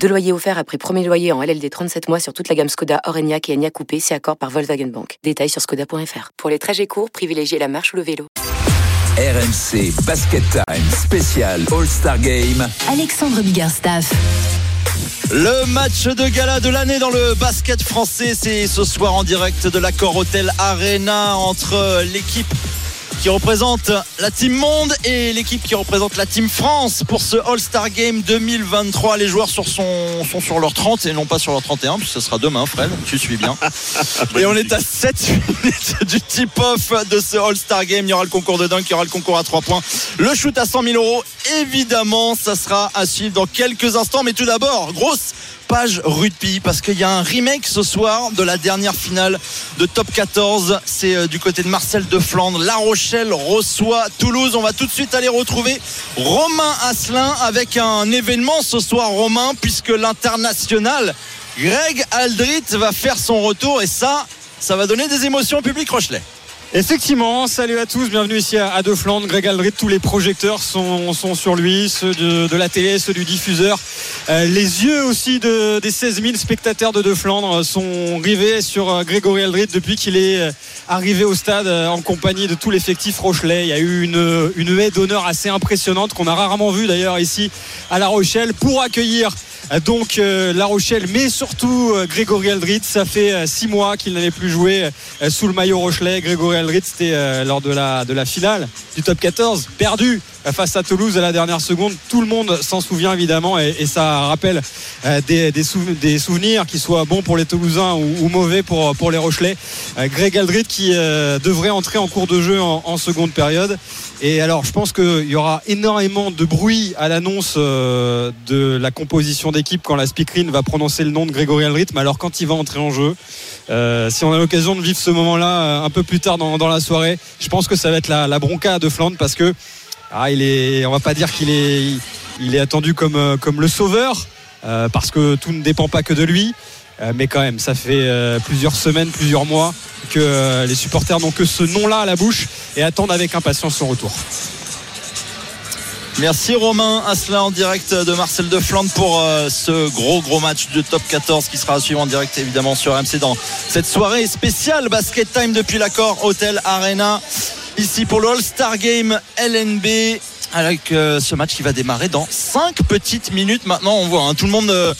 Deux loyers offerts après premier loyer en LLD 37 mois sur toute la gamme Skoda, Orenia et Enya Coupé, c'est accord par Volkswagen Bank. Détails sur skoda.fr. Pour les trajets courts, privilégiez la marche ou le vélo. RMC Basket Time spécial All-Star Game. Alexandre Biggerstaff. Le match de gala de l'année dans le basket français, c'est ce soir en direct de l'accord Hotel Arena entre l'équipe qui représente la Team Monde et l'équipe qui représente la Team France pour ce All-Star Game 2023. Les joueurs sur son, sont sur leur 30 et non pas sur leur 31, puisque ce sera demain, Fred. Tu suis bien. et on est à 7 minutes du tip-off de ce All-Star Game. Il y aura le concours de dunk, il y aura le concours à 3 points. Le shoot à 100 000 euros, évidemment, ça sera à suivre dans quelques instants. Mais tout d'abord, grosse page rugby parce qu'il y a un remake ce soir de la dernière finale de top 14 c'est euh, du côté de Marcel de Flandre La Rochelle reçoit Toulouse. On va tout de suite aller retrouver Romain Asselin avec un événement ce soir Romain puisque l'international Greg Aldrit va faire son retour. Et ça ça va donner des émotions au public Rochelet Effectivement, salut à tous, bienvenue ici à, De Flandre. Greg Aldrit, tous les projecteurs sont, sur lui, ceux de, la télé, ceux du diffuseur. Euh, les yeux aussi de, des 16 000 spectateurs de De Flandre sont rivés sur euh, Grégory Aldrit depuis qu'il est euh, arrivé au stade en compagnie de tout l'effectif Rochelet. Il y a eu une, une haie d'honneur assez impressionnante qu'on a rarement vue d'ailleurs ici à La Rochelle pour accueillir donc La Rochelle, mais surtout Grégory Aldrit. Ça fait six mois qu'il n'avait plus joué sous le maillot Rochelet. Grégory Aldrit, c'était euh, lors de la, de la finale du top 14, perdu euh, face à Toulouse à la dernière seconde. Tout le monde s'en souvient évidemment et, ça rappelle euh, des, des, souvenirs qui soient bons pour les Toulousains ou, mauvais pour, pour les Rochelais. Greg Aldrit qui devrait entrer en cours de jeu en, seconde période. Et alors, je pense qu'il y aura énormément de bruit à l'annonce de la composition d'équipe quand la speakerine va prononcer le nom de Grégory Aldrit. Mais alors, quand il va entrer en jeu, si on a l'occasion de vivre ce moment-là un peu plus tard dans la soirée. Je pense que ça va être la, bronca de Flandre parce que ah, il on va pas dire qu'il est, attendu comme, euh, le sauveur euh, parce que tout ne dépend pas que de lui. Euh, mais quand même, ça fait plusieurs semaines, plusieurs mois que les supporters n'ont que ce nom-là à la bouche et attendent avec impatience son retour. Merci Romain Asselin en direct de Marcel de Flandre pour euh, ce gros gros match de top 14 qui sera à en direct évidemment sur MC dans cette soirée spéciale basket time depuis l'accord Hotel Arena ici pour le All-Star Game LNB avec euh, ce match qui va démarrer dans 5 petites minutes maintenant. On voit hein, tout le monde euh,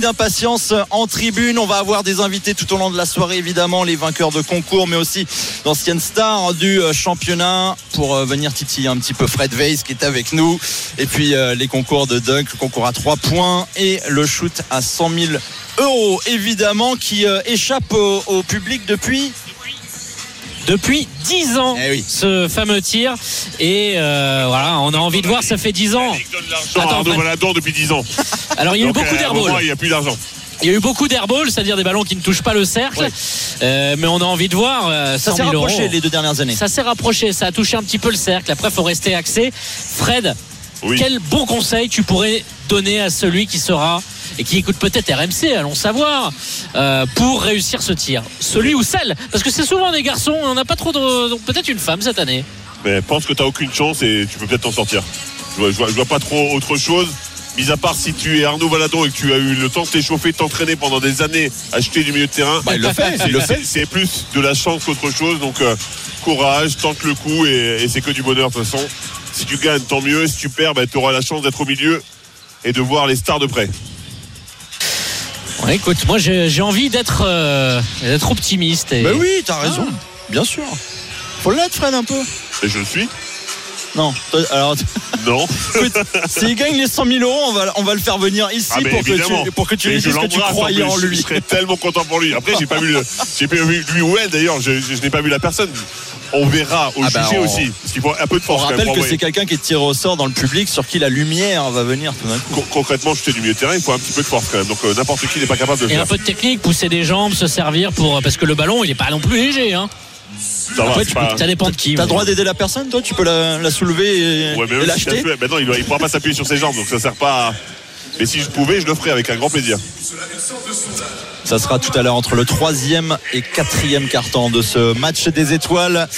d'impatience euh, en tribune. On va avoir des invités tout au long de la soirée, évidemment, les vainqueurs de concours, mais aussi d'anciennes stars du championnat pour venir titiller un petit peu Fred Weiss qui est avec nous. Et puis les concours de dunk, le concours à 3 points et le shoot à 100 000 euros, évidemment, qui échappe au public depuis depuis 10 ans eh ce fameux tir et euh, voilà on a envie de voir ça fait 10 ans Attends, Arnaud depuis 10 ans alors il y a eu beaucoup euh, d'airballs il n'y a plus d'argent il y a eu beaucoup d'airballs, c'est-à-dire des ballons qui ne touchent pas le cercle. Euh, mais on a envie de voir. ça s'est rapproché les deux dernières années. Ça s'est rapproché, ça a touché un petit peu le cercle. Après, il faut rester axé. Fred, quel bon conseil tu pourrais donner à celui qui sera et qui écoute peut-être RMC, allons savoir, euh, pour réussir ce tir Celui ou celle Parce que c'est souvent des garçons, on n'a pas trop de. Peut-être une femme cette année. Mais pense que tu n'as aucune chance et tu peux peut-être t'en sortir. Je vois, vois, pas trop autre chose. Mis à part si tu es Arnaud Valadon et que tu as eu le temps de t'échauffer, de t'entraîner pendant des années, acheter du milieu de terrain, bah, c'est plus de la chance qu'autre chose. Donc euh, courage, tente le coup et, c'est que du bonheur de toute façon. Si tu gagnes, tant mieux. Si tu perds, bah, tu auras la chance d'être au milieu et de voir les stars de près écoute, moi j'ai envie d'être euh, optimiste. Et... Ben oui, t'as raison, ah. bien sûr. Faut l'être, Fred, un peu. Et je le suis. Non, alors. Non. S'il gagne les 100 000 euros, on va, on va le faire venir ici ah, pour, que tu, pour, que tu, lui dises que tu croyais en, lui. Je serais tellement content pour lui. Après, j'ai pas vu, j'ai pas vu lui ou elle d'ailleurs. Je, je n'ai pas vu la personne on verra au ah bah, jugé aussi. Parce qu'il faut un peu de force. On rappelle que c'est quelqu'un qui est tiré au sort dans le public sur qui la lumière va venir tout d'un coup. concrètement, jeter du milieu de terrain, il faut un petit peu de force quand même. Donc euh, n'importe qui n'est pas capable de le faire. Et un peu de technique, pousser des jambes, se servir pour. Parce que le ballon, il n'est pas non plus léger. Hein. Ça va, Après, c'est tu pas- peux- ça dépend de qui. T'as mais- le droit d'aider la personne, toi Tu peux la, la soulever et, Ouais, mais et même si l'acheter ben il, ne pourra pas s'appuyer sur ses jambes, donc ça sert pas à... Mais si je pouvais, je le ferais avec un grand plaisir. Ça sera tout à l'heure entre le troisième et quatrième carton de ce match des étoiles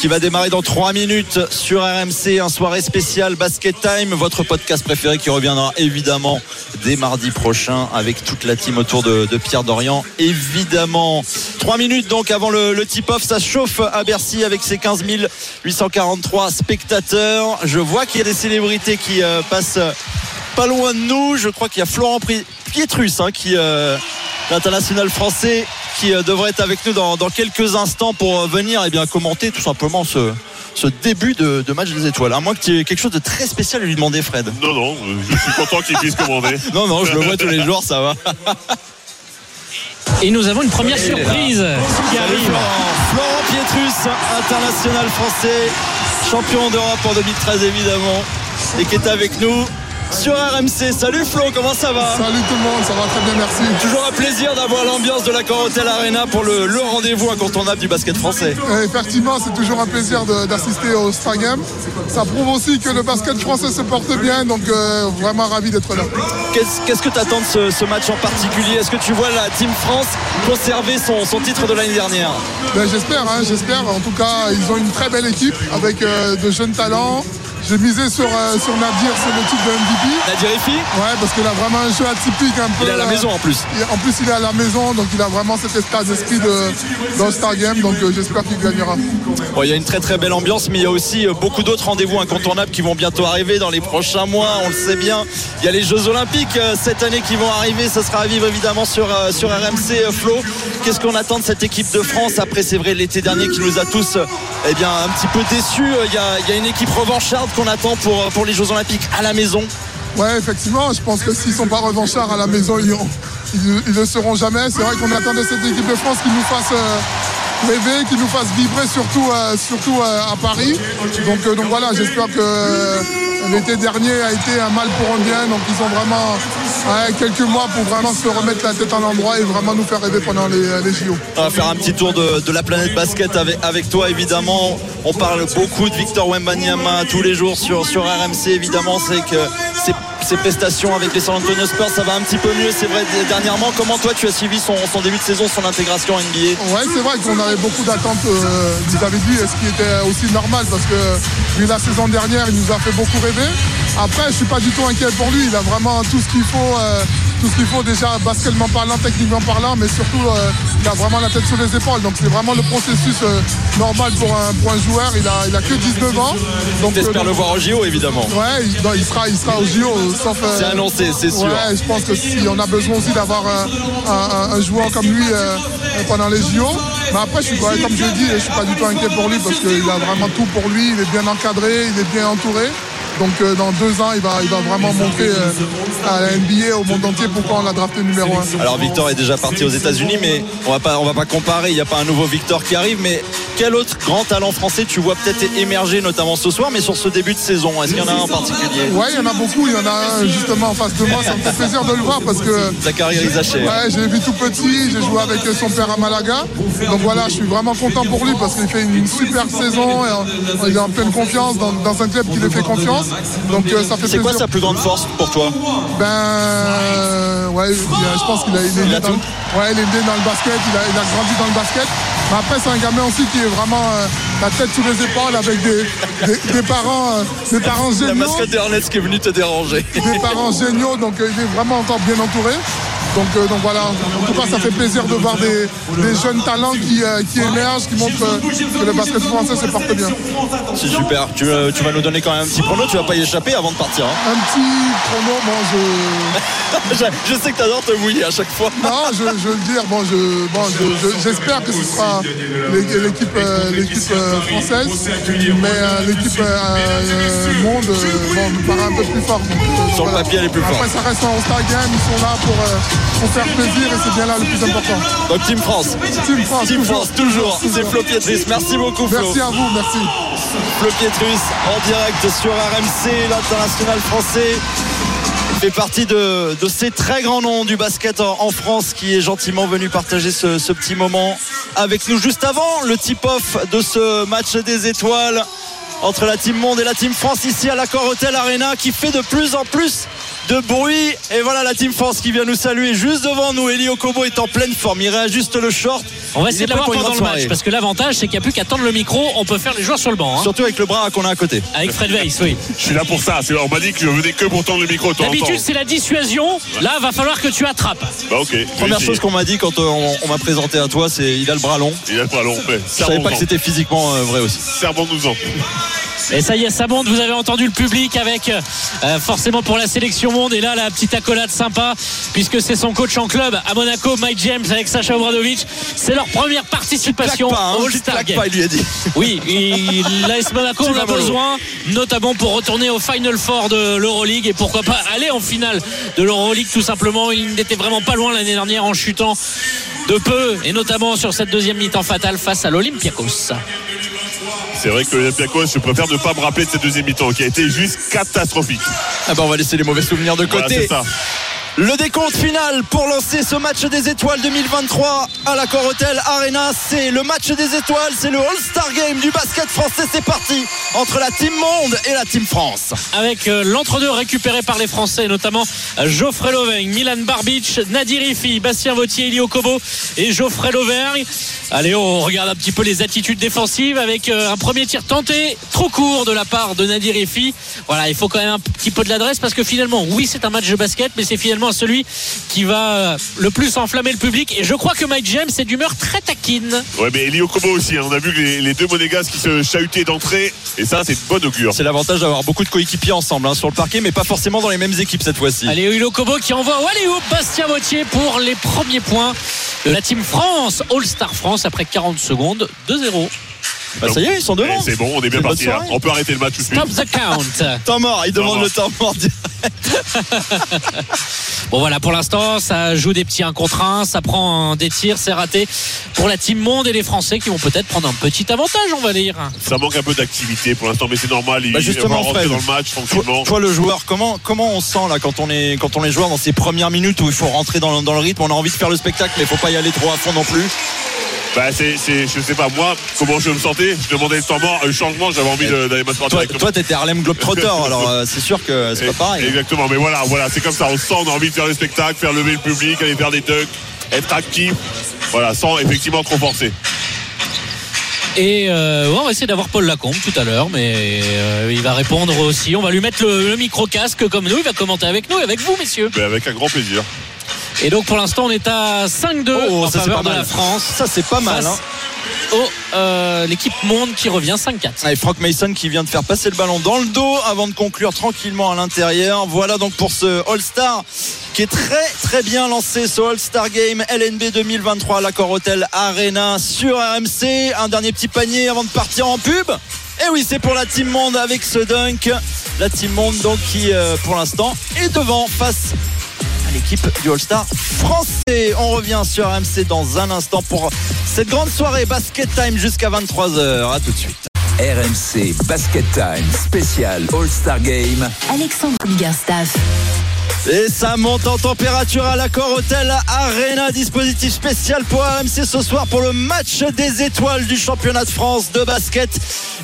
qui va démarrer dans trois minutes sur RMC, un soirée spéciale Basket Time, votre podcast préféré qui reviendra évidemment dès mardi prochain avec toute la team autour de, Pierre Dorian. Évidemment, trois minutes donc avant le, le tip-off, ça chauffe à Bercy avec ses 15 843 spectateurs. Je vois qu'il y a des célébrités qui euh, passent pas loin de nous. Je crois qu'il y a Florent Pietrus hein, qui euh, l'international français qui euh, devrait être avec nous dans, dans quelques instants pour euh, venir et bien commenter tout simplement ce, ce début de, de match des étoiles. À moins que tu aies quelque chose de très spécial à lui demander, Fred. Non, non, je suis content qu'il puisse commander. Non, non, je le vois tous les jours, ça va. Et nous avons une première surprise qui arrive. Florent. Florent Pietrus, international français, champion d'Europe en 2013 évidemment, et qui est avec nous sur RMC. Salut Flo, comment ça va Salut tout le monde, ça va très bien, merci. Toujours un plaisir d'avoir l'ambiance de la Hotel Arena pour le, le rendez-vous incontournable du basket français. Effectivement, c'est toujours un plaisir d'assister au Star Game. Ça prouve aussi que le basket français se porte bien, donc euh, vraiment ravi d'être là. Qu'est-ce que tu attends de ce, ce match en particulier? Est-ce que tu vois la Team France conserver son, son titre de l'année dernière? Ben, j'espère, hein, j'espère. En tout cas, ils ont une très belle équipe avec euh, de jeunes talents. J'ai misé sur, euh, sur Nadir, c'est le titre de MVP. Nadir Rifi Ouais, parce qu'il a vraiment un jeu atypique un peu. Il est à la euh, maison en plus. En plus, il est à la maison, donc il a vraiment cet état d'esprit de, Star Game, donc euh, j'espère qu'il gagnera. Bon, il y a une très très belle ambiance, mais il y a aussi euh, beaucoup d'autres rendez-vous incontournables qui vont bientôt arriver dans les prochains mois. On le sait bien. Il y a les Jeux Olympiques cette année qui vont arriver. Ça sera à vivre évidemment sur, sur RMC Flo. Qu'est-ce qu'on attend de cette équipe de France après, c'est vrai, l'été dernier qui nous a tous eh bien, un petit peu déçus. Il y a, il y a une équipe revancharde qu'on attend pour, euh, pour les Jeux Olympiques à la maison. Ouais, effectivement, je pense que s'ils sont pas revanchards à la maison, ils, ils, ils le seront jamais. C'est vrai qu'on attendait cette équipe de France qui nous fasse euh, rêver, qui nous fasse vibrer, surtout, euh, surtout euh, à Paris. Donc, euh, donc voilà, j'espère que l'été dernier a été un mal pour un bien. Donc ils ont vraiment quelques mois pour vraiment se remettre la tête en endroit et vraiment nous faire rêver pendant les, les JO. On va faire un petit tour de, de la planète basket avec, toi évidemment. On parle beaucoup de Victor Wembanyama tous les jours sur, sur RMC évidemment. C'est que ses, ses prestations avec les San Antonio Spurs ça va un petit peu mieux c'est vrai dernièrement. Comment toi tu as suivi son, début de saison, son intégration en NBA Ouais, c'est vrai qu'on avait beaucoup d'attentes euh, vis-à-vis de ce qui était aussi normal parce que la saison dernière, il nous a fait beaucoup rêver. Après, je suis pas du tout inquiet pour lui. Il a vraiment tout ce qu'il faut, euh, tout ce qu'il faut déjà baskettement parlant, techniquement parlant, mais surtout, euh, il a vraiment la tête sur les épaules. Donc c'est vraiment le processus euh, normal pour un, pour un joueur. Il a, il a que 19 ans. Donc, euh, le voir au JO évidemment. Ouais, il, non, il sera, il sera au JO, sauf. C'est annoncé, c'est sûr. Ouais, je pense que si on a besoin aussi d'avoir un, un- un joueur comme lui pendant les JO. Mais après, je suis, ouais, comme je l'ai dit, je suis pas du tout inquiet pour lui parce qu'il a vraiment tout pour lui. Il est bien encadré, il est bien entouré. Donc euh, dans deux ans, il va, il va vraiment montrer euh, à la NBA, au monde entier, pourquoi on l'a drafté numéro un. Alors Victor est déjà parti aux États-Unis, mais on va pas, on va pas comparer. Il n'y a pas un nouveau Victor qui arrive, mais quel autre grand talent français tu vois peut-être émerger, notamment ce soir, mais sur ce début de saison? Est-ce qu'il y en a un en particulier? Ouais, il y en a beaucoup. Il y en a un justement en face de moi. Ça me fait plaisir de le voir parce que Zachary Rizaché. Ouais, j'ai vu tout petit, j'ai joué avec son père à Malaga. Donc voilà, je suis vraiment content pour lui parce qu'il fait une super saison et il est en pleine confiance dans, dans un club qui lui fait confiance. Donc euh, ça fait C'est quoi sa plus grande force pour toi Ben euh, ouais, je pense qu'il a, il est Il né a dans, tout. ouais, il est né dans le basket, il a, il a grandi dans le basket. Mais après c'est un gamin aussi qui est vraiment euh, la tête sous les épaules avec des, des, des parents, euh, des parents La géniaux mascotte d'Ernest qui est venue te déranger. des parents géniaux, donc euh, il est vraiment encore bien entouré. Donc, euh, donc voilà, en tout cas ça fait plaisir de voir des, des jeunes talents qui, euh, qui émergent, qui montrent euh, que le basket français se porte bien. C'est super. Tu, tu vas nous donner quand même un petit prono, tu vas pas y échapper avant de partir. hein. Un petit prono, bon je. je, sais que t'adores te mouiller à chaque fois. Non, je, je veux le dire, bon, je, bon, je- je- j'espère que ce sera l'é- l'équipe, l'équipe française, mais l'équipe monde bon, me paraît un peu plus forte. Sur le papier, elle est plus Après, forte. ça reste un All-Star Game, ils sont là pour, pour faire plaisir et c'est bien là le plus important. Donc Team France. Team France, Team toujours. France, toujours. C'est Flo Pietris. Merci beaucoup Flo. Merci à vous, merci. Flo Pietrus en direct sur RMC, l'international français. fait partie de, de, ces très grands noms du basket en, France qui est gentiment venu partager ce, ce petit moment avec nous juste avant le tip-off de ce match des étoiles entre la Team Monde et la Team France ici à l'accord Hotel Arena qui fait de plus en plus de bruit. Et voilà la Team France qui vient nous saluer juste devant nous. Elio Kobo est en pleine forme. Il réajuste le short. On va essayer de l'avoir pendant le match parce que l'avantage c'est qu'il n'y a plus qu'à tendre le micro. On peut faire les joueurs sur le banc. Hein. Surtout avec le bras qu'on a à côté. Avec Fred Weiss, oui. Je suis là pour ça. On m'a dit que je venais que pour tendre le micro. D'habitude c'est la dissuasion. Là va falloir que tu attrapes. Bah, ok. Première chose qu'on m'a dit quand euh, on, m'a présenté à toi, c'est il a le bras long. Il a le bras long. Je savais pas que c'était physiquement euh, vrai aussi. Servons-nous en. Et ça y est, ça monte. Vous avez entendu le public avec euh, forcément pour la sélection monde. Et là, la petite accolade sympa, puisque c'est son coach en club à Monaco, Mike James, avec Sacha Obradovic. C'est leur première participation pas, hein, au All-Star Game. Pas, il lui a dit. Oui, l'AS Monaco en a besoin, notamment pour retourner au Final Four de l'Euroleague et pourquoi pas aller en finale de l'Euroleague tout simplement. Il n'était vraiment pas loin l'année dernière en chutant de peu et notamment sur cette deuxième mi-temps fatale face à l'Olympiakos. C'est vrai que l'Olympiakos, je préfère ne pas me rappeler de cette deuxième mi-temps qui a été juste catastrophique. Ah bah on va laisser les mauvais souvenirs de côté. Le décompte final pour lancer ce match des étoiles 2023 à la Hotel Arena, c'est le match des étoiles, c'est le All-Star Game du basket français. C'est parti entre la Team Monde et la Team France. Avec euh, l'entre-deux récupéré par les Français, notamment euh, Geoffrey Lauvergne, Milan Barbic, Nadir Ifi, Bastien Vautier, Elio Kobo et Geoffrey Lauvergne. Allez, on regarde un petit peu les attitudes défensives avec euh, un premier tir tenté, trop court de la part de Nadir Ifi. Voilà, il faut quand même un petit peu de l'adresse parce que finalement, oui, c'est un match de basket, mais c'est finalement celui qui va le plus enflammer le public. Et je crois que Mike James est d'humeur très taquine. Ouais, mais Elio Kobo aussi. Hein. On a vu les, deux monégasques qui se chahutaient d'entrée. Et ça, c'est bonne augure. C'est l'avantage d'avoir beaucoup de coéquipiers ensemble hein, sur le parquet, mais pas forcément dans les mêmes équipes cette fois-ci. Allez, Elio Kobo qui envoie allez, Bastien Vautier pour les premiers points de la Team France, All-Star France, après 40 secondes, 2-0. Bah ça y est, ils sont devant. Eh, c'est bon, on est bien parti. On peut arrêter le match tout de suite. Stop the count. temps mort, il demande le temps mort. bon voilà, pour l'instant, ça joue des petits 1 contre 1, ça prend des tirs, c'est raté pour la team monde et les Français qui vont peut-être prendre un petit avantage, on va dire. Ça manque un peu d'activité pour l'instant, mais c'est normal. Il bah justement, rentrer dans le match tranquillement. Toi, le joueur, comment, comment on sent là quand on est quand on est joueur dans ces premières minutes où il faut rentrer dans, dans le rythme, on a envie de faire le spectacle, mais il faut pas y aller trop à fond non plus? Bah c'est, c'est, je sais pas moi comment je me sentais. Je demandais le temps mort, le changement, j'avais envie d'aller m'asseoir toi, Toi t'étais Harlem Globetrotter, alors euh, c'est sûr que c'est pas pareil. Exactement, mais voilà, voilà, c'est comme ça. On sent, on a envie de faire le spectacle, faire lever le public, aller faire des tucks, être actif. Voilà, sans effectivement trop forcer. Et euh, on va essayer d'avoir Paul Lacombe tout à l'heure, mais euh, il va répondre aussi. On va lui mettre le, micro casque comme nous. Il va commenter avec nous et avec vous, messieurs. Mais avec un grand plaisir. Et donc pour l'instant on est à 5-2 en faveur de la France. Ça c'est pas mal. Hein. Euh, l'équipe monde qui revient 5-4. Et Frank Mason qui vient de faire passer le ballon dans le dos avant de conclure tranquillement à l'intérieur. Voilà donc pour ce All-Star qui est très très bien lancé ce All-Star Game LNB 2023 à l'accord Hotel Arena sur RMC. Un dernier petit panier avant de partir en pub. Et oui, c'est pour la Team Monde avec ce dunk. La Team Monde donc qui euh, pour l'instant est devant face l'équipe du All-Star français. On revient sur RMC dans un instant pour cette grande soirée Basket Time jusqu'à 23h. À tout de suite. RMC Basket Time spécial All-Star Game. Alexandre Staff. Et ça monte en température à l'accord Hotel Arena. Dispositif spécial pour AMC ce soir pour le match des étoiles du championnat de France de basket.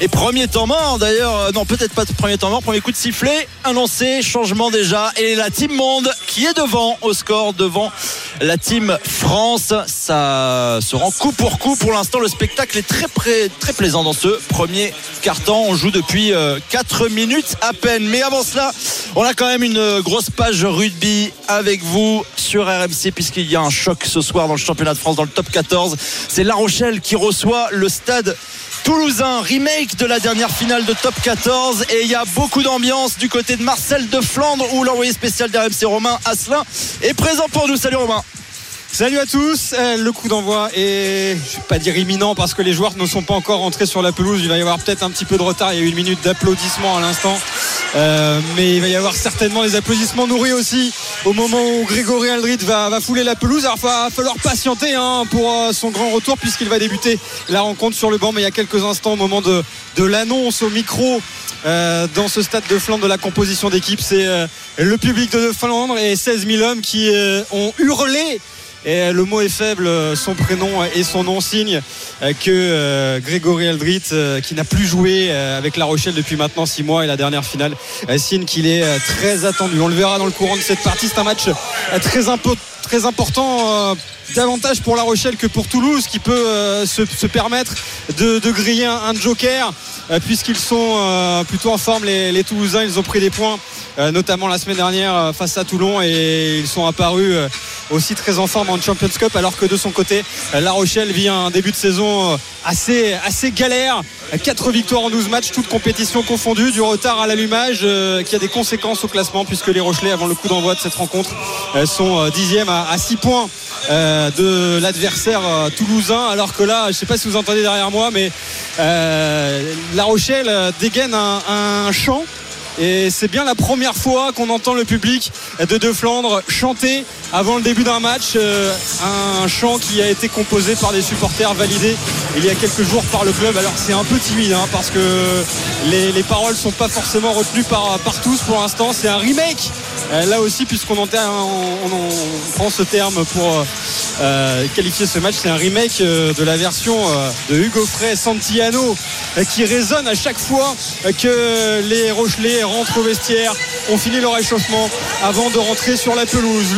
Et premier temps mort d'ailleurs, euh, non peut-être pas premier temps mort, premier coup de sifflet annoncé, changement déjà. Et la team monde qui est devant au score, devant la team France. Ça se rend coup pour coup. Pour l'instant, le spectacle est très, très plaisant dans ce premier carton. On joue depuis 4 euh, minutes à peine. Mais avant cela, on a quand même une grosse page rugby avec vous sur RMC puisqu'il y a un choc ce soir dans le championnat de France dans le top 14. C'est La Rochelle qui reçoit le stade Toulousain, remake de la dernière finale de top 14 et il y a beaucoup d'ambiance du côté de Marcel de Flandre où l'envoyé spécial d'RMC Romain Asselin est présent pour nous. Salut Romain. Salut à tous, eh, le coup d'envoi est, je vais pas dire imminent parce que les joueurs ne sont pas encore entrés sur la pelouse, il va y avoir peut-être un petit peu de retard, il y a eu une minute d'applaudissement à l'instant mais il va y avoir certainement des applaudissements nourris aussi au moment où Grégory Aldrit va, fouler la pelouse. Alors il va falloir patienter hein, pour son grand retour puisqu'il va débuter la rencontre sur le banc. Mais il y a quelques instants au moment de, de l'annonce au micro dans ce stade de Flandre de la composition d'équipe, c'est le public de Flandre et 16 000 hommes qui ont hurlé et le mot est faible, son prénom et son nom signe que euh, Grégory Aldrit, euh, qui n'a plus joué euh, avec La Rochelle depuis maintenant 6 mois et la dernière finale, signe qu'il est très attendu. On le verra dans le courant de cette partie. C'est un match très important davantage pour La Rochelle que pour Toulouse qui peut se, permettre de, griller un, joker puisqu'ils sont plutôt en forme les, Toulousains ils ont pris des points notamment la semaine dernière face à Toulon et ils sont apparus aussi très en forme en Champions Cup alors que de son côté La Rochelle vit un début de saison euh, assez, assez galère. 4 victoires en 12 matchs toutes compétitions confondues du retard à l'allumage euh, qui a des conséquences au classement puisque les Rochelais avant le coup d'envoi de cette rencontre euh, sont dixièmes à, 6 points de l'adversaire toulousain. Alors que là je ne sais pas si vous entendez derrière moi mais La Rochelle dégaine un, chant et c'est bien la première fois qu'on entend le public de De Flandre chanter avant le début d'un match euh, un chant qui a été composé par des supporters validés il y a quelques jours par le club. Alors c'est un peu timide hein, parce que les, les, paroles sont pas forcément retenues par, par tous pour l'instant. C'est un remake euh, là aussi puisqu'on on, on, prend ce terme pour euh, qualifier ce match. C'est un remake de la version de Hugo Frey Santillano qui résonne à chaque fois que les Rochelais rentrent au vestiaire, ont fini leur échauffement avant de rentrer sur la pelouse.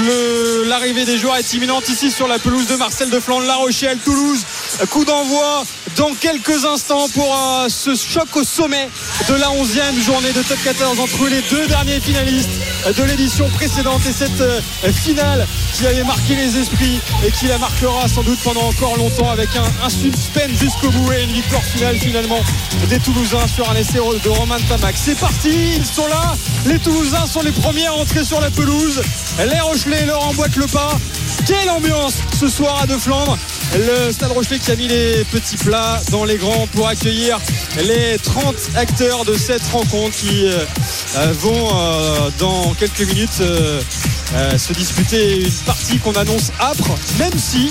L'arrivée des joueurs est imminente ici sur la pelouse de Marcel de Flandre, La Rochelle, Toulouse. Coup d'envoi dans quelques instants pour ce choc au sommet de la 11e journée de top 14 entre les deux derniers finalistes de l'édition précédente et cette euh, finale qui avait marqué les esprits et qui la marquera sans doute pendant encore longtemps avec un, suspense jusqu'au bout et une victoire finale finalement des Toulousains sur un essai de Roman Tamac. C'est parti, ils sont là, les Toulousains sont les premiers à entrer sur la pelouse, les Rochelais leur emboîtent le pas. Quelle ambiance ce soir à De Flandre le Stade Rochelet qui a mis les petits plats dans les grands pour accueillir les 30 acteurs de cette rencontre qui euh, euh, vont euh, dans quelques minutes se disputer une partie qu'on annonce âpre, même si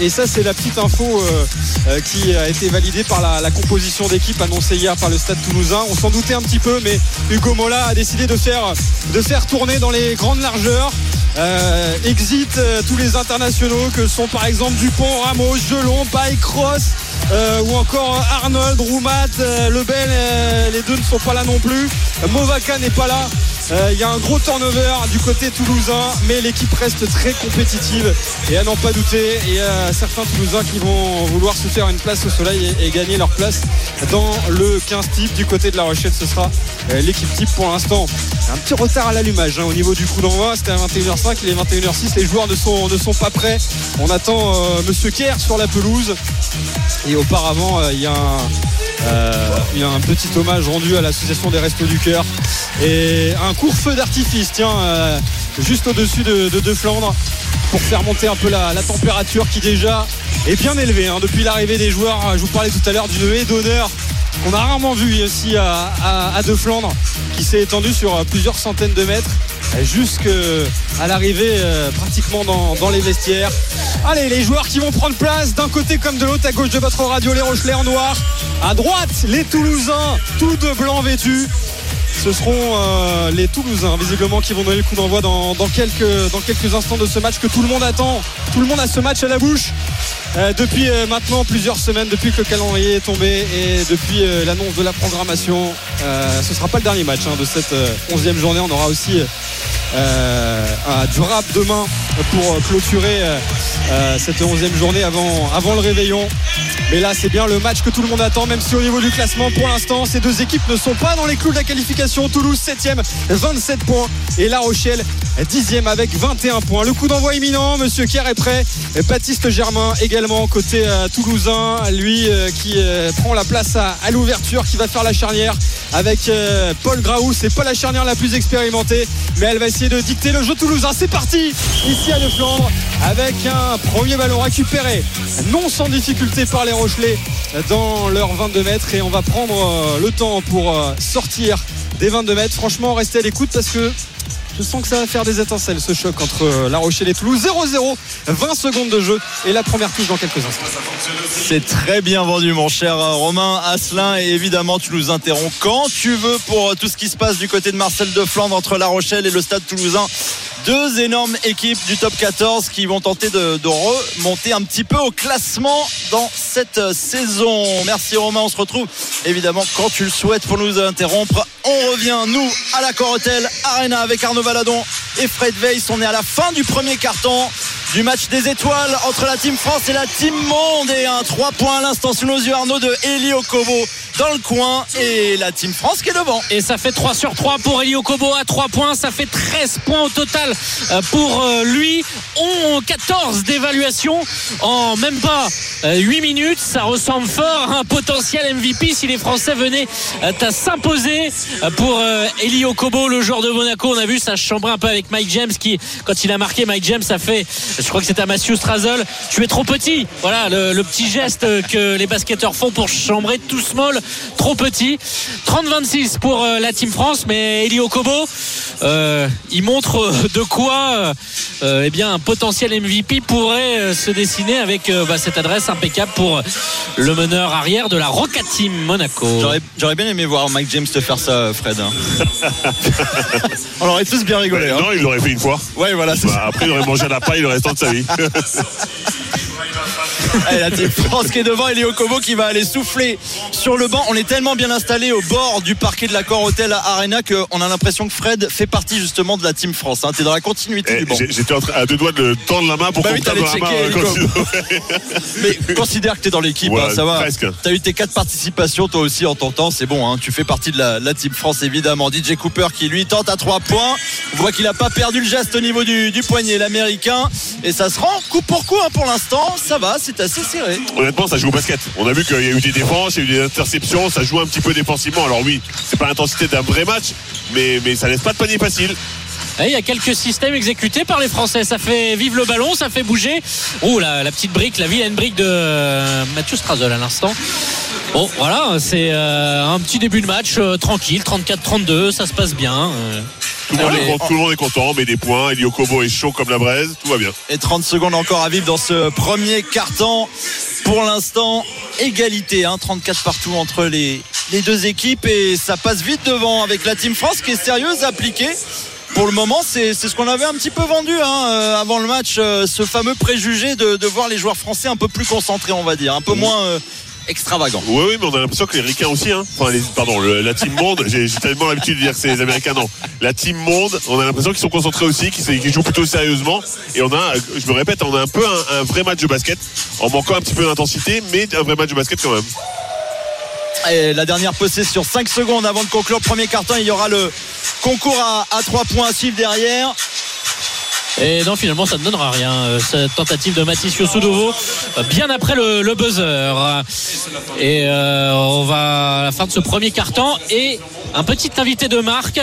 et ça, c'est la petite info qui a été validée par la, composition d'équipe annoncée hier par le Stade Toulousain. On s'en doutait un petit peu, mais Hugo Mola a décidé de faire, de faire tourner dans les grandes largeurs. Exit tous les internationaux que sont par exemple Dupont, Ramos, Gelon, Bike Cross euh, ou encore Arnold, Roumat, Lebel, les deux ne sont pas là non plus. Movaca n'est pas là. Il y a un gros turnover du côté toulousain, mais l'équipe reste très compétitive et à n'en pas douter. Et a certains Toulousains qui vont vouloir se faire une place au soleil et, gagner leur place dans le 15 type du côté de la Rochelle. Ce sera l'équipe type pour l'instant. Un petit retard à l'allumage hein, au niveau du coup d'envoi. C'était à 21h05, il est 21h06. Les joueurs ne sont, pas prêts. On attend euh, Monsieur Kerr sur la pelouse. Et auparavant, euh, il y, a un, euh, y a un petit hommage rendu à l'association des Restos du Cœur. Et un court feu d'artifice, tiens, juste au-dessus de, de, Flandre pour faire monter un peu la, température qui déjà est bien élevée hein. depuis l'arrivée des joueurs. Je vous parlais tout à l'heure d'une haie d'honneur qu'on a rarement vu ici à, De Flandre, qui s'est étendu sur plusieurs centaines de mètres jusqu'à l'arrivée euh, pratiquement dans, les vestiaires. Allez, les joueurs qui vont prendre place d'un côté comme de l'autre, à gauche de votre radio, les Rochelais en noir. À droite, les Toulousains, tout de blanc vêtus. Ce seront euh, les Toulousains, visiblement, qui vont donner le coup d'envoi dans quelques instants de ce match que tout le monde attend. Tout le monde a ce match à la bouche. Euh, depuis euh, maintenant plusieurs semaines, depuis que le calendrier est tombé et depuis euh, l'annonce de la programmation, ce ne sera pas le dernier match hein, de cette 11e journée. On aura aussi du rap demain pour clôturer cette 11e journée avant, avant le réveillon. Mais là, c'est bien le match que tout le monde attend, même si au niveau du classement, pour l'instant, ces deux équipes ne sont pas dans les clous de la qualification. Toulouse 7e, 27 points. Et La Rochelle 10e avec 21 points. Le coup d'envoi imminent, Monsieur Kerr est prêt. Baptiste Germain également côté euh, toulousain, lui euh, qui euh, prend la place à, l'ouverture, qui va faire la charnière avec Paul Graou. C'est pas la charnière la plus expérimentée, mais elle va essayer de dicter le jeu toulousain. C'est parti ici à De Flandre avec un premier ballon récupéré, non sans difficulté par les Rochelais dans leurs 22 mètres et on va prendre le temps pour sortir des 22 mètres. Franchement, restez à l'écoute parce que je sens que ça va faire des étincelles ce choc entre euh, La Rochelle et Toulouse. 0-0, 20 secondes de jeu et la première touche dans quelques instants. C'est très bien vendu, mon cher Romain Asselin. Et évidemment, tu nous interromps quand tu veux pour tout ce qui se passe du côté de Marcel de Flandre entre La Rochelle et le Stade Toulousain. Deux énormes équipes du top 14 qui vont tenter de, remonter un petit peu au classement dans cette saison. Merci Romain, on se retrouve évidemment quand tu le souhaites pour nous interrompre. On revient, nous, à la Corotel Arena avec Arnaud Valadon et Fred Weiss. On est à la fin du premier carton du match des étoiles entre la Team France et la Team Monde. Et un 3 points à l'instant sous nos yeux, Arnaud de Eli Okobo dans le coin et la Team France qui est devant. Et ça fait 3 sur 3 pour Eli Okobo à 3 points. Ça fait 13 points au total euh, pour euh, lui. On 14 d'évaluation en même pas 8 euh, minutes. Ça ressemble fort à un potentiel MVP si les Français venaient à s'imposer pour Eli Okobo, le joueur de Monaco. On a vu ça chambrer un peu avec Mike James qui, quand il a marqué Mike James, ça fait, je crois que c'était à Matthew Strazel. Tu es trop petit. Voilà le, le petit geste que les basketteurs font pour chambrer tout small trop petit. 30-26 pour euh, la Team France, mais Eli Okobo, euh, il montre de quoi euh, eh bien, un potentiel MVP pourrait se dessiner avec bah, cette adresse impeccable pour le meneur arrière de la Rocket Team Monaco. J'aurais bien aimé voir Mike James te faire ça, Fred. Hein. On aurait tous bien rigolé. Hein. Non, il l'aurait fait une fois. Ouais, voilà. Bah, après, il aurait mangé à la paille le restant de sa vie. Allez, la team France qui est devant et Léo Kobo qui va aller souffler sur le banc. On est tellement bien installé au bord du parquet de l'accord Hotel Arena qu'on a l'impression que Fred fait partie justement de la team France. Hein. T'es dans la continuité Eh, du banc. J'étais à deux doigts de tendre la main pour Bah qu'on oui, dans la main. euh, Mais considère que t'es dans l'équipe, hein, ça va. T'as eu tes quatre participations, toi aussi en ton temps, c'est bon. hein. Tu fais partie de la, la team France évidemment. DJ Cooper qui lui tente à trois points. On voit qu'il a pas perdu le geste au niveau du, du poignet, l'américain. Et ça se rend coup pour coup pour l'instant. Ça va, c'est assez serré. Honnêtement, ça joue au basket. On a vu qu'il y a eu des défenses, il y a eu des interceptions, ça joue un petit peu défensivement. Alors oui, c'est pas l'intensité d'un vrai match, mais, mais ça laisse pas de panier facile. Et il y a quelques systèmes exécutés par les Français. Ça fait vivre le ballon, ça fait bouger. Oh, la, la petite brique, la vilaine brique de euh, Mathieu Strazel à l'instant. Bon, voilà, c'est euh, un petit début de match euh, tranquille, 34-32, ça se passe bien. Tout le, monde est, content, tout le monde est content, on met des points. Elio Kobo est chaud comme la braise, tout va bien. Et 30 secondes encore à vivre dans ce premier carton. Pour l'instant, égalité, hein, 34 partout entre les, les deux équipes et ça passe vite devant avec la Team France qui est sérieuse, appliquée. Pour le moment, c'est c'est ce qu'on avait un petit peu vendu hein, euh, avant le match, euh, ce fameux préjugé de, de voir les joueurs français un peu plus concentrés, on va dire, un peu moins euh, extravagants. Oui, oui, mais on a l'impression que les Ricains aussi, hein. Enfin, les, pardon, le- la team monde, j'ai tellement l'habitude de dire que c'est les Américains, non. La team monde, on a l'impression qu'ils sont concentrés aussi, qu'ils jouent plutôt sérieusement. Et on a, je me répète, on a un peu un, un vrai match de basket, en manquant un petit peu d'intensité, mais un vrai match de basket quand même. Et la dernière possession, 5 secondes avant de conclure le premier carton, il y aura le concours à, à 3 points à suivre derrière. Et non, finalement, ça ne donnera rien. euh, Cette tentative de Mathis Soudovo, euh, bien après le, le buzzer. Et euh, on va à la fin de ce premier carton. Et un petit invité de marque.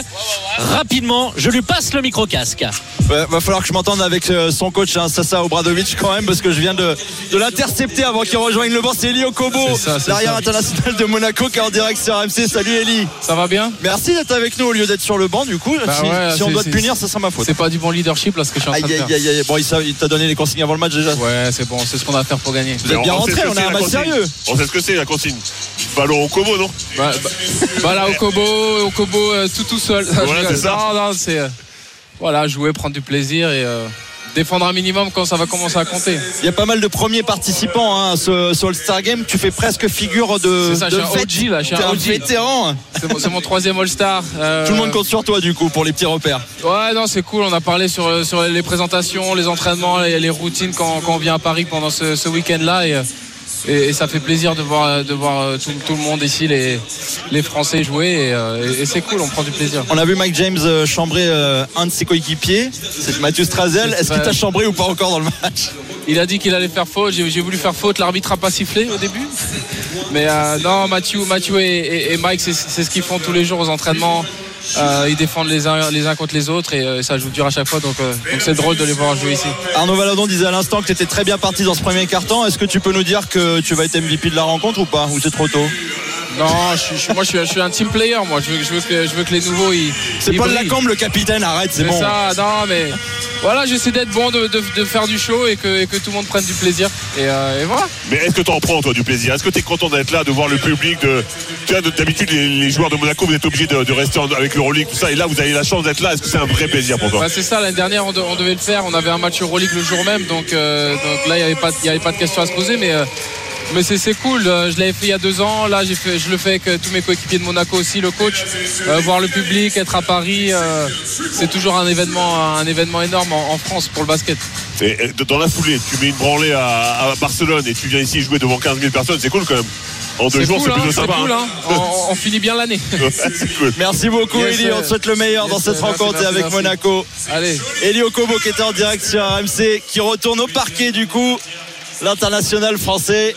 Rapidement, je lui passe le micro-casque. Ouais, va falloir que je m'entende avec euh, son coach, hein, Sasa Obradovic, quand même, parce que je viens de, de l'intercepter avant qu'il rejoigne le banc. C'est Eli Okobo, l'arrière international de Monaco, qui est en direct sur RMC. Salut Eli. Ça va bien? Merci d'être avec nous au lieu d'être sur le banc, du coup. Bah si ouais, si on doit te punir, ça sera ma faute. C'est pas du bon leadership là ce que je suis en train Aïe, de aïe, faire. aïe, aïe. Bon, il t'a donné les consignes avant le match déjà. Ouais, c'est bon, c'est ce qu'on a à faire pour gagner. Vous êtes bien que on a un match sérieux. On sait ce que c'est la consigne. Ballon au Kobo, non? Bah, bah, bah au Kobo, au Kobo, euh, tout tout seul. Voilà, c'est ça. Non, non, c'est euh, voilà, jouer, prendre du plaisir et euh, défendre un minimum quand ça va commencer à compter. Il y a pas mal de premiers participants hein, à ce, ce All-Star Game. Tu fais presque figure de. C'est ça, de je suis un. OG, là, je suis T'es un un OG. vétéran. C'est mon, c'est mon troisième All-Star. euh, Tout le monde compte sur toi, du coup, pour les petits repères. Ouais, non, c'est cool. On a parlé sur, sur les présentations, les entraînements, les, les routines quand, quand on vient à Paris pendant ce, ce week-end-là. Et, euh, et, et ça fait plaisir de voir, de voir euh, tout, tout le monde ici, les, les Français jouer. Et, euh, et- c'est cool, on prend du plaisir. On a vu Mike James euh, chambrer un de ses coéquipiers, c'est Mathieu Strazel. Est-ce qu'il t'a chambré ou pas encore dans le match? Il a dit qu'il allait faire faute. J'ai voulu faire faute. L'arbitre a pas sifflé au début. Mais euh, non, Mathieu, Mathieu et, Mike, c'est ce qu'ils font tous les jours aux entraînements. Euh, ils défendent les uns, les uns contre les autres et euh, ça joue dur à chaque fois. Donc euh, donc c'est drôle de les voir jouer ici. Arnaud Valadon disait à l'instant que tu étais très bien parti dans ce premier carton. Est-ce que tu peux nous dire que tu vas être MVP de la rencontre ou pas? Ou c'est trop tôt? Non, je moi je suis, je suis un team player. Moi, je veux, je veux que, je veux que les nouveaux ils. C'est ils Paul brillent. Lacombe le capitaine, arrête, c'est C'est bon. ça, non mais voilà, j'essaie d'être bon, de, de- de faire du show et que, et que tout le monde prenne du plaisir. Et, euh, et voilà. Mais est-ce que tu en prends, toi, du plaisir? Est-ce que tu es content d'être là, de voir le public de... Tu vois, d'habitude, les, les joueurs de Monaco, vous êtes obligés de, de rester en- avec l'Euroleague, tout ça. Et là, vous avez la chance d'être là. Est-ce que c'est un vrai plaisir pour toi? Bah, c'est ça, l'année dernière on, de- on devait le faire, on avait un match Euroleague le jour même, donc, euh, donc là il n'y pas- avait pas de question à se poser, mais, euh, mais c'est, c'est cool, Euh, je l'avais fait il y a deux ans, là fait, je le fais avec euh, tous mes coéquipiers de Monaco aussi, le coach, Euh, voir le public, être à Paris, euh, c'est toujours un événement, un événement énorme en, en France pour le basket. Et, et dans la foulée, tu mets une branlée à, à Barcelone et tu viens ici jouer devant 15 000 personnes, c'est cool quand même. En deux jours, cool, c'est hein, plutôt c'est sympa. cool, hein. hein. On, on finit bien l'année. Ouais, c'est cool. Merci beaucoup Yes, Eli, on te souhaite le meilleur yes, dans cette merci, rencontre merci, avec merci. Monaco. Allez. Eli Okobo qui était en direct sur RMC, qui retourne au parquet du coup, l'international français.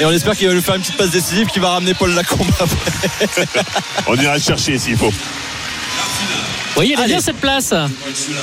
Et on espère qu'il va nous faire une petite passe décisive qui va ramener Paul Lacombe après. On ira le chercher s'il faut. Vous voyez, il est bien cette place.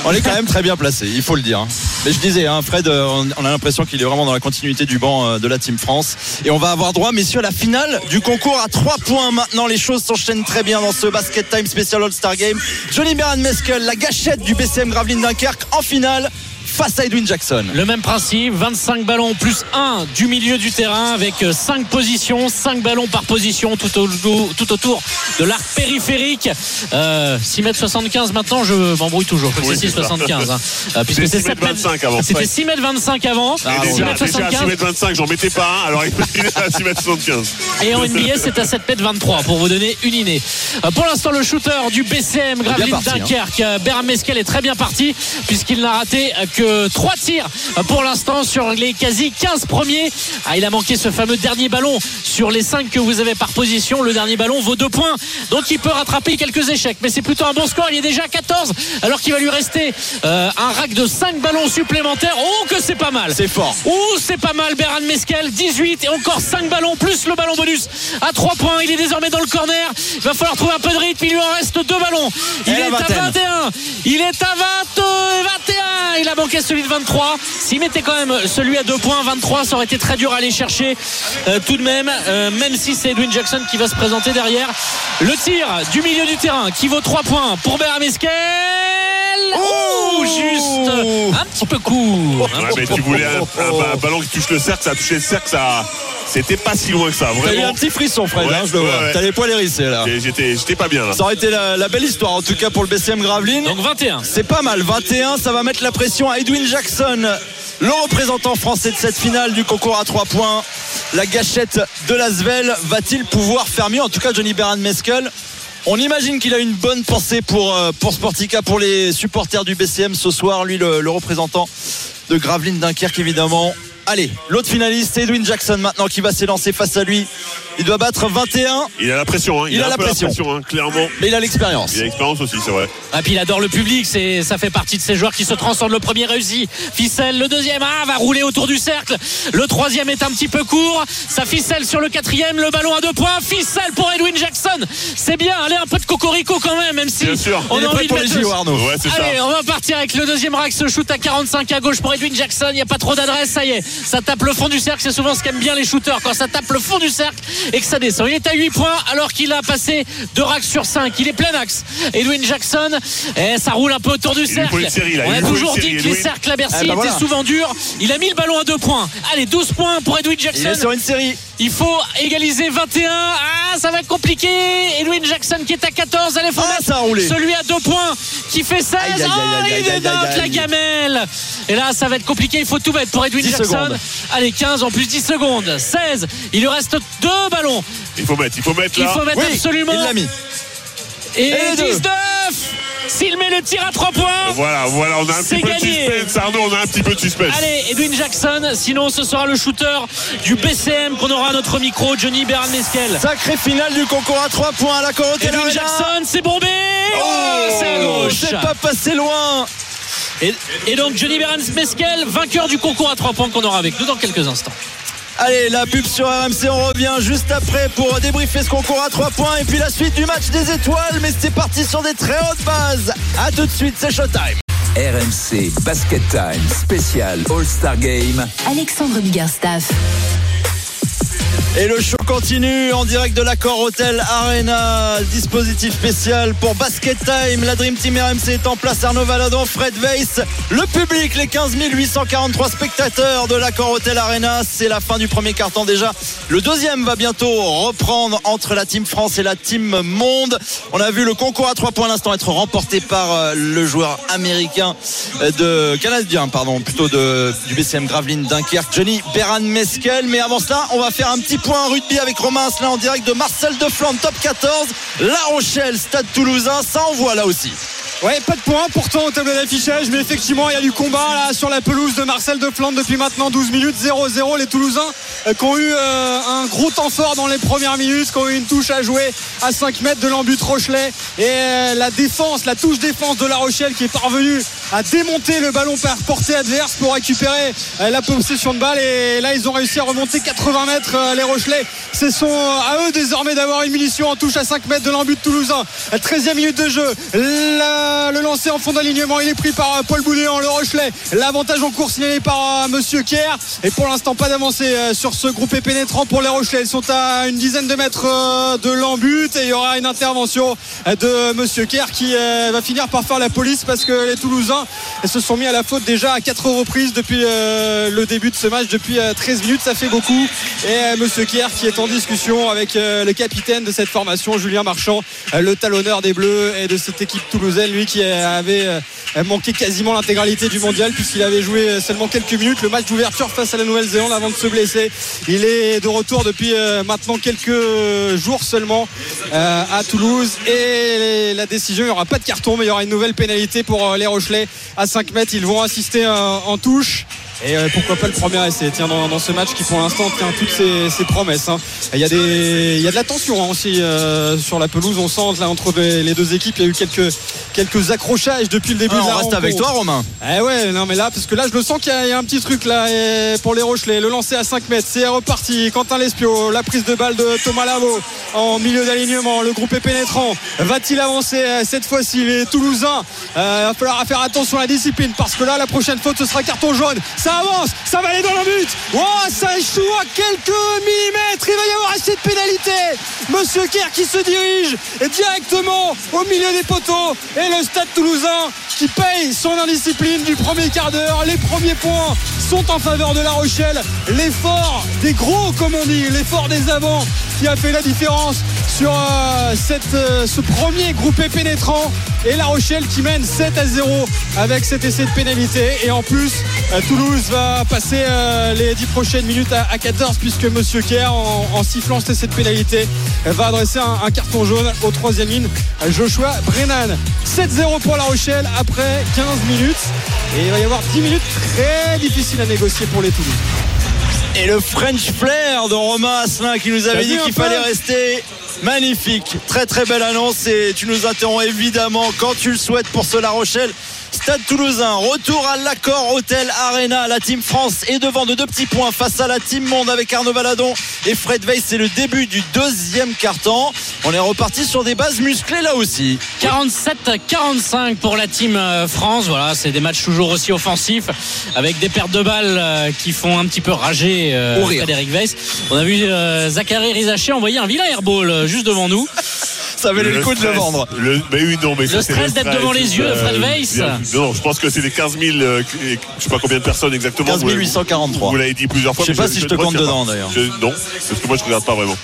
On est quand même très bien placé, il faut le dire. hein. Mais je disais, hein, Fred, euh, on a l'impression qu'il est vraiment dans la continuité du banc euh, de la Team France. Et on va avoir droit, messieurs, à la finale du concours à 3 points maintenant. Les choses s'enchaînent très bien dans ce Basket Time Special All-Star Game. Johnny Beran Meskel, la gâchette du BCM Gravelines Dunkerque en finale face à Edwin Jackson. Le même principe, 25 ballons plus 1 du milieu du terrain avec 5 positions, 5 ballons par position tout, au- tout autour de l'arc périphérique. Euh, 6 mètres 75 maintenant, je m'embrouille toujours. Je crois que Oui, c'est c'est ça. 6,75. Hein. Euh, puisque C'est c'est 6 mètres 25 avant. C'était Ouais. 6 mètres 25 avant. Et 6 déjà, mètres déjà à 6 75. mètres 25, j'en mettais pas un, alors il est à 6 mètres 75. Et en NBA, c'est à 7 mètres 23 pour vous donner une idée. Euh, Pour l'instant, le shooter du BCM Gravelines parti, hein. Dunkerque, euh, Beram Meskel est très bien parti puisqu'il n'a raté euh, que 3 tirs pour l'instant sur les quasi 15 premiers. Ah, il a manqué ce fameux dernier ballon sur les 5 que vous avez par position. Le dernier ballon vaut 2 points. Donc il peut rattraper quelques échecs. Mais c'est plutôt un bon score. Il est déjà à 14 alors qu'il va lui rester euh, un rack de 5 ballons supplémentaires. Oh que c'est pas mal. C'est fort. Ouh, c'est pas mal, Beran Meskel, 18 et encore 5 ballons, plus le ballon bonus à 3 points. Il est désormais dans le corner. Il va falloir trouver un peu de rythme. Il lui en reste 2 ballons. Il Et est à vingtaine. 21. Il est à 20, 21. Il a manqué celui de 23. S'il mettait quand même celui à 2 points, 23, ça aurait été très dur à aller chercher euh, tout de même, euh, même si c'est Edwin Jackson qui va se présenter derrière. Le tir du milieu du terrain qui vaut 3 points pour Beran Meskel. Ouh, juste un petit peu court. Ouais, mais tu voulais un, un- un ballon qui touche le cercle, ça a touché le cercle, ça. C'était pas si loin que ça, T'as eu un petit frisson, Fred, Ouais, hein, je le vois. ouais. T'as les poils hérissés là. J'étais j'étais pas bien là. Ça aurait été la, la belle histoire, en tout cas pour le BCM Gravelines. Donc 21. C'est pas mal, 21, ça va mettre la pression à Edwin Jackson, le représentant français de cette finale du concours à 3 points. La gâchette de Lasvel va-t-il pouvoir faire mieux En tout cas, Johnny Beran Meskel. On imagine qu'il a une bonne pensée pour, euh, pour Sportica, pour les supporters du BCM ce soir. Lui, le, représentant de Gravelines Dunkerque, évidemment. Allez, l'autre finaliste, Edwin Jackson maintenant qui va s'élancer face à lui. Il doit battre 21, Il a la pression, hein. Il a la pression. hein, clairement. mais il a l'expérience. Il a l'expérience aussi, c'est vrai. Ah, puis il adore le public, c'est, ça fait partie de ces joueurs qui se transcendent. Le premier réussi, ficelle. Le deuxième, ah, va rouler autour du cercle. Le troisième est un petit peu court. Ça ficelle sur le quatrième. Le ballon à deux points. Ficelle pour Edwin Jackson. C'est bien. Allez, un peu de cocorico quand même, même si Bien sûr. on Il est a envie de mettre. Ouais, ça. Allez, on va partir avec le deuxième rack. Ce shoot à 45 à gauche pour Edwin Jackson. Il n'y a pas trop d'adresse. Ça y est. Ça tape le fond du cercle. C'est souvent ce qu'aiment bien les shooters quand ça tape le fond du cercle et que ça descend. Il est à 8 points alors qu'il a passé 2 racks sur 5. Il est plein axe. Edwin Jackson, eh, ça roule un peu autour du cercle. On a toujours dit que les cercles à Bercy ah, étaient souvent durs. Il a mis le ballon à 2 points. Allez, 12 points pour Edwin Jackson. Il faut égaliser 21. Ah, ça va être compliqué. Edwin Jackson qui est à 14. Allez, faut ah. Celui à 2 points qui fait 16. Ah, aïe, il dénote la gamelle. Et là, ça va être compliqué. Il faut tout mettre pour Edwin Jackson. Allez, 15 en plus 10 secondes. 16. Il lui reste 2 il faut mettre, il faut mettre là. Il faut mettre absolument. Il. Et, Et 19 s'il met le tir à 3 points, voilà, voilà, on a un petit peu de suspense. On a un petit peu de suspense. Allez, Edwin Jackson, sinon ce sera le shooter du BCM qu'on aura à notre micro, Johnny Bernard Mesquel. Sacré finale du concours à 3 points à la Corotel. Edwin Jackson, c'est bombé oh, oh C'est à gauche pas passé loin et, donc Johnny Berens Mesquel, vainqueur du concours à 3 points qu'on aura avec nous dans quelques instants. Allez, la pub sur RMC, on revient juste après pour débriefer ce concours à 3 points et puis la suite du match des étoiles. Mais c'est parti sur des très hautes bases. A tout de suite, c'est Showtime. RMC Basket Time spécial All-Star Game. Alexandre Biggerstaff. Et le show continue en direct de l'accord Hotel Arena. Dispositif spécial pour Basket Time. La Dream Team RMC est en place. Arnaud Valadon, Fred Weiss. Le public, les 15 843 spectateurs de l'accord Hotel Arena. C'est la fin du premier carton déjà. Le deuxième va bientôt reprendre entre la Team France et la Team Monde. On a vu le concours à 3 points à l'instant être remporté par euh, le joueur américain euh, de canadien, pardon, plutôt de, du BCM Gravelines Dunkerque, Johnny Beran Meskel. Mais avant cela, on va faire un petit point rugby avec Romain Asselin en direct de Marcel de Flandre, top 14. La Rochelle, Stade Toulousain, ça envoie là aussi. Ouais, pas de points pourtant au tableau d'affichage, mais effectivement, il y a du combat là sur la pelouse de Marcel de Flandre depuis maintenant 12 minutes, 0-0. Les Toulousains euh, qui ont eu euh, un gros temps fort dans les premières minutes, qui ont eu une touche à jouer à 5 mètres de l'embut Rochelet. Et euh, la défense, la touche défense de La Rochelle qui est parvenue à démonter le ballon par portée adverse pour récupérer la possession de balle. Et là, ils ont réussi à remonter 80 mètres les Rochelais. Ce sont à eux désormais d'avoir une munition en touche à 5 mètres de l'embut toulousain. 13e minute de jeu. Le lancer en fond d'alignement, il est pris par Paul Boudéan, le Rochelet. L'avantage en cours signalé par Monsieur Kerr. Et pour l'instant, pas d'avancée sur ce groupe pénétrant pour les Rochelais. Ils sont à une dizaine de mètres de l'embut et il y aura une intervention de Monsieur Kerr qui va finir par faire la police parce que les Toulousains se sont mis à la faute déjà à quatre reprises depuis le début de ce match, depuis 13 minutes. Ça fait beaucoup. Et Monsieur Kerr qui est en discussion avec le capitaine de cette formation, Julien Marchand, le talonneur des Bleus et de cette équipe toulousaine, lui qui avait manqué quasiment l'intégralité du mondial puisqu'il avait joué seulement quelques minutes le match d'ouverture face à la Nouvelle-Zélande avant de se blesser. Il est de retour depuis maintenant quelques jours seulement à Toulouse et la décision, il n'y aura pas de carton mais il y aura une nouvelle pénalité pour les Rochelais à 5 mètres. Ils vont assister en touche. Et pourquoi pas le premier essai tiens, dans, ce match qui pour l'instant tient toutes ses, promesses. hein. Il, y a des, il y a de la tension hein, aussi euh, sur la pelouse. On sent là entre les deux équipes, il y a eu quelques, quelques accrochages depuis le début Ah, de la on reste rencontre. avec toi, Romain. Eh ouais, non mais là, parce que là, je le sens qu'il y, a- il y a un petit truc là et pour les Rochelais. Le lancer à 5 mètres, c'est reparti. Quentin Lespio, la prise de balle de Thomas Lavo en milieu d'alignement. Le groupe est pénétrant. Va-t-il avancer euh, cette fois-ci Les Toulousains, euh, il va falloir faire attention à la discipline parce que là, la prochaine faute, ce sera carton jaune. Ça avance, ça va aller dans le but. Ça échoue à quelques millimètres. Il va y avoir assez de pénalité. Monsieur Kerr qui se dirige directement au milieu des poteaux et le stade toulousain qui paye son indiscipline du premier quart d'heure. Les premiers points sont en faveur de La Rochelle. L'effort des gros, comme on dit, l'effort des avants qui a fait la différence sur euh, cette, euh, ce premier groupé pénétrant. Et La Rochelle qui mène 7 à 0 avec cet essai de pénalité. Et en plus, euh, Toulouse va passer euh, les 10 prochaines minutes à, à 14 puisque Monsieur Kerr, en, en sifflant cet essai de pénalité, va adresser un, un carton jaune au troisième ligne. Joshua Brennan. 7-0 pour La Rochelle après 15 minutes. Et il va y avoir 10 minutes très difficiles à négocier pour les Toulouse. Et le French Flair de Romain Asselin qui nous avait dit qu'il fallait rester. Magnifique, très très belle annonce et tu nous interromps évidemment quand tu le souhaites pour ce La Rochelle. Stade Toulousain, retour à l'accord Hôtel Arena. La Team France est devant de deux petits points face à la Team Monde avec Arnaud Valadon et Fred Weiss. C'est le début du deuxième carton. On est reparti sur des bases musclées là aussi. 47-45 pour la team euh, France. Voilà, c'est des matchs toujours aussi offensifs avec des pertes de balles euh, qui font un petit peu rager euh. Frédéric Weiss. On a vu Zachary Rizaché envoyer un vilain airball juste devant nous. Ça valait le, coup de le stress, vendre. le- mais oui, non, mais ça, Le c'est stress d'être devant les yeux de Fred Weiss. Non, je pense que c'est les 15 000, euh, je sais pas combien de personnes exactement. 15 vous l'avez- 843. Vous l'avez dit plusieurs fois. Je sais pas si je te compte dedans, d'ailleurs. Non, parce que moi je regarde pas vraiment.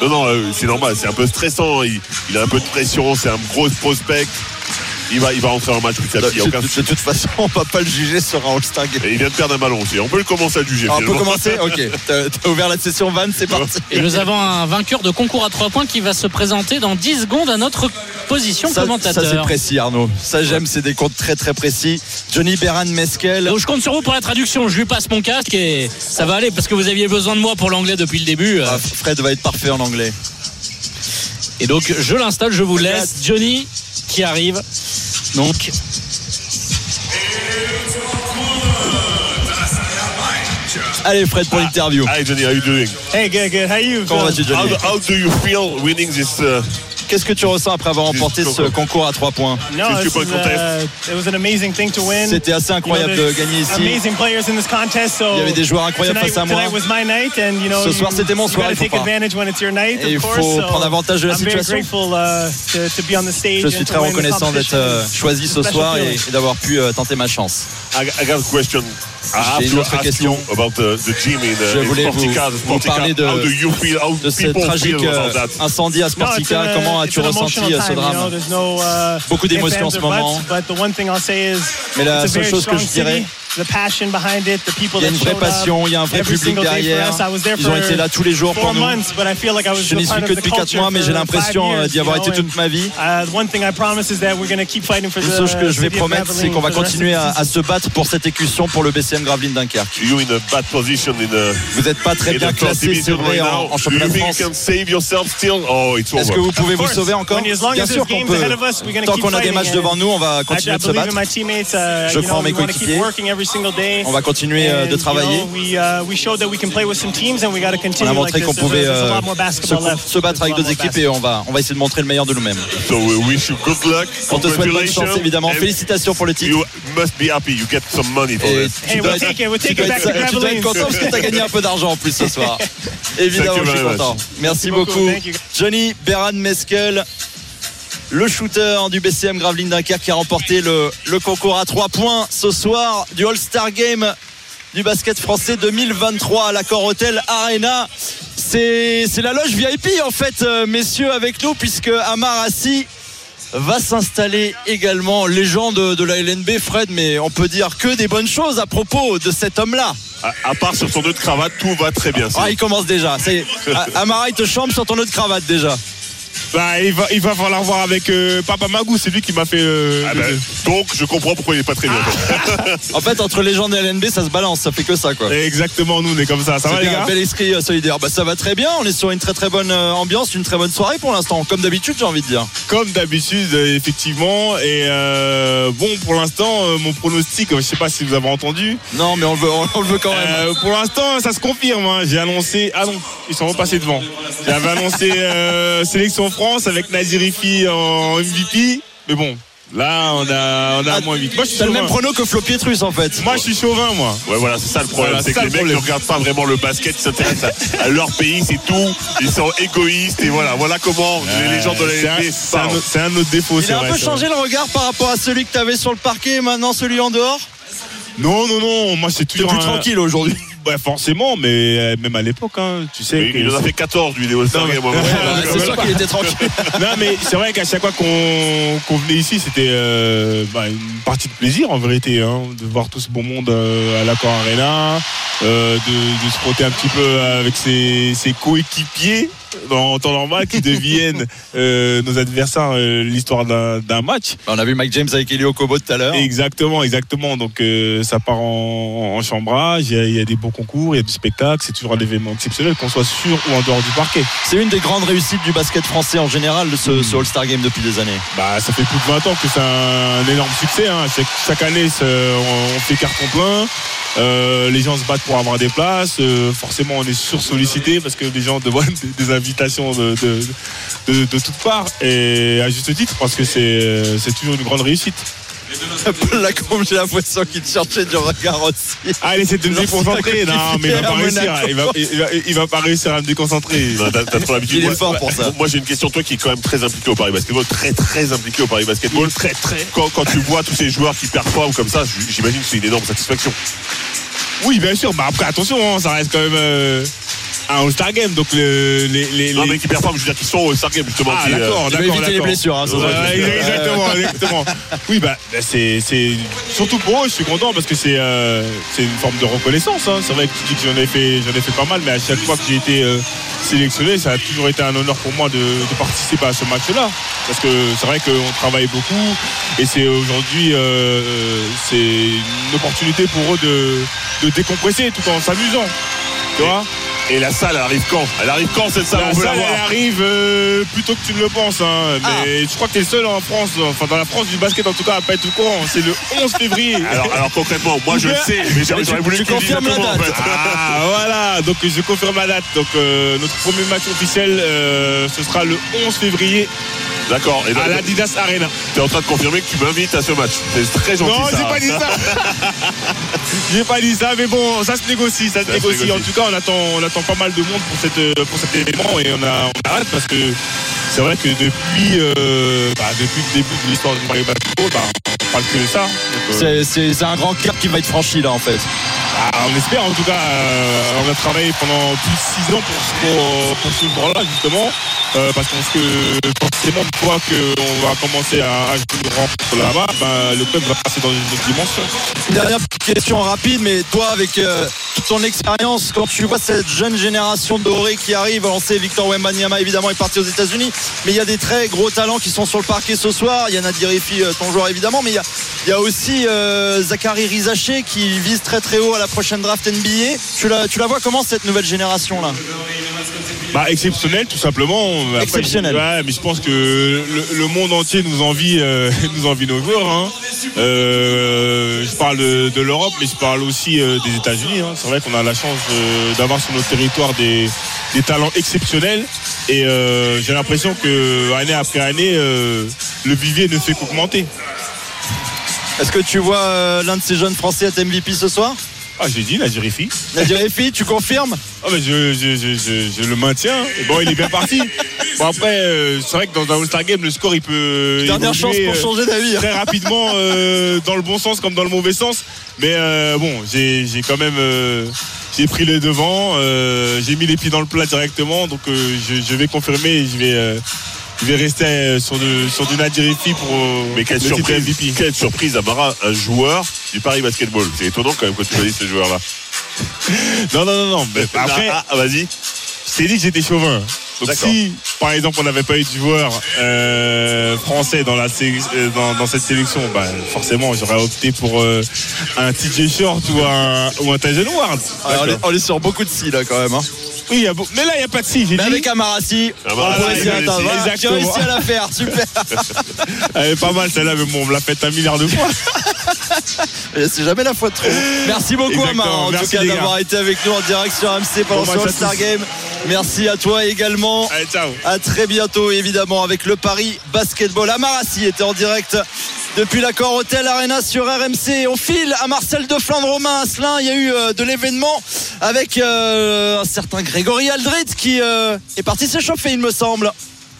Non, non, euh, c'est normal, c'est un peu stressant. Il, il a un peu de pression, c'est un gros prospect. Il va, il va rentrer en match petit à De, petit. il y a aucun de- de toute façon, on va pas le juger sur un All-Star Game. Et il vient de perdre un ballon aussi. On peut le commencer à le juger. Alors, on peut commencer Ok, t'as ouvert la session van, c'est parti. Et nous avons un vainqueur de concours à 3 points qui va se présenter dans 10 secondes à notre position Ça, ça, commentateur. c'est précis Arnaud. Ça j'aime, c'est des comptes très très précis. Johnny Beran Meskel. Donc je compte sur vous pour la traduction. Je lui passe mon casque et ça va aller parce que vous aviez besoin de moi pour l'anglais depuis le début. Ah, Fred va être parfait en anglais. Et donc je l'installe, je vous laisse. Johnny qui arrive. Donc Allez, Fred, pour l'interview. Hi Johnny, how you doing? Hey, good, good. How you? Comment vas-tu, How, Johnny? Do- how do you feel winning this? Uh, Qu'est-ce que tu ressens après avoir remporté ce concours à 3 points. C'était assez incroyable de gagner ici. Il y avait des joueurs incroyables face à moi. Ce soir, c'était mon soir, il faut pas. Et il faut prendre avantage de la situation. uh. Je suis très reconnaissant d'être euh, choisi ce soir et d'avoir pu euh, tenter ma chance. I, I got a question. I have J'ai une to autre ask question. you about the, the gym in, Je uh, in voulais vous, Sportica, parler de, how do you feel? How de ce people tragique feel euh, about that? incendie à Sportica. an, Comment as-tu ressenti euh, ce time, you know, drame no, uh, Beaucoup d'émotions en ce moment. But the one thing I'll say is, Mais la it's a seule very chose que strong je dirais, city. The passion behind it, the people il y a that une vraie passion, il y a un vrai every public single day for derrière. us. I was there Ils ont été là tous les jours four pour nous. months, but I feel like I was Je n'y suis of que the depuis 4 culture mois, mais j'ai for l'impression five euh, years, d'y avoir été toute ma vie. and, uh, one thing I promise is that we're going to keep fighting for Une the chose que je vais promettre, c'est qu'on va continuer à, se battre pour cette écussion pour le BCM Gravelines Dunkerque. You in a bad position in the, Vous n'êtes pas très bien classé, c'est vrai, right en, en championnat you de think you France. can save yourself still? Oh, Est-ce que vous pouvez Of vous course. sauver encore? When- as long Bien as sûr qu'on peut. us, Tant keep qu'on a des matchs devant nous, on va I, continuer I de se battre. Uh, Je you crois en mes coéquipiers. On va continuer euh, de travailler. uh, we showed that we can play with some teams and we got to On continue a montré qu'on pouvait euh, se, battre avec more équipes et on va, on va essayer de montrer le meilleur de nous-mêmes. So we wish you good luck. On te souhaite bonne chance évidemment. Félicitations pour le titre. You must be happy. You get some money for Et this. Hey, tu dois we'll être- take it. We'll tu take dois it être- back to tu dois être Gravelines. content parce que tu as gagné un peu d'argent en plus ce soir. Évidemment, je suis content. Merci beaucoup. beaucoup. Johnny Beran Meskel, le shooter du BCM Gravelines Dunkerque qui a remporté le, le concours à 3 points ce soir du All-Star Game du basket français 2023 à l'accord Hotel Arena. C'est la loge VIP en fait, euh, messieurs, avec nous, puisque Amar Assi va s'installer également légende de la LNB, Fred, mais on peut dire que des bonnes choses à propos de cet homme-là. À, à part sur son nœud de cravate, tout va très bien. Ah, il commence déjà. Amara, il te chambre sur ton nœud de cravate déjà. Bah, il va, il va falloir voir avec euh, Papa Magou, c'est lui qui m'a fait. euh, Ah le- ben, donc, je comprends pourquoi il est pas très bien. En fait, entre légende et LNB, ça se balance, ça fait que ça, quoi. Exactement, nous, on est comme ça. Ça va, les gars un bel esprit euh, solidaire. Bah, ça va très bien. On est sur une très très bonne euh, ambiance, une très bonne soirée pour l'instant. Comme d'habitude, j'ai envie de dire. Comme d'habitude, euh, effectivement. Et euh, bon, pour l'instant, euh, mon pronostic, je sais pas si vous avez entendu. Non, mais on le veut, on, on le veut quand même. Euh, pour l'instant, ça se confirme. hein. J'ai annoncé. Ah non, ils sont repassés devant. J'avais annoncé euh, sélection France avec Nazirifi en MVP. Mais bon, là, on a, on a Ah, moins vite. Moi, je suis le même prono que Flo Pietrus en fait. Moi, je suis chauvin, moi. Ouais, voilà, c'est ça le problème. Voilà, c'est que les le mecs ne regardent pas vraiment le basket, ils s'intéressent à, à leur pays, c'est tout. Ils sont égoïstes et voilà, voilà comment les gens de la C'est un- c'est un, autre- défaut. Il c'est a un vrai, peu changé le regard par rapport à celui que t'avais sur le parquet et maintenant celui en dehors. Non, non, non, moi c'est T'es toujours. plus un- tranquille aujourd'hui. Ouais, forcément, mais euh, même à l'époque, hein, tu sais. Que il en a fait 14 lui. Ouais, Bah, ouais, c'est sûr qu'il était tranquille. non, mais c'est vrai qu'à chaque fois qu'on venait ici, c'était euh, bah, une partie de plaisir en vérité, hein, de voir tout ce beau monde euh, à l'Accor Arena, euh, de, de se frotter un petit peu avec ses, ses coéquipiers en temps normal qui deviennent euh, nos adversaires euh, l'histoire d'un match. On a vu Mike James avec Elio Kobo tout à l'heure. Exactement, exactement. Donc euh, ça part en, en chambrage, il y, a, il y a des beaux concours, il y a du spectacle, c'est toujours un événement exceptionnel, qu'on soit sur ou en dehors du parquet. C'est une des grandes réussites du basket français en général, ce, ce All-Star Game depuis des années. Bah, ça fait plus de 20 ans que c'est un, énorme succès. hein. Chaque, chaque année, on, on fait carton plein. Les gens se battent pour avoir des places. Forcément, on est sursollicité parce que les gens demandent des, des invitations de, de, de- de toutes parts. Et à juste titre, parce que c'est euh, c'est toujours une grande réussite. Paul Lacombe, j'ai l'impression qu'il te cherchait du regard aussi. Ah, il essaie de me déconcentrer. Non, mais il va pas réussir. Il va, il va- il va pas réussir à me déconcentrer. Non, trop l'habitude. Il est Moi- fort pour ça. Moi, j'ai une question. Toi qui es quand même très impliqué au Paris Basketball, très très impliqué au Paris Basketball. Très, très. Quand, quand tu vois tous ces joueurs qui performent comme ça, j'imagine que c'est une énorme satisfaction. Oui, bien sûr. Bah, après, attention, hein, ça reste quand même euh, un All-Star Game. Donc, le- les, les, Non, les- mais qui performent, je veux dire, qui sont au Star Game justement. Ah, qui, euh, d'accord, d'accord. éviter les blessures, hein, exactement, exactement. Oui, bah, bah, c'est, c'est surtout pour eux, je suis content parce que c'est, euh, c'est une forme de reconnaissance. hein. C'est vrai que tu dis que j'en ai fait, j'en ai fait pas mal, mais à chaque fois que j'ai été euh, sélectionné, ça a toujours été un honneur pour moi de, de participer à ce match-là. Parce que c'est vrai qu'on travaille beaucoup et c'est aujourd'hui, c'est une opportunité pour eux de, de décompresser tout en s'amusant. Tu vois? Et la salle, elle arrive quand? Elle arrive quand cette salle? La On veut la salle, voir. elle arrive euh, plus tôt que tu ne le penses. hein. Ah. Mais je crois que tu es seul en France, enfin dans la France du basket en tout cas, à pas être au courant. C'est le 11 février. Alors, alors concrètement, moi je le sais, mais j'aurais voulu que tu le dises en fait. Ah voilà, donc je confirme la date. Donc euh, notre premier match officiel, euh, ce sera le 11 février D'accord. Et donc, à l'Adidas Arena. tu es en train de confirmer que tu m'invites à ce match. C'est très gentil. Non, j'ai pas dit ça. j'ai pas dit ça, mais bon, ça se négocie, ça se Ça se négocie. négocie. En tout cas, on attend, on attend pas mal de monde pour, cette, euh, pour cet événement et on a, on a hâte parce que c'est vrai que depuis, euh, bah, depuis le début de l'histoire du Mario Basketball, bah, on parle que de ça. Euh, c'est un grand cap qui va être franchi là en fait. On espère en tout cas. euh, on a travaillé pendant plus de 6 ans pour, pour, ce jour-là justement. euh, parce que forcément une fois qu'on va commencer à, jouer là-bas, bah, le club va passer dans une autre dimension. Dernière question rapide, mais toi, avec euh, toute ton expérience, quand tu vois cette jeune génération dorée qui arrive, on sait Victor Wembanyama évidemment est parti aux États-Unis, mais il y a des très gros talents qui sont sur le parquet ce soir. Il y a Nadir Rifi, euh, ton joueur évidemment, mais il y a, il y a aussi euh, Zachary Rizaché qui vise très très haut à la prochaine draft NBA. Tu la, tu la vois comment cette nouvelle génération là? Bah, exceptionnel, tout simplement. Après, Exceptionnel. je- ouais, mais je pense que le, le monde entier nous envie, euh, nous envie nos joueurs. hein. Euh, je parle de, de l'Europe, mais je parle aussi euh, des États-Unis. hein. C'est vrai qu'on a la chance d'avoir sur notre territoire des, des talents exceptionnels. Et j'ai l'impression que année après année, le vivier ne fait qu'augmenter. Est-ce que tu vois l'un de ces jeunes Français être MVP ce soir? Ah, j'ai dit, Nadir Rifi. Nadir Rifi, tu confirmes Ah mais je, je, je, le maintiens. Et bon, il est bien parti. Bon après, euh, c'est vrai que dans un All-Star Game, le score il peut Dernière chance pour euh, changer d'avis. hein. très rapidement euh, dans le bon sens comme dans le mauvais sens. Mais euh, bon, j'ai quand même j'ai pris les devants, j'ai mis les pieds dans le plat directement, donc je, je vais confirmer et je vais je vais rester euh, sur, de, sur du Nadir Rifi pour euh, Mais quelle le surprise, MVP. quelle surprise, Amara, un joueur du Paris Basketball. C'est étonnant quand même quand tu choisis ce joueur-là. Non, non, non, non. mais après, ah, ah, vas-y. je t'ai dit que j'étais chauvin. Donc si, par exemple, on n'avait pas eu de joueur euh, français dans, la euh, dans, dans cette sélection, bah, forcément, j'aurais opté pour euh, un TJ Short ou un, ou un Tyson Ward. Ah, on, est, on est sur beaucoup de si là quand même. hein. Oui, il y a beau- mais là, il n'y a pas de si. J'ai Mais dit, avec Amarassi, on pourrait s'y. Voilà, Tu as Exactement. réussi à la faire, super. elle est pas mal celle-là, mais bon, on me l'a faite un milliard de fois. C'est jamais la fois de trop. Merci beaucoup Exactement. Amara en Merci, tout cas d'avoir été avec nous en direct sur AMC pendant Bon ce tous. Game. Merci à toi également. Allez, ciao. À très bientôt évidemment avec le Paris Basketball. Amarassi était en direct depuis l'accord Hotel Arena sur RMC. On file à Marcel de Flandre Romain Asselin. Il y a eu euh, de l'événement avec euh, un certain Grégory Aldrit qui euh, est parti s'échauffer il me semble.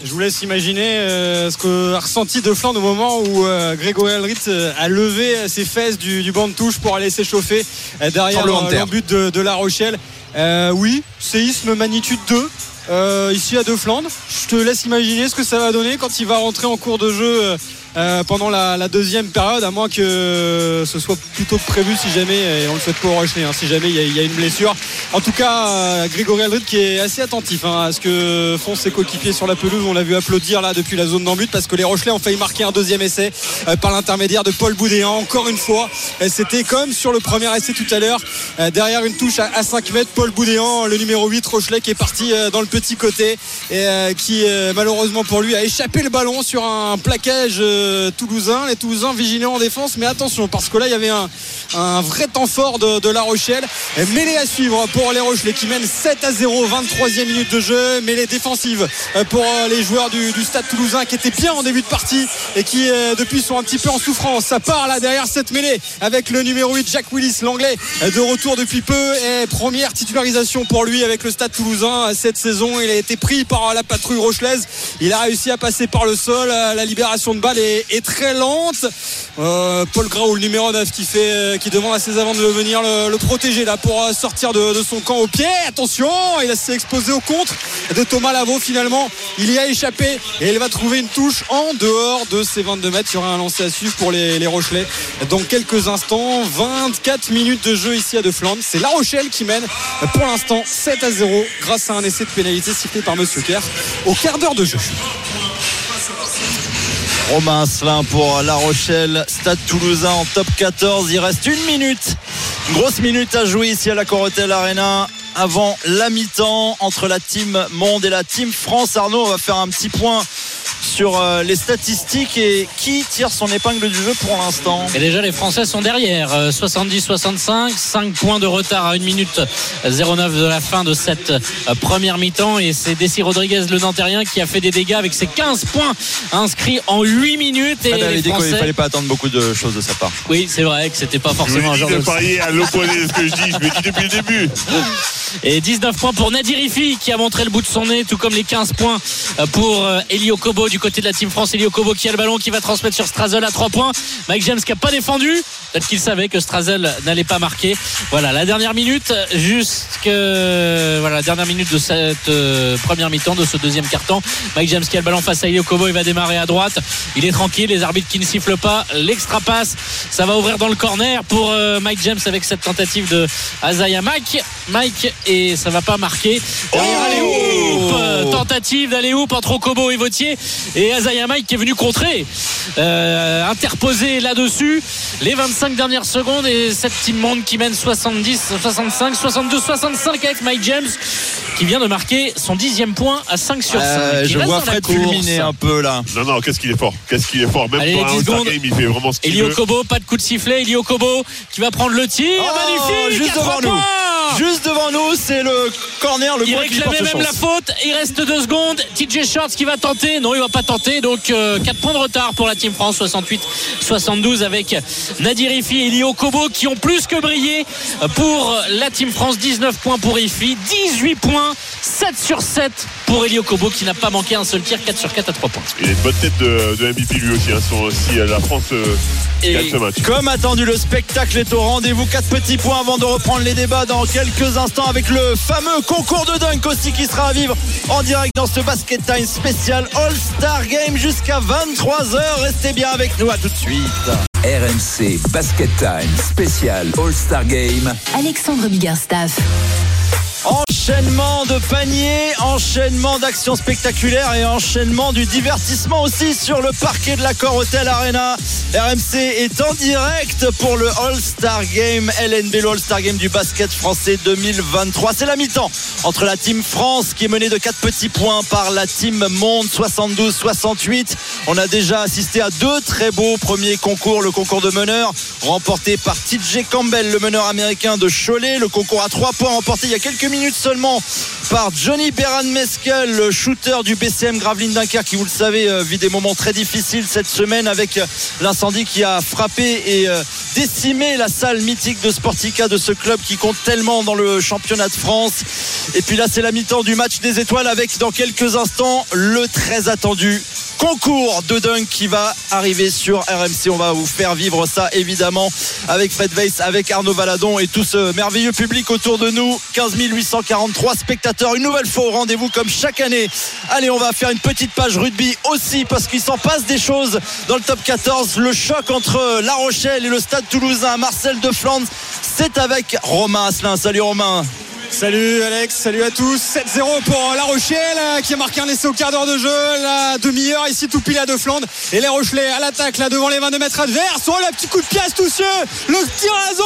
Je vous laisse imaginer euh, ce qu'a ressenti De Flandre au moment où euh, Grégory Alrit euh, a levé ses fesses du, du banc de touche pour aller s'échauffer euh, derrière euh, le but de, de La Rochelle. Euh, oui, séisme magnitude 2. euh, ici à De Flandre, je te laisse imaginer ce que ça va donner quand il va rentrer en cours de jeu euh, pendant la, la deuxième période, à moins que ce soit plutôt prévu si jamais, et on le souhaite pas au Rochelet, hein, si jamais il y, y a une blessure. En tout cas, euh, Grégory Aldrit qui est assez attentif hein, à ce que font ses coéquipiers sur la pelouse. On l'a vu applaudir là depuis la zone d'embut parce que les Rochelais ont failli marquer un deuxième essai euh, par l'intermédiaire de Paul Boudéan. Encore une fois, Euh, c'était comme sur le premier essai tout à l'heure, euh, derrière une touche à, à 5 mètres. Paul Boudéan, le numéro 8 Rochelet qui est parti dans le petit côté et qui malheureusement pour lui a échappé le ballon sur un plaquage euh, toulousain. Les Toulousains vigilants en défense, mais attention parce que là il y avait un, vrai temps fort de, La Rochelle. Et mêlée à suivre pour les Rochelais qui mènent 7 à 0, 23e minute de jeu. Mêlée défensive euh, pour euh, les joueurs du, stade toulousain qui étaient bien en début de partie et qui euh, depuis sont un petit peu en souffrance. Ça part là derrière cette mêlée avec le numéro 8 Jack Willis, l'anglais, de retour depuis peu et première titularisation pour lui avec le stade toulousain cette saison. Il a été pris par la patrouille rochelaise. Il a réussi à passer par le sol. La libération de balle est, très lente. Euh, Paul Grau, le numéro 9, qui, fait, euh, qui demande à ses avants de venir le, protéger là pour euh, sortir de, son camp au pied. Attention, il s'est exposé au contre de Thomas Lavaux finalement. Il y a échappé et il va trouver une touche en dehors de ses 22 mètres. Il y aura un lancer à suivre pour les, Rochelais. Dans quelques instants, 24 minutes de jeu ici à De Flandre. C'est La Rochelle qui mène pour l'instant 7 à 0 grâce à un essai de pénalité sifflé par Monsieur Kerr au quart d'heure de jeu. Romain Asselin pour La Rochelle, Stade Toulousain en top 14. Il reste une minute, une grosse minute à jouer ici à la Corotel Arena avant la mi-temps entre la team Monde et la team France. Arnaud, va faire un petit point sur euh, les statistiques et qui tire son épingle du jeu pour l'instant. Et déjà les Français sont derrière, euh, 70-65, 5 points de retard à 1 minute 09 de la fin de cette euh, première mi-temps et c'est Desi Rodriguez le Nantérien qui a fait des dégâts avec ses 15 points inscrits en 8 minutes et les Français... fallait pas attendre beaucoup de choses de sa part. Oui, c'est vrai que c'était pas Je forcément un ai genre de parier à l'opposé de ce que je dis. Je me dis depuis le début. Et 19 points pour Nadir Ifi qui a montré le bout de son nez, tout comme les 15 points pour euh, Elio Kobo du côté de la Team France. Elio Kobo qui a le ballon, qui va transmettre sur Strazel à 3 points. Mike James qui n'a pas défendu. Peut-être qu'il savait que Strazel n'allait pas marquer. Voilà, la dernière minute, jusque voilà, la dernière minute de cette euh, première mi-temps, de ce deuxième carton. Mike James qui a le ballon face à Elio Kobo, il va démarrer à droite. Il est tranquille, les arbitres qui ne sifflent pas. L'extra passe, ça va ouvrir dans le corner pour euh, Mike James avec cette tentative de Azaya Mike. Mike et ça va pas marquer. Derrière Aléoup, euh, tentative d'Aléoup entre Okobo et Vautier et Azaya Mike qui est venu contrer, euh, interposer là-dessus les 25 dernières secondes et cette team monde qui mène 70, 65, 62, 65 avec Mike James qui vient de marquer son dixième point à 5 sur 5. Euh, je vois Fred fulminer un peu là. Non, non, qu'est-ce qu'il est fort. Qu'est-ce qu'il est fort. Même Allez, pour un 10 All-Star secondes. Game, il fait vraiment ce qu'il Elio veut. Kobo, pas de coup de sifflet. Elio Kobo qui va prendre le tir. Oh, Magnifique, juste devant nous. Juste devant nous, c'est le corner, le Il réclamait même la faute. Il reste deux secondes. TJ Shorts qui va tenter. Non, il va pas tenter. Donc 4 points de retard pour la Team France. 68-72 avec Nadir Ifi et Elio Kobo qui ont plus que brillé pour la Team France. 19 points pour Ifi. 18 points. 7 sur 7 pour Elio Kobo qui n'a pas manqué un seul tir. 4 sur 4 à 3 points. Il a une bonne tête de, de MVP lui aussi. hein, son- si euh, la France euh, gagne ce match. comme attendu, le spectacle est au rendez-vous. Quatre petits points avant de reprendre les débats dans quelques instants avec le fameux concours de dunk aussi qui sera à vivre en direct dans ce Basket Time spécial All-Star Game jusqu'à 23h. Restez bien avec nous, à tout de suite. RMC Basket Time spécial All-Star Game. Alexandre Biggerstaff. Enchaînement de paniers, enchaînement d'actions spectaculaires et enchaînement du divertissement aussi sur le parquet de l'accord Hotel Arena. RMC est en direct pour le All-Star Game, LNB, le All-Star Game du basket français 2023. C'est la mi-temps entre la team France qui est menée de 4 petits points par la team Monde 72-68. On a déjà assisté à deux très beaux premiers concours. Le concours de meneur remporté par TJ Campbell, le meneur américain de Cholet. Le concours à 3 points remporté il y a quelques minutes seulement par Johnny Beran Meskel, le shooter du BCM Gravelines Dunkerque qui, vous le savez, euh, vit des moments très difficiles cette semaine avec euh, l'incendie qui a frappé et euh, décimé la salle mythique de Sportica de ce club qui compte tellement dans le championnat de France. Et puis là, c'est la mi-temps du match des étoiles avec dans quelques instants le très attendu concours de dunk qui va arriver sur RMC. On va vous faire vivre ça évidemment avec Fred Weiss, avec Arnaud Valadon et tout ce merveilleux public autour de nous. 15 843 spectateurs. Une nouvelle fois au rendez-vous comme chaque année. Allez, on va faire une petite page rugby aussi parce qu'il s'en passe des choses dans le top 14. Le choc entre La Rochelle et le Stade Toulousain. Marcel de Flandre, c'est avec Romain Asselin. Salut Romain. Salut Alex, salut à tous. 7-0 pour La Rochelle euh, qui a marqué un essai au quart d'heure de jeu, la demi-heure ici tout pile à deux Flandres. Et les Rochelais à l'attaque là devant les 22 mètres adverses. Oh le petit coup de pied astucieux, le petit rason.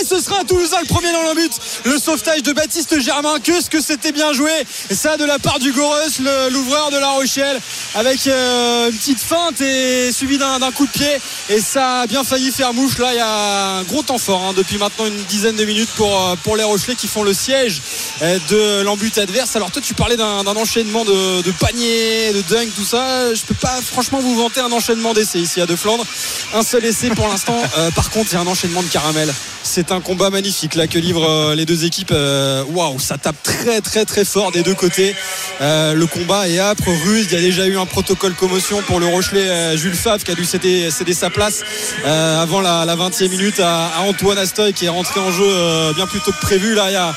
Et ce sera Toulousain le premier dans le but. Le sauvetage de Baptiste Germain, que ce que c'était bien joué. Et ça de la part du le- l'ouvreur de La Rochelle, avec euh, une petite feinte et suivi d'un d'un coup de pied. Et ça a bien failli faire mouche. Là, il y a un gros temps fort hein, depuis maintenant une dizaine de minutes pour, euh, pour les Rochelais qui font le siège euh, de l'embut adverse. Alors, toi, tu parlais d'un enchaînement de, de paniers, de dunk, tout ça. Je peux pas franchement vous vanter un enchaînement d'essais ici à De Flandre. Un seul essai pour l'instant. Euh, par contre, il y a un enchaînement de caramel. C'est un combat magnifique là que livrent euh, les deux équipes. Waouh, ça tape très très très fort des deux côtés. Euh, le combat est âpre, rude. Il y a déjà eu un protocole commotion pour le Rochelet euh, Jules Favre qui a dû céder, céder sa place avant la, la 20e minute à, à Antoine Astoy qui est rentré en jeu bien plus tôt que prévu. Là, il y a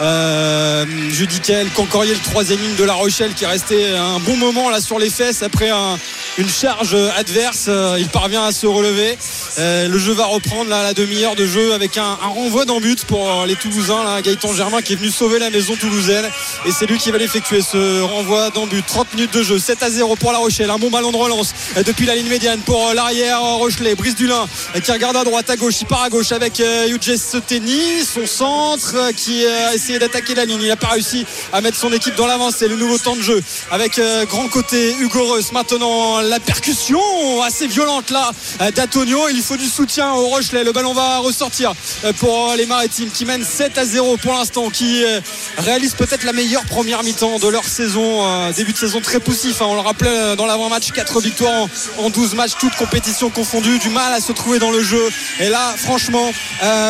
euh, Judicael, Cancorier, le troisième ligne de La Rochelle qui est resté un bon moment là sur les fesses après un- une charge adverse. Euh, il parvient à se relever. Euh, le jeu va reprendre la demi-heure de jeu avec un, renvoi d'en but pour euh, les Toulousains. Gaëtan Germain qui est venu sauver la maison toulousaine. Et c'est lui qui va l'effectuer ce renvoi d'en but. 30 minutes de jeu, 7 à 0 pour La Rochelle. Un bon ballon de relance depuis la ligne médiane pour l'arrière Rochelet. Brice Dulin qui regarde à droite, à gauche. Il part à gauche avec Eugé Soteni, son centre qui a essayé d'attaquer la ligne. Il n'a pas réussi à mettre son équipe dans l'avance. C'est le nouveau temps de jeu avec grand côté Hugo Reus. Maintenant, la percussion assez violente là euh, d'Antonio. Il faut du soutien au Rochelet. Le ballon va ressortir euh, pour les Maritimes qui mènent 7 à 0 pour l'instant, qui euh, réalisent peut-être la meilleure première mi-temps de leur saison. Début de saison très poussif. hein. On le rappelait dans l'avant-match, 4 victoires en, en 12 matchs, toutes compétitions confondues. Du mal à se trouver dans le jeu. Et là, franchement,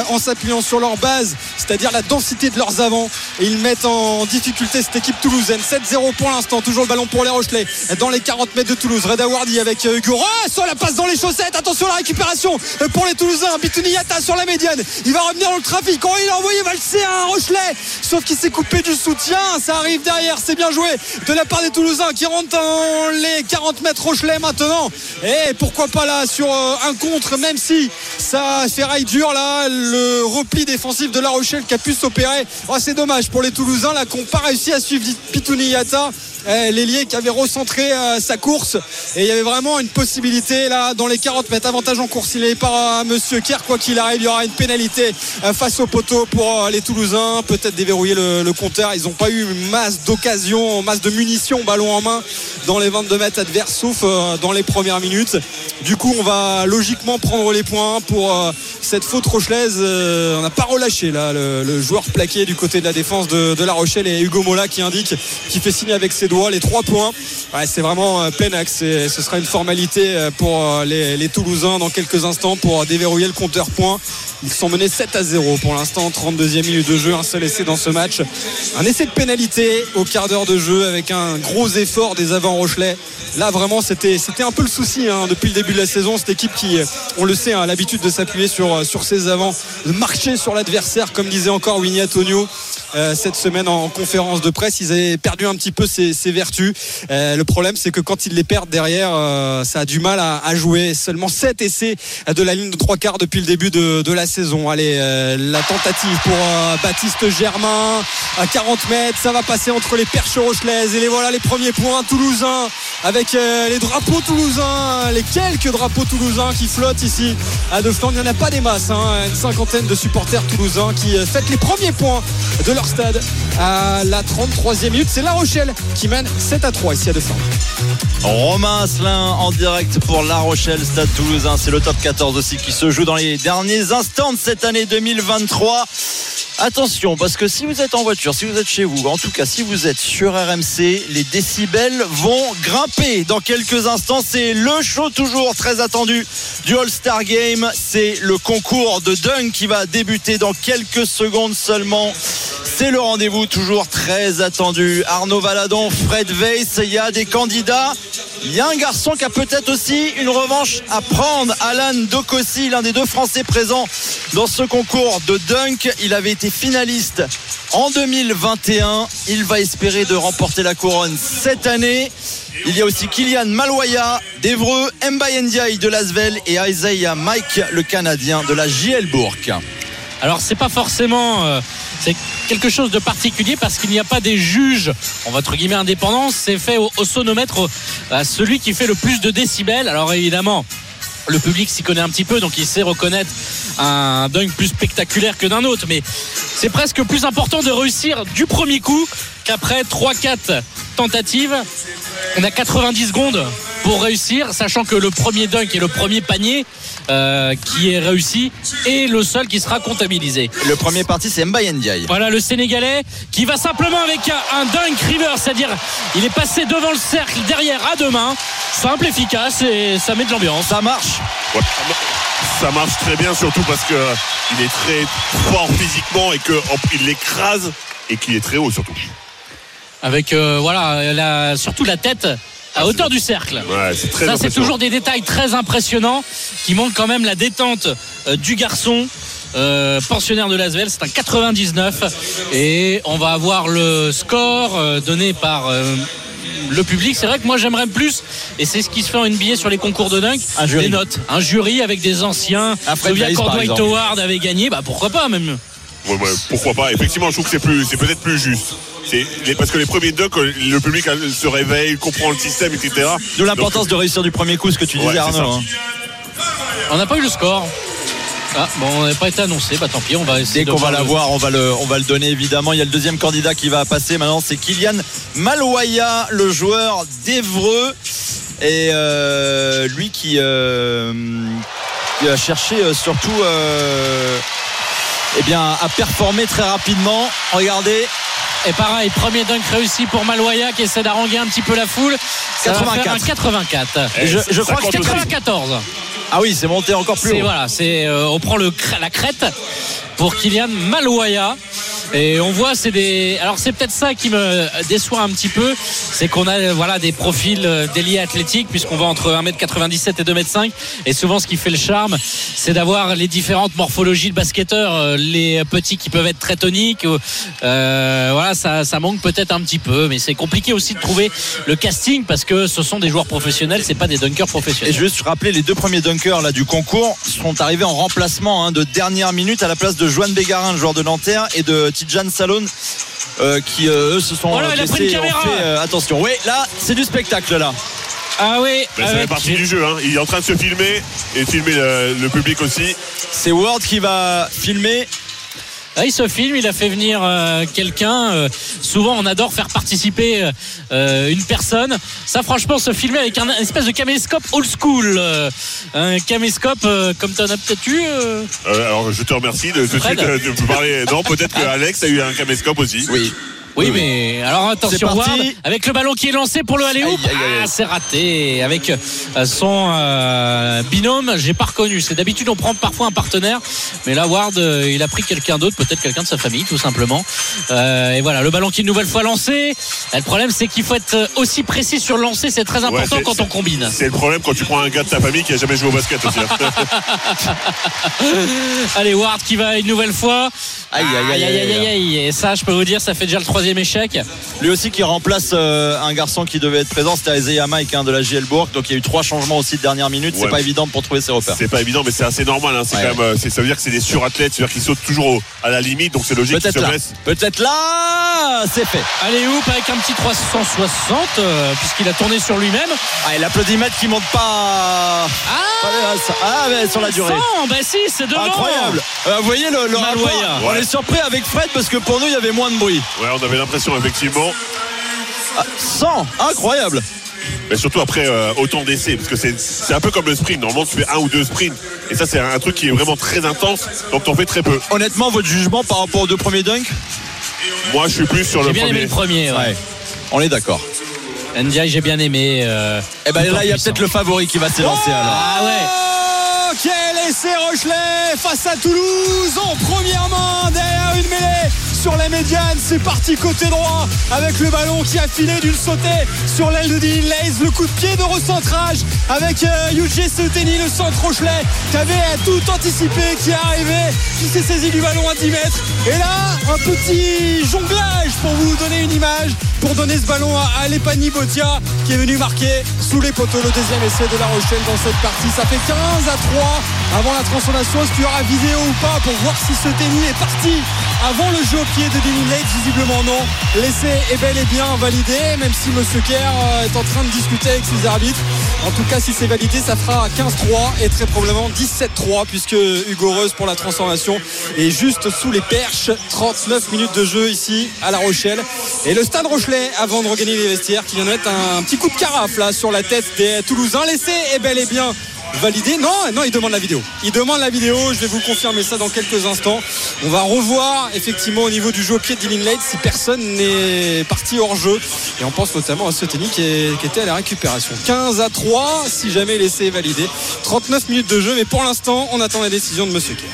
en s'appuyant sur leur base, c'est-à-dire la densité de leurs avants, ils mettent en difficulté cette équipe toulousaine. 7-0 pour l'instant. Toujours le ballon pour les Rochelais dans les 40 mètres de Toulouse. Reda Wardi avec euh, Hugo. Oh, sur la passe dans les chaussettes. Attention à la récupération euh, pour les Toulousains. Bitouni Yata sur la médiane. Il va revenir dans le trafic. Oh, il a envoyé valser un Rochelet. Sauf qu'il s'est coupé du soutien. Ça arrive derrière. C'est bien joué de la part des Toulousains qui rentrent dans les 40 mètres Rochelet maintenant. Et pourquoi pas là sur euh, un contre, même si ça ferraille dur là, le repli défensif de La Rochelle qui a pu s'opérer. Oh, c'est dommage pour les Toulousains là qui n'ont pas réussi à suivre Pitouni Yata. Eh, L'ailier qui avait recentré euh, sa course. Et il y avait vraiment une possibilité là dans les 40 mètres. Avantage en course il est par euh, monsieur Kerr. Quoi qu'il arrive il y aura une pénalité euh, face au poteau pour les Toulousains. Peut-être déverrouiller le, compteur. Ils n'ont pas eu masse d'occasions masse de munitions ballon en main dans les 22 mètres adverses sauf dans les premières minutes. Du coup on va logiquement prendre les points pour cette faute rochelaise. On n'a pas relâché là le, joueur plaqué du côté de la défense de, de La Rochelle. Et Hugo Mola qui indique qui fait signer avec ses doigts les trois points. C'est vraiment euh, plein ce sera une formalité euh, pour euh, les, Toulousains dans quelques instants pour déverrouiller le compteur points. Ils sont menés 7 à 0 pour l'instant 32e minute de jeu un seul essai dans ce match. Un essai de pénalité au quart d'heure de jeu avec un gros effort des avants Rochelais. Là vraiment c'était un peu le souci hein, depuis le début de la saison. Cette équipe qui on le sait hein, a l'habitude de s'appuyer sur, sur ses avants de marcher sur l'adversaire comme disait encore Winnie Antonio cette semaine en conférence de presse. Ils avaient perdu un petit peu ses, ses vertus. Euh, le problème, c'est que quand ils les perdent derrière, euh, ça a du mal à, jouer. Seulement 7 essais de la ligne de trois quarts depuis le début de, de la saison. Allez, euh, la tentative pour Baptiste Germain à 40 mètres. Ça va passer entre les perches rochelaises et les voilà les premiers points toulousains avec les drapeaux toulousains, les quelques drapeaux toulousains qui flottent ici à De Flandre. Il n'y en a pas des masses, hein. une cinquantaine de supporters toulousains qui fêtent les premiers points de leur stade à la 33e minute. C'est La Rochelle qui mène 7 à 3 ici à De Flandre. Romain Asselin en direct pour La Rochelle, Stade Toulousain. C'est le top 14 aussi qui se joue dans les derniers instants de cette année 2023. Attention, parce que si vous êtes en voiture, si vous êtes chez vous, en tout cas si vous êtes sur RMC, les décibels vont grimper dans quelques instants. C'est le show toujours très attendu du All-Star Game. C'est le concours de dunk qui va débuter dans quelques secondes seulement. C'est le rendez-vous toujours très attendu. Arnaud Valadon, Fred Weiss, il y a des candidats. Il y a un garçon qui a peut-être aussi une revanche à prendre. Alan Dokossi, l'un des deux Français présents dans ce concours de dunk. Il avait été finaliste en 2021. Il va espérer de remporter la couronne cette année. Il y a aussi Kylian Maloya d'Evreux, Ndiaye de Lasvel et Isaiah Mike, le Canadien de la JL Bourg. Alors c'est pas forcément euh, c'est quelque chose de particulier parce qu'il n'y a pas des juges on va entre guillemets indépendants. C'est fait au, sonomètre celui qui fait le plus de décibels. Alors évidemment le public s'y connaît un petit peu donc il sait reconnaître un dunk plus spectaculaire que d'un autre. Mais c'est presque plus important de réussir du premier coup qu'après 3-4 tentatives. On a 90 secondes pour réussir, sachant que le premier dunk et le premier panier euh, qui est réussi est le seul qui sera comptabilisé. Le premier parti, c'est Mbaye Ndiaye. Voilà le Sénégalais qui va simplement avec un, un dunk river, c'est-à-dire il est passé devant le cercle, derrière à deux mains, simple, efficace et ça met de l'ambiance. Ça marche. Ouais, ça mar- ça marche très bien, surtout parce que euh, il est très fort physiquement et qu'il l'écrase et qu'il est très haut surtout. Avec euh, voilà la- surtout la tête à hauteur du cercle. Ouais, c'est très Ça, c'est toujours des détails très impressionnants qui montrent quand même la détente euh, du garçon. euh, pensionnaire de Lasvel, c'est un 99 et on va avoir le score euh, donné par euh, le public. C'est vrai que moi j'aimerais plus, et c'est ce qui se fait en NBA sur les concours de dunk, Un jury. des notes. Un jury avec des anciens. Dwight exemple. Howard avait gagné, bah pourquoi pas même. Ouais, ouais, pourquoi pas Effectivement, je trouve que c'est plus, c'est peut-être plus juste. C'est parce que les premiers dunks, le public euh, se réveille, comprend le système, etc. D'où l'importance de réussir du premier coup, ce que tu disais, Ouais, Arnaud. hein. On n'a pas eu le score. Ah bon, on n'a pas été annoncé, bah tant pis, on va essayer Dès de qu'on va l'avoir, on va le, on va le donner évidemment. Il y a le deuxième candidat qui va passer maintenant, c'est Kylian Maloya, le joueur d'Evreux, et euh, lui qui, euh, qui a cherché surtout, euh, eh bien, à performer très rapidement. Regardez, Et pareil, premier dunk réussi pour Maloya qui essaie d'arranger un petit peu la foule. Ça va faire un 84. Eh, je, crois que compte aussi. 94. ah oui, c'est monté encore plus haut. voilà, c'est euh, on prend le la crête pour Kylian Maloya. Et on voit, c'est des. Alors c'est peut-être ça qui me déçoit un petit peu, c'est qu'on a euh, voilà des profils euh, d'ailier athlétiques puisqu'on va entre 1m97 et 2m5. Et souvent, ce qui fait le charme, c'est d'avoir les différentes morphologies de basketteurs, euh, les petits qui peuvent être très toniques. euh, voilà, ça, ça manque peut-être un petit peu, mais c'est compliqué aussi de trouver le casting parce que ce sont des joueurs professionnels, c'est pas des dunkers Et professionnels. je veux juste rappeler les deux premiers dunkers là, du concours sont arrivés en remplacement hein, de dernière minute à la place de Joan Bégarin, le joueur de Nanterre, et de Tidjane Salon. euh, qui euh, eux se sont Oh là, il a pris une blessés et ont caméra. fait, euh, attention oui là c'est du spectacle là Ah oui, Ben, ça fait partie du jeu. hein. Il est en train de se filmer et filmer le, le public aussi. c'est Ward qui va filmer Ah, il se filme, il a fait venir euh, quelqu'un. euh, souvent, on adore faire participer euh, euh, une personne. Ça, franchement, se filmer avec un, un espèce de caméscope old school. euh, un caméscope euh, comme tu en as peut-être eu. euh. Euh, alors, je te remercie de tout de suite de me parler. Non, peut-être que Alex a eu un caméscope aussi. oui Oui, mais alors attention. Ward, avec le ballon qui est lancé pour le aller aïe. Ah, c'est raté. Avec euh, son euh, binôme, j'ai pas reconnu. C'est d'habitude on prend parfois un partenaire, mais là Ward, euh, il a pris quelqu'un d'autre, peut-être quelqu'un de sa famille, tout simplement. Euh, et voilà, le ballon qui est une nouvelle fois lancé. Le problème, c'est qu'il faut être aussi précis sur le lancer. C'est très important quand on combine. C'est le problème quand tu prends un gars de ta famille qui a jamais joué au basket aussi. hein. Allez, Ward qui va une nouvelle fois. aïe aïe aïe, Aïe, aïe, aïe, aïe. Et ça, je peux vous dire, ça fait déjà le troisième échec. lui aussi qui remplace euh, un garçon qui devait être présent c'était Isaiah Mike hein, de la JL Bourg donc il y a eu trois changements aussi de dernière minute c'est pas évident pour trouver ses repères C'est pas évident, mais c'est assez normal. hein. C'est Ouais, quand même, euh, c'est- ça veut dire que c'est des surathlètes, c'est-à-dire qu'ils sautent toujours au- à la limite, donc c'est logique qu'ils peut-être se là blessent. peut-être là c'est fait Allez, Hoop avec un petit 360, euh, puisqu'il a tourné sur lui-même. ah, et l'applaudimètre qui monte pas Ah ah mais sur la durée 100, bah si, c'est devant. Incroyable. Euh, vous voyez le, le On est surpris avec Fred parce que pour nous il y avait moins de bruit. Ouais, on avait l'impression effectivement, Ah, 100, incroyable. mais surtout après euh, autant d'essais, parce que c'est c'est un peu comme le sprint. Normalement, tu fais un ou deux sprints, et ça, c'est un truc qui est vraiment très intense, donc t'en fais très peu. Honnêtement, votre jugement par rapport aux deux premiers dunks? Moi, je suis plus sur J'ai le bien aimé premier. le premier. Ouais. On est d'accord. NDI, j'ai bien aimé. euh, Et ben en là, il y a peut-être le favori qui va s'élancer alors. Ah ouais. Oh, quel essai Rochelet face à Toulouse en première main derrière une mêlée sur la médiane. C'est parti côté droit avec le ballon qui a filé d'une sautée sur l'aile de Dean Lays. Le coup de pied de recentrage avec euh, Yuji le centre Rochelet qui avait tout anticipé, qui est arrivé, qui s'est saisi du ballon à 10 mètres. Et là, un petit jonglage pour vous donner une image, pour donner ce ballon à, à Lepani Botia qui est venu marquer sous les poteaux le deuxième essai de La Rochelle dans cette partie. Ça fait 15 à 3 avant la transformation. Est-ce qu'il y aura vidéo ou pas pour voir si ce tennis est parti avant le jeu au pied de Denis Lake Visiblement non. L'essai est bel et bien validé, même si Monsieur Kerr euh, est en train de discuter avec ses arbitres. En tout cas, si c'est validé, ça fera 15-3 et très probablement 17-3 puisque Hugo Reus pour la transformation est juste sous les perches. 39 minutes de jeu ici à La Rochelle. Et le stade Avant de regagner les vestiaires, qui vient de mettre un petit coup de carafe là sur la tête des Toulousains. L'essai est bel et bien validé. Non, non, il demande la vidéo. Il demande la vidéo. Je vais vous confirmer ça dans quelques instants. On va revoir effectivement au niveau du jeu au pied de Dylan Lake si personne n'est parti hors jeu. Et on pense notamment à Soteni qui, qui était à la récupération. 15 à 3 si jamais l'essai est validé. 39 minutes de jeu, mais pour l'instant, on attend la décision de Monsieur Kerr.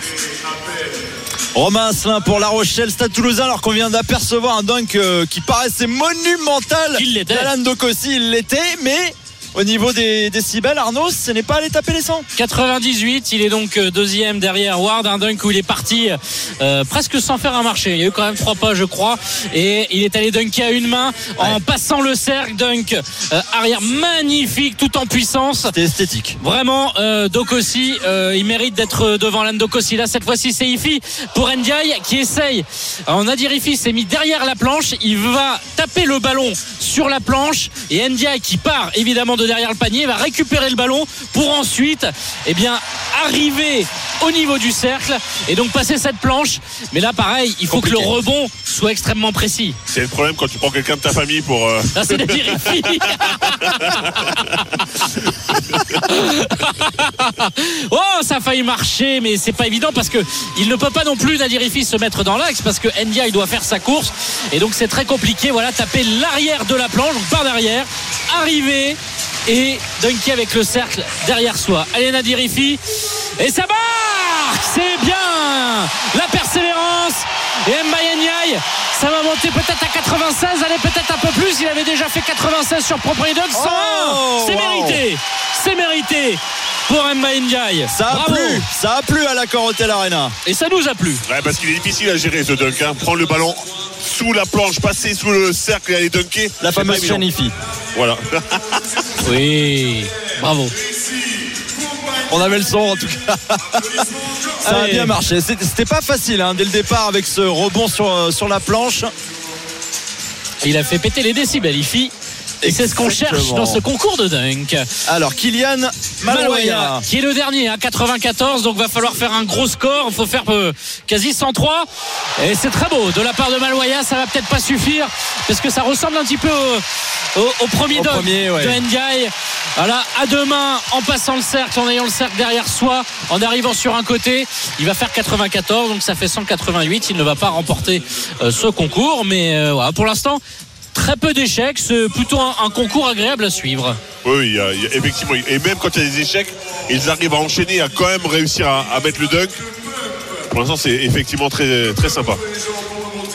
Romain Asselin pour La Rochelle, Stade Toulousain, alors qu'on vient d'apercevoir un dunk euh, qui paraissait monumental. Il l'était. D'Alan Dokossi, il l'était, mais Au niveau des décibels, Arnaud, ce n'est pas aller taper les 100. 98, il est donc euh, deuxième derrière Ward, un dunk où il est parti euh, presque sans faire un marché. Il y a eu quand même trois pas, je crois, et il est allé dunker à une main en passant le cercle, dunk euh, arrière magnifique, tout en puissance. C'était esthétique. Vraiment, euh, Dokosi, euh, il mérite d'être devant l'Anne Dokosi. Là, cette fois-ci, c'est Ifi pour Ndiaye qui essaye. Alors, Nadir Ifi s'est mis derrière la planche. Il va taper le ballon sur la planche et Ndiaye qui part évidemment de derrière le panier va récupérer le ballon pour ensuite eh bien, arriver au niveau du cercle et donc passer cette planche. Mais là, pareil, il faut que le rebond soit extrêmement précis. C'est le problème quand tu prends quelqu'un de ta famille pour. euh, Là, c'est Ifi. oh, ça a failli marcher, mais c'est pas évident parce que il ne peut pas non plus Nadir Ifi se mettre dans l'axe parce que Ndia il doit faire sa course et donc c'est très compliqué. Voilà, taper l'arrière de la planche, donc par derrière, arriver et dunker avec le cercle derrière soi. Allez Nadir Ifi. Et ça marque, c'est bien. La persévérance et Mbaye ça va monter peut-être à 96, allez peut-être un peu plus. Il avait déjà fait 96 sur Propriété Dog. 101, c'est wow. mérité, c'est mérité pour Mbaye Ndiaye. Ça a Bravo. plu, ça a plu à l'accord Hotel Arena. Et ça nous a plu. Ouais, parce qu'il est difficile à gérer ce dunk. Hein. Prendre le ballon sous la planche, passer sous le cercle et aller dunker. La fameuse évident. chaîne IFI. Voilà. Oui, bravo. On avait le son en tout cas. Ça a bien marché. C'était pas facile hein, dès le départ avec ce rebond sur, euh, sur la planche. Il a fait péter les décibels, Ifi. Et c'est ce qu'on cherche dans ce concours de dunk. Alors Kylian Maloya. qui est le dernier à 94 donc va falloir faire un gros score. Il faut faire euh, quasi 103 et c'est très beau. De la part de Maloya ça va peut-être pas suffire parce que ça ressemble un petit peu au, au- au premier Au dunk premier, ouais. de Ndiaye. Voilà à deux mains en passant le cercle en ayant le cercle derrière soi en arrivant sur un côté il va faire 94 donc ça fait 188 il ne va pas remporter euh, ce concours. Mais euh, voilà, pour l'instant très peu d'échecs c'est plutôt un- un concours agréable à suivre Oui, oui, il y a- il y a- effectivement. Et même quand il y a des échecs, ils arrivent à enchaîner, à quand même réussir à, à mettre le dunk. Pour l'instant, c'est effectivement très, très sympa.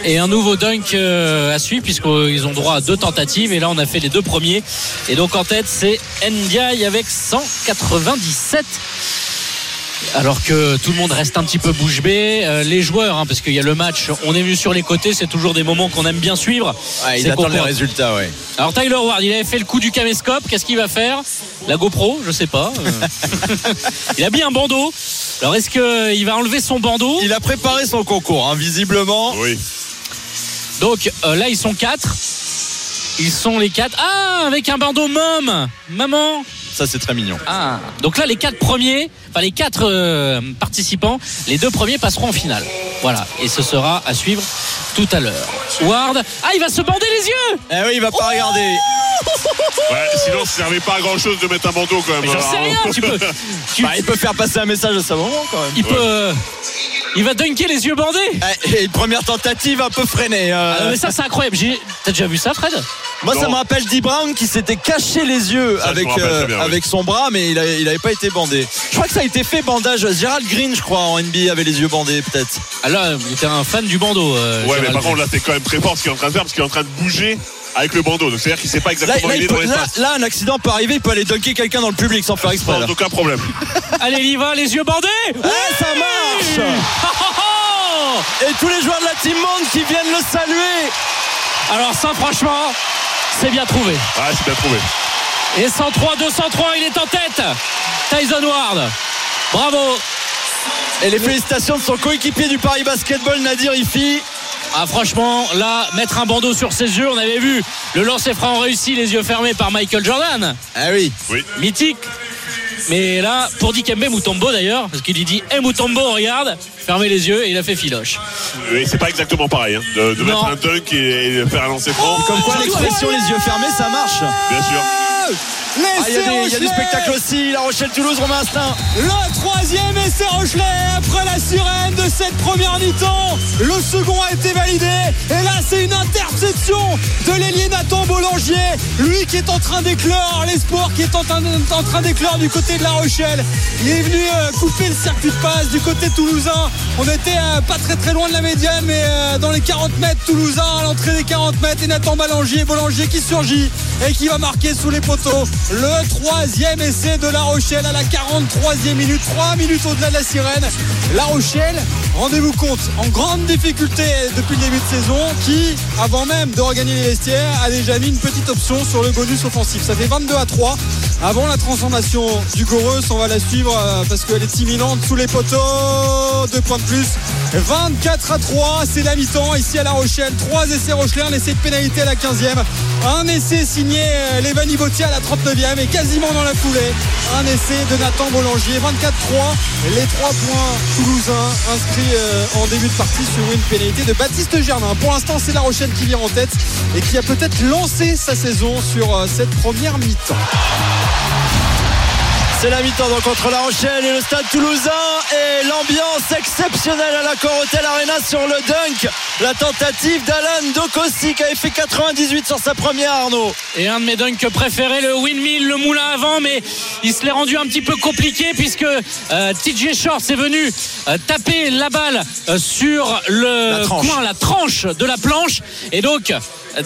Et un nouveau dunk euh, à suivre puisqu'ils ont droit à deux tentatives et là on a fait les deux premiers. Et donc en tête c'est Ndiaye avec 197. Alors que tout le monde reste un petit peu bouche bée, Euh, les joueurs, hein, parce qu'il y a le match, on est venu sur les côtés, c'est toujours des moments qu'on aime bien suivre. Ouais, ils C'est attendent les résultats, ouais. Alors Tyler Ward, il avait fait le coup du caméscope, qu'est-ce qu'il va faire? La GoPro, je sais pas. Euh, il a mis un bandeau. Alors est-ce qu'il va enlever son bandeau? Il a préparé son concours, hein, visiblement. Oui. Donc euh, là, ils sont quatre. Ils sont les quatre. Ah, avec un bandeau mom Maman Ça, c'est très mignon. Ah Donc là, les quatre premiers, enfin les quatre euh, participants, les deux premiers passeront en finale. Voilà. Et ce sera à suivre tout à l'heure. Ward. Ah, il va se bander les yeux Eh oui, il va pas regarder. Ouais, sinon, ça servait pas à grand chose de mettre un bandeau quand même. J'en sais rien, tu peux. tu- Bah, il peut faire passer un message à sa maman quand même. il peut. euh, il va dunker les yeux bandés Eh, Et une première tentative un peu freinée. euh. Ah non, mais ça, c'est incroyable. T'as déjà vu ça, Fred? Moi, ça me rappelle Dee Brown qui s'était caché les yeux Ça, avec, euh, oui. avec son bras, mais il avait, il avait pas été bandé. Je crois que ça a été fait bandage. Gérald Green, je crois, en NBA avait les yeux bandés, peut-être. Ah là, il était un fan du bandeau. euh, Ouais, mais par contre, là, c'est quand même très fort ce qu'il est en train de faire parce qu'il est en train de bouger avec le bandeau. Donc, c'est-à-dire qu'il sait pas exactement là, où il il est dans peut- là- là, un accident peut arriver, il peut aller dunker quelqu'un dans le public sans faire exprès. Sans aucun problème. Allez, il y va, les yeux bandés Eh, ça marche Oh, oh, oh Et tous les joueurs de la Team Monde qui viennent le saluer Alors ça franchement c'est bien trouvé Ah, c'est bien trouvé. Et 103 203 il est en tête Tyson Ward Bravo Et les félicitations de son coéquipier du Paris Basketball, Nadir Ifi. Ah franchement là mettre un bandeau sur ses yeux on avait vu le lancer franc réussi les yeux fermés par Michael Jordan Ah oui. Oui. mythique mais là pour Dikembe Mutombo d'ailleurs parce qu'il lui dit Hé Mutombo regarde fermez les yeux et il a fait filoche Et c'est pas exactement pareil. hein, de de mettre un dunk et, et faire un lancer franc. Comme quoi l'expression les yeux fermés, ça marche. Bien sûr. Ah, Il y, a des- il y a du spectacle aussi. La Rochelle-Toulouse, Romain Astin. Le troisième essai Rochelet après la sirène de cette première mi-temps. Le second a été validé. Et là, c'est une interception de l'ailier Nathan Boulanger. Lui qui est en train d'éclore, l'espoir qui est en train, en train d'éclore du côté de La Rochelle. Il est venu euh, couper le circuit de passe du côté toulousain. On était euh, pas très très loin de la médiane, mais euh, dans les 40 mètres toulousains, à l'entrée des 40 mètres. Et Nathan Boulanger, Boulanger qui surgit et qui va marquer sous les poteaux le troisième essai de La Rochelle à la 43e minute, 3 minutes au-delà de la sirène. La Rochelle, rendez-vous compte, en grande difficulté depuis le début de saison, qui, avant même de regagner les vestiaires, a déjà mis une petite option sur le bonus offensif. Ça fait 22 à 3. Avant la transformation du Goreus, on va la suivre euh, parce qu'elle est imminente sous les poteaux. Deux points de plus. 24 à 3, c'est la mi-temps ici à La Rochelle. Trois essais Rochelais, un essai de pénalité à la 15e. Un essai signé euh, Lévani à la 39e et quasiment dans la foulée. Un essai de Nathan Boulanger. 24-3, les trois points toulousains inscrits euh, en début de partie sur une pénalité de Baptiste Germain. Pour l'instant, c'est La Rochelle qui vient en tête et qui a peut-être lancé sa saison sur euh, cette première mi-temps. C'est la mi-temps donc contre La Rochelle et le stade toulousain et l'ambiance exceptionnelle à la Corotel Arena sur le dunk. La tentative d'Alan Dokossi qui avait fait 98 sur sa première Arnaud. Et un de mes dunks préférés, le windmill, le moulin avant, mais il se l'est rendu un petit peu compliqué puisque euh, TJ Shorts est venu euh, taper la balle euh, sur le La coin, la tranche de la planche. Et donc,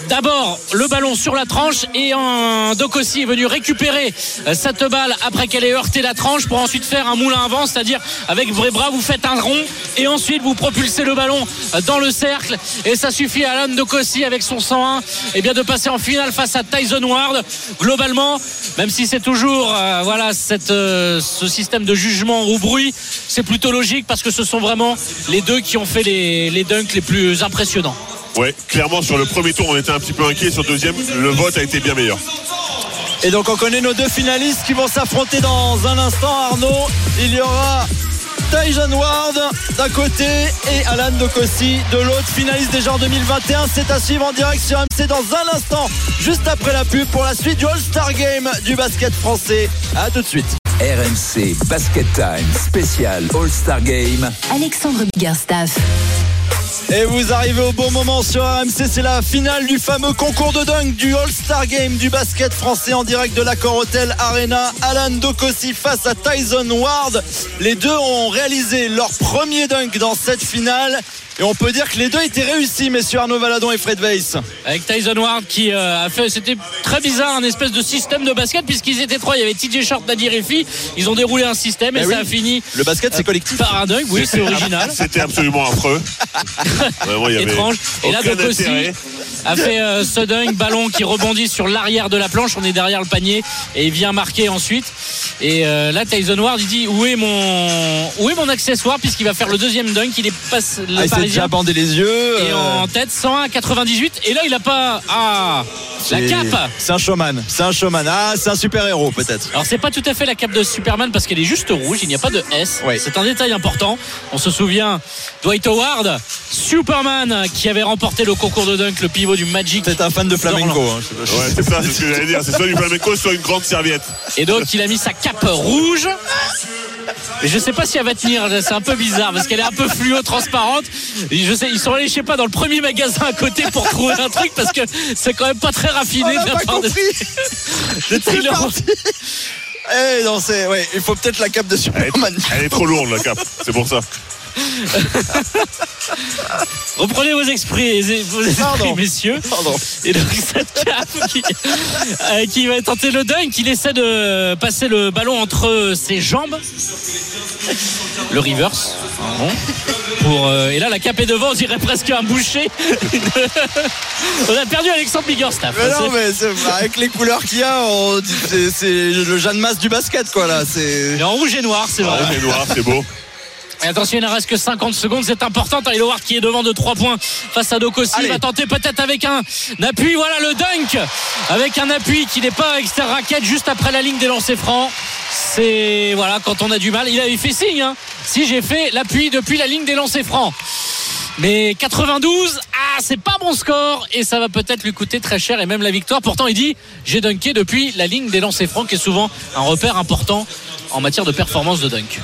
D'abord le ballon sur la tranche et un Dokossi est venu récupérer euh, cette balle après qu'elle ait heurté la tranche pour ensuite faire un moulin avant, c'est-à-dire avec vos bras vous faites un rond et ensuite vous propulsez le ballon euh, dans le cercle et ça suffit à Alan Dokossi avec son 101 et bien de passer en finale face à Tyson Ward. Globalement, même si c'est toujours euh, voilà ce système de jugement au bruit, c'est plutôt logique parce que ce sont vraiment les deux qui ont fait les dunks les plus impressionnants. Ouais, clairement sur le premier tour on était un petit peu inquiet, sur le deuxième le vote a été bien meilleur. Et donc on connaît nos deux finalistes qui vont s'affronter dans un instant Arnaud. Il y aura Tyson Ward d'un côté et Alan Dokossi de l'autre. Finaliste déjà en 2021. C'est à suivre en direct sur MC dans un instant, juste après la pub pour la suite du All-Star Game du basket français. A tout de suite. RMC Basket Time spécial All-Star Game. Alexandre Biggerstaff. Et vous arrivez au bon moment sur RMC, c'est la finale du fameux concours de dunk du All-Star Game du basket français en direct de l'accord Hotel Arena. Alan Dokossi face à Tyson Ward. Les deux ont réalisé leur premier dunk dans cette finale. Et on peut dire que les deux étaient réussis, messieurs Arnaud Valadon et Fred Weiss. avec Tyson Ward qui euh, a fait c'était très bizarre un espèce de système de basket puisqu'ils étaient trois il y avait TJ Short Nadir Effi ils ont déroulé un système et Eh ça oui. a fini Le basket, c'est collectif. par un dunk oui c'est original C'était absolument affreux. Vraiment, il y avait étrange et là donc aussi a fait euh, ce dunk ballon qui rebondit sur l'arrière de la planche on est derrière le panier et il vient marquer ensuite et euh, là Tyson Ward il dit où est mon où est mon accessoire? Puisqu'il va faire le deuxième dunk il est pas le Ah, il s'est parisien déjà bandé les yeux. et euh, en tête 101 à 98 et là il a pas ah la cape C'est un showman. C'est un showman. Ah, c'est un super-héros, peut-être. Alors c'est pas tout à fait la cape de Superman parce qu'elle est juste rouge, il n'y a pas de S. Oui. C'est un détail important. On se souvient Dwight Howard, Superman qui avait remporté le concours de dunk, le pivot du Magic. C'est un fan de flamenco. Hein, je sais pas. Ouais, c'est ça, c'est ce que j'allais dire. C'est soit du flamenco, soit une grande serviette. Et donc il a mis sa cape rouge. Et je sais pas si elle va tenir, c'est un peu bizarre parce qu'elle est un peu fluo transparente. Et je sais, ils sont allés, je sais pas, dans le premier magasin à côté pour trouver un truc parce que c'est quand même pas très raffiné. On a de la pas part de- compris. de C'est Taylor. parti. Eh non, c'est ouais, il faut peut-être la cape de Elle est, Superman. elle est trop lourde la cape, c'est pour ça. Reprenez vos esprits, vos esprits Pardon. messieurs. Pardon. Et donc cette cape qui, euh, qui va tenter le dunk, il essaie de passer le ballon entre ses jambes. Le reverse. Bon. Pour, euh, et là la cape est devant, on dirait presque un boucher. on a perdu Alexandre Biggerstaff. Mais non, mais c'est- avec les couleurs qu'il y a, c'est le Jeanne Masse du basket, quoi, là. C'est. Il est en rouge et noir, c'est vrai. Ah, c'est noir, c'est beau. Et attention, il ne reste que 50 secondes, c'est important. Tyler qui est devant de 3 points face à Dokossi. Il va tenter peut-être avec un appui. Voilà le dunk avec un appui qui n'est pas extra raquette juste après la ligne des lancers francs. C'est voilà quand on a du mal. Il avait fait signe. hein. Si j'ai fait l'appui depuis la ligne des lancers francs. Mais 92, ah, c'est pas bon score et ça va peut-être lui coûter très cher et même la victoire. Pourtant, il dit j'ai dunké depuis la ligne des lancers francs, qui est souvent un repère important en matière de performance de dunk.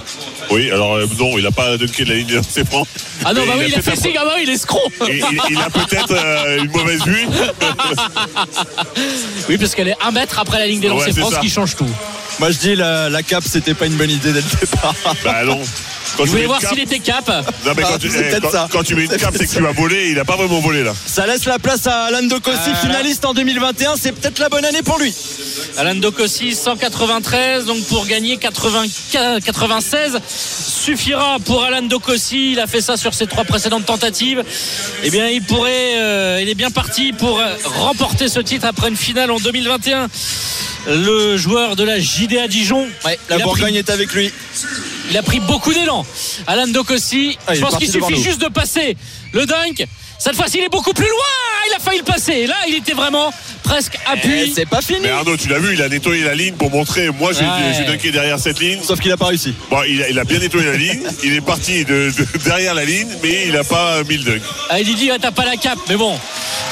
Oui, alors euh, non, il a pas dunké de la ligne de ses francs. Ah non, bah oui, il a fait signe, ah bah oui, il est escroc. un- il, il- il a peut-être euh, une mauvaise vue. oui, parce qu'elle est un mètre après la ligne des Ouais, lancers c'est francs, ce qui change tout. Moi, je dis la, la cape, c'était pas une bonne idée dès le départ. bah non. Quand Je tu voulais voir s'il était cap. Non, mais Ah, quand, tu, c'est eh, quand- ça. quand tu mets une cape, c'est que tu vas voler. Il a pas vraiment volé là. Ça laisse la place à Alan Docossi, Ah, finaliste en 2021. C'est peut-être la bonne année pour lui. Alain Docossi 193 donc pour gagner 80 96 suffira pour Alain Docossi il a fait ça sur ses trois précédentes tentatives eh bien il pourrait euh, il est bien parti pour euh, remporter ce titre après une finale en 2021 le joueur de la JDA Dijon Ouais, la Bourgogne pris- est avec lui. Il a pris beaucoup d'élan. Alan Dokossi, Ah, je pense qu'il suffit nous. juste de passer le dunk. Cette fois-ci, il est beaucoup plus loin. Il a failli le passer. Là, il était vraiment presque appuyé. c'est pas fini. Mais Arnaud, tu l'as vu, il a nettoyé la ligne pour montrer. Moi, j'ai Ouais. dunké derrière cette ligne. Sauf qu'il a pas réussi. Bon, il a, il a bien nettoyé la ligne. Il est parti de, de- derrière la ligne, mais il n'a pas mis le dunk. Ah, il dit, ouais, t'as pas la cape. Mais bon.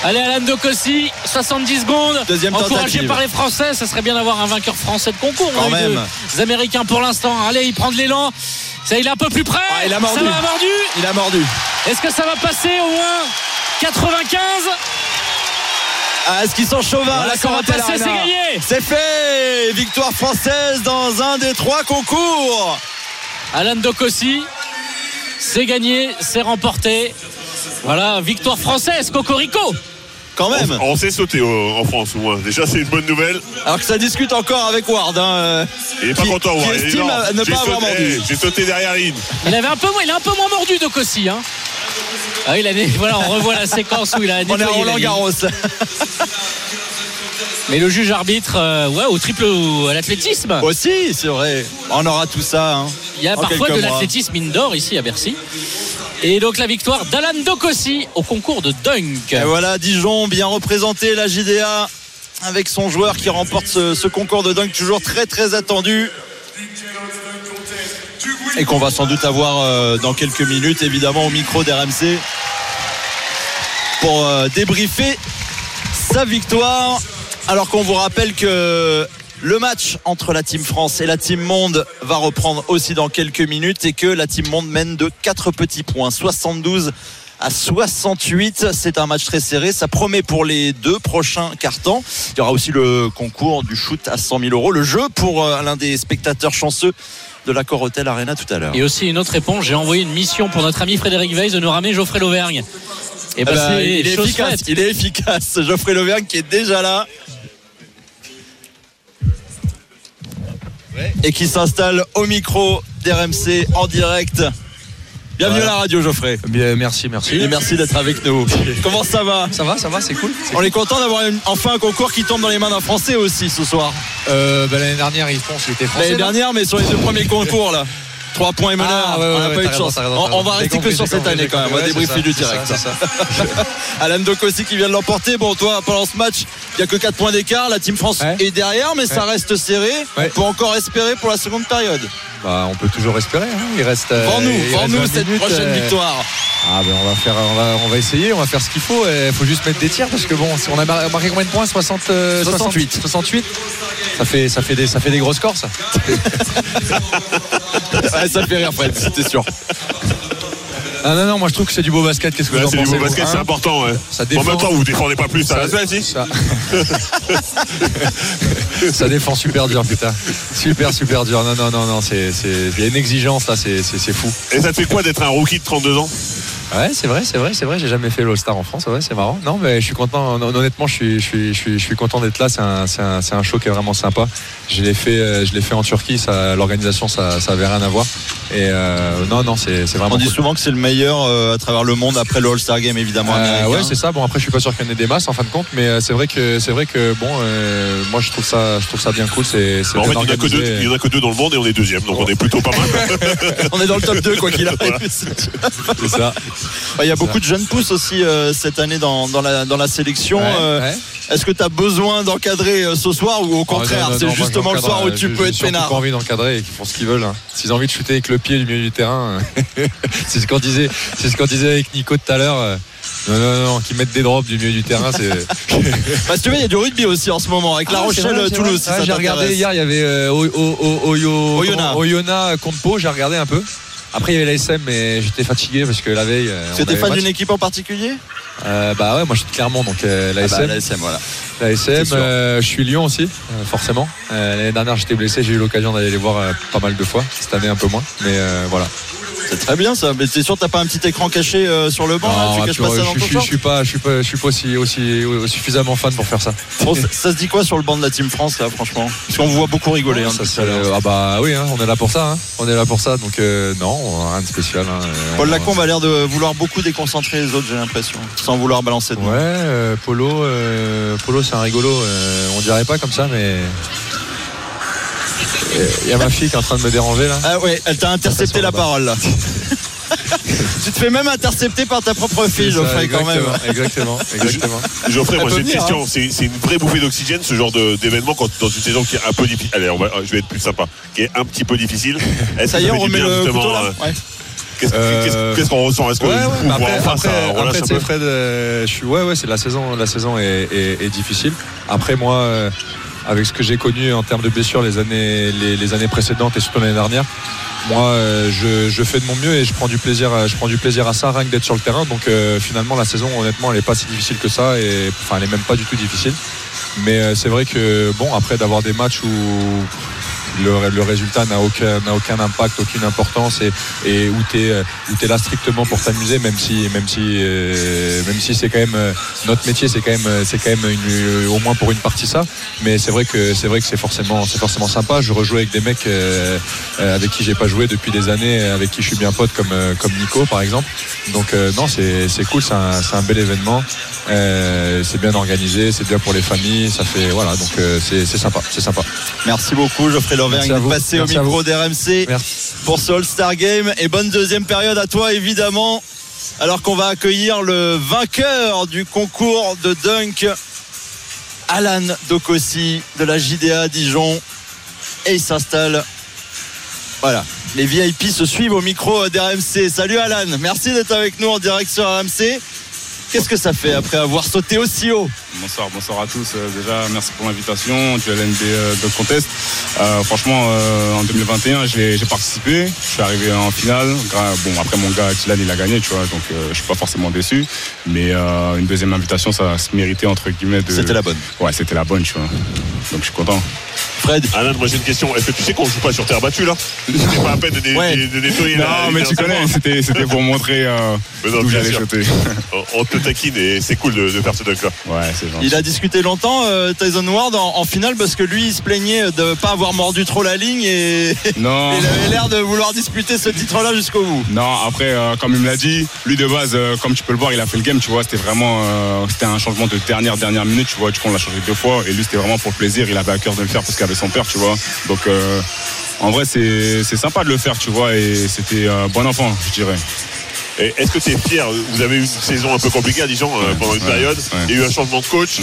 Allez, Alan Dokossi, 70 secondes. Deuxième Encouragé tentative. par les Français. Ça serait bien d'avoir un vainqueur français de concours. Quand On a eu même. deux Américains pour l'instant. Allez, il prend de l'élan. Ça, il est un peu plus près. Ah, il a mordu. Ça va mordu. Il a mordu. Est-ce que ça va passer au moins 95 Ah, est-ce qu'ils sont chauvins Voilà, la c'est gagné. C'est fait Victoire française dans un des trois concours. Alan Dokossi, c'est gagné, c'est remporté. Voilà, victoire française, Cocorico. Quand même. On sait sauter au- en France, au moins. Déjà, c'est une bonne nouvelle. Alors que ça discute encore avec Ward. hein, euh, Il est pas Qui- content, qui ouais. Il estime à ne J'ai pas avoir sauté- mordu. J'ai sauté derrière ligne. Il avait un peu moins, il a un peu moins mordu Dokossi. Hein. Ah, il a, voilà, on revoit la séquence où il a On est à la Roland. Garros. Mais le juge arbitre, euh, ouais, au triple ou à l'athlétisme. Aussi, c'est vrai. On aura tout ça. hein, Il y a parfois de l'athlétisme indoor ici à Bercy. Et donc la victoire d'Alan Dokossi au concours de dunk. Et voilà, Dijon bien représenté, la JDA, avec son joueur qui remporte ce, ce concours de dunk toujours très très attendu. Et qu'on va sans doute avoir euh, dans quelques minutes, évidemment, au micro d'RMC pour euh, débriefer sa victoire. Alors qu'on vous rappelle que le match entre la Team France et la Team Monde va reprendre aussi dans quelques minutes et que la Team Monde mène de 4 petits points, 72 à 68. C'est un match très serré. Ça promet pour les deux prochains cartons. Il y aura aussi le concours du shoot à 100 000 euros. Le jeu pour euh, l'un des spectateurs chanceux de la Hotel Arena tout à l'heure. Et aussi une autre réponse, j'ai envoyé une mission pour notre ami Frédéric Weiss de nous ramener Geoffrey Lauvergne. Et Eh ben, ben, c'est il est efficace. Il est efficace. Geoffrey Lauvergne qui est déjà là. Et qui s'installe au micro d'RMC en direct. Bienvenue Voilà. à la radio Geoffrey. Bien, merci, merci. Et merci d'être avec nous. Comment ça va? Ça va, ça va, c'est cool. On est content d'avoir enfin un concours qui tombe dans les mains d'un Français aussi ce soir. Euh, bah, L'année dernière, ils pense qu'il était français. L'année dernière, mais sur les deux premiers concours là. 3 points et meneur. Ah, ouais, on n'a ouais, pas eu de chance. raison, On, va rester que sur cette année quand même. On va débriefer du direct. ça, Alan Docossi qui vient de l'emporter. Bon, toi, pendant ce match, il n'y a que 4 points d'écart. La Team France est derrière, mais ça reste serré. On peut encore espérer pour la seconde période. Bah, on peut toujours espérer. hein. Il reste. euh, vends-nous 20 cette minutes, prochaine euh, victoire. Ah ben on va faire, on va, on va essayer, on va faire ce qu'il faut. Il faut juste mettre des tirs parce que bon, si on a mar- marqué combien de points 60, euh, 68. 68. Ça fait, ça fait des, ça fait des gros scores ça. Ouais, ça fait rire, Fred, c'était sûr. Ah non non, moi je trouve que c'est du beau basket. Qu'est-ce que Ouais, vous en c'est du pensez beau basket, hein c'est important. Ouais. Ça En défend. même temps, vous défendez pas plus. Ça, Ça- reste vas-y. Ça... ça défend super dur, putain. Super, super dur. Non, non, non, non. Il y a une exigence là, c'est fou. Et ça te fait quoi d'être un rookie de 32 ans? Ouais, c'est vrai, c'est vrai, c'est vrai. J'ai jamais fait l'All-Star en France. Ouais, c'est marrant. Non, mais je suis content. Hon- Honnêtement, je suis, je suis, je suis, je suis content d'être là. C'est un, c'est un, c'est un show qui est vraiment sympa. Je l'ai fait, euh, je l'ai fait en Turquie. Ça, l'organisation, ça, ça avait rien à voir. Et euh, non, non, c'est, c'est vraiment. On dit cool. souvent que c'est le meilleur euh, à travers le monde après le All-Star Game, évidemment. Euh, ouais, c'est ça. Bon, après, je suis pas sûr qu'il y en ait des masses en fin de compte, mais euh, c'est vrai que, c'est vrai que bon, euh, moi, je trouve ça, je trouve ça bien cool. C'est, c'est En fait, bien il n'y en a que deux- organisé. il y en a que deux dans le monde et on est deuxième. Donc on est plutôt pas mal. On est dans le top 2, quoi qu'il arrive. Voilà. C'est ça. Il y a beaucoup de jeunes pousses aussi euh, cette année dans, dans, la, dans la sélection. Ouais, Euh, ouais. Est-ce que tu as besoin d'encadrer euh, ce soir ou au contraire Ah, non, non, c'est justement le soir où tu j'ai- peux j'ai être peinard pas envie d'encadrer et qu'ils font ce qu'ils veulent. hein. S'ils ont envie de shooter avec le pied du milieu du terrain, euh, c'est ce qu'on disait, c'est ce qu'on disait avec Nico tout à l'heure. Non, non, non, qu'ils mettent des drops du milieu du terrain, c'est. Bah, si tu veux, il y a du rugby aussi en ce moment avec La Ah, c'est Rochelle, vrai, c'est Toulouse. vrai. si Ah, ça j'ai regardé hier, il y avait O- O- O- Oyo- Oyonnax. comment- Oyonnax contre Pau, j'ai regardé un peu. Après, il y avait la SM, mais j'étais fatigué parce que la veille. euh, C'était fan d'une équipe en particulier? Euh, Bah ouais, moi je suis de Clermont, donc euh, la Ah bah, la SM, voilà. La SM, euh, je suis Lyon aussi, euh, forcément. Euh, L'année dernière, j'étais blessé, j'ai eu l'occasion d'aller les voir euh, pas mal de fois. Cette année, un peu moins. Mais euh, voilà. C'est très bien ça. Mais t'es sûr que t'as pas un petit écran caché euh, sur le banc là, Tu caches pas vois, ça je, dans je ton je suis pas, je suis pas, je suis pas aussi, suffisamment fan pour faire ça. Bon, ça, ça se dit quoi sur le banc de la Team France là, franchement? Parce qu'on vous voit beaucoup rigoler. hein, Ça, c'est- ah bah oui, hein, on est là pour ça. hein. On est là pour ça. Donc euh, non, rien de spécial. Euh, Paul Lacombe a l'air de vouloir beaucoup déconcentrer les autres, j'ai l'impression, sans vouloir balancer de Ouais, euh, Polo, euh, Polo, c'est un rigolo. euh, on dirait pas comme ça, mais il y a ma fille qui est en train de me déranger là. Ah ouais, elle t'a intercepté la parole là. tu te fais même intercepter par ta propre fille, C'est ça, Geoffrey, quand même. Exactement, exactement. Geoffrey, moi j'ai une question. hein. C'est c'est une vraie bouffée d'oxygène ce genre de- d'événement quand dans une saison qui est un peu difficile. Allez, on va- je vais être plus sympa. Qui est un petit peu difficile. Est-ce Ça y est, on remet bien, le justement, couteau là euh, Ouais. Qu'est-ce Euh, qu'est-ce- qu'est-ce qu'on ressent? Est-ce que Ouais, ouais, coup, après, après, peu? Fred, euh, je suis, ouais, ouais, c'est la saison, la saison est, est- est difficile. Après, moi, euh, avec ce que j'ai connu en termes de blessures les années, les, années précédentes et surtout l'année dernière, moi, euh, je, fais de mon mieux et je prends du plaisir, je prends du plaisir à ça, rien que d'être sur le terrain. Donc, euh, finalement, la saison, honnêtement, elle n'est pas si difficile que ça et enfin, elle est même pas du tout difficile. Mais euh, c'est vrai que, bon, après d'avoir des matchs où le, le résultat n'a aucun, aucun impact, aucune importance et, et où tu es, là strictement pour t'amuser, même si, même si, euh, même si c'est quand même euh, notre métier, c'est quand même, euh, c'est quand même au moins pour une partie ça. Mais c'est vrai que c'est vrai que c'est forcément, c'est forcément sympa. Je rejoue avec des mecs avec qui j'ai pas joué depuis des années, avec qui je suis bien pote, comme, comme Nico par exemple. Donc non, c'est, cool, c'est un, un bel événement. C'est bien organisé, c'est bien pour les familles, ça fait voilà, donc c'est, c'est sympa, c'est sympa. Merci beaucoup, Geoffrey Lauvergne, d'être passé au micro d'RMC pour ce All-Star Game. Et bonne deuxième période à toi, évidemment. Alors qu'on va accueillir le vainqueur du concours de dunk, Alan Dokossi de la JDA Dijon. Et il s'installe. Voilà. Les VIP se suivent au micro d'RMC. Salut Alan, merci d'être avec nous en direct sur RMC. Qu'est-ce que ça fait après avoir sauté aussi haut Bonsoir, bonsoir à tous. Euh, déjà, merci pour l'invitation du LNB de Contest. Euh, franchement, euh, en 2021, j'ai participé. Je suis arrivé en finale. Bon, après, mon gars, Tilan, il a gagné, tu vois, donc euh, je suis pas forcément déçu. Mais euh, une deuxième invitation, ça se méritait, entre guillemets. de- C'était la bonne. Ouais, c'était la bonne, tu vois. Donc, je suis content. Fred Alain, moi j'ai une question. Est-ce que tu sais qu'on joue pas sur terre battue là? C'est pas à peine de, Ouais. de Non, mais tu connais, c'était pour montrer euh, Mais non, d'où j'allais sauter. On- On taquine et c'est cool de, de faire ce dunk là. Ouais. Il a discuté longtemps, euh, Tyson Ward, en, en finale, parce que lui, il se plaignait de pas avoir mordu trop la ligne et Non. il avait l'air de vouloir disputer ce titre-là jusqu'au bout. Non, après, euh, comme il me l'a dit, lui de base, euh, comme tu peux le voir, il a fait le game, tu vois, c'était vraiment, euh, c'était un changement de dernière, dernière minute, tu vois, du coup, on l'a changé deux fois, et lui, c'était vraiment pour le plaisir, il avait à cœur de le faire parce qu'il avait son père, tu vois. Donc, euh, en vrai, c'est c'est sympa de le faire, tu vois, et c'était euh, bon enfant, je dirais. Et Est-ce que tu es fier Vous avez eu une saison un peu compliquée à Dijon euh, pendant une ouais, période. ouais. Il y a eu un changement de coach.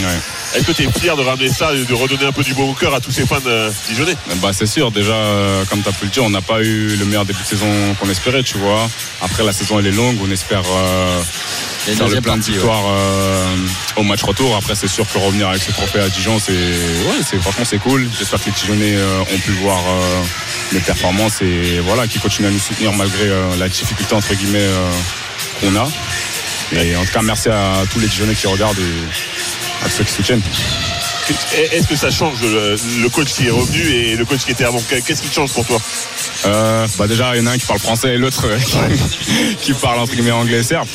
Est-ce que tu es fier de ramener ça et de redonner un peu du beau cœur à tous ces fans euh, dijonnais? Bah c'est sûr, déjà euh, comme tu as pu le dire, on n'a pas eu le meilleur début de saison qu'on espérait, tu vois. Après la saison elle est longue, on espère euh, faire le plein de victoires euh, au match retour. Après c'est sûr que revenir avec ce trophée à Dijon, c'est ouais, c'est franchement c'est cool. J'espère que les Dijonnais euh, ont pu voir euh, les performances et voilà, qui continuent à nous soutenir malgré euh, la difficulté entre guillemets euh, qu'on a. Et en tout cas merci à tous les Dijonnais qui regardent et à ceux qui soutiennent. Est-ce que ça change le, coach qui est revenu et le coach qui était avant? Qu'est-ce qui change pour toi? Euh, bah déjà, il y en a un qui parle français et l'autre euh, qui parle entre guillemets anglais et serbe.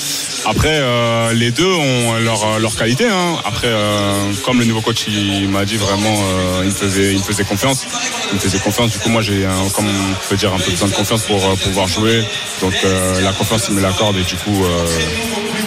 Après, euh, les deux ont leur, leur qualité. hein. Après, euh, comme le nouveau coach il m'a dit vraiment, euh, il, me faisait, il me faisait confiance. Il me faisait confiance. Du coup, moi, j'ai, un- comme on peut dire, un peu besoin de confiance pour euh, pouvoir jouer. Donc, euh, la confiance, il me l'accorde et du coup, euh,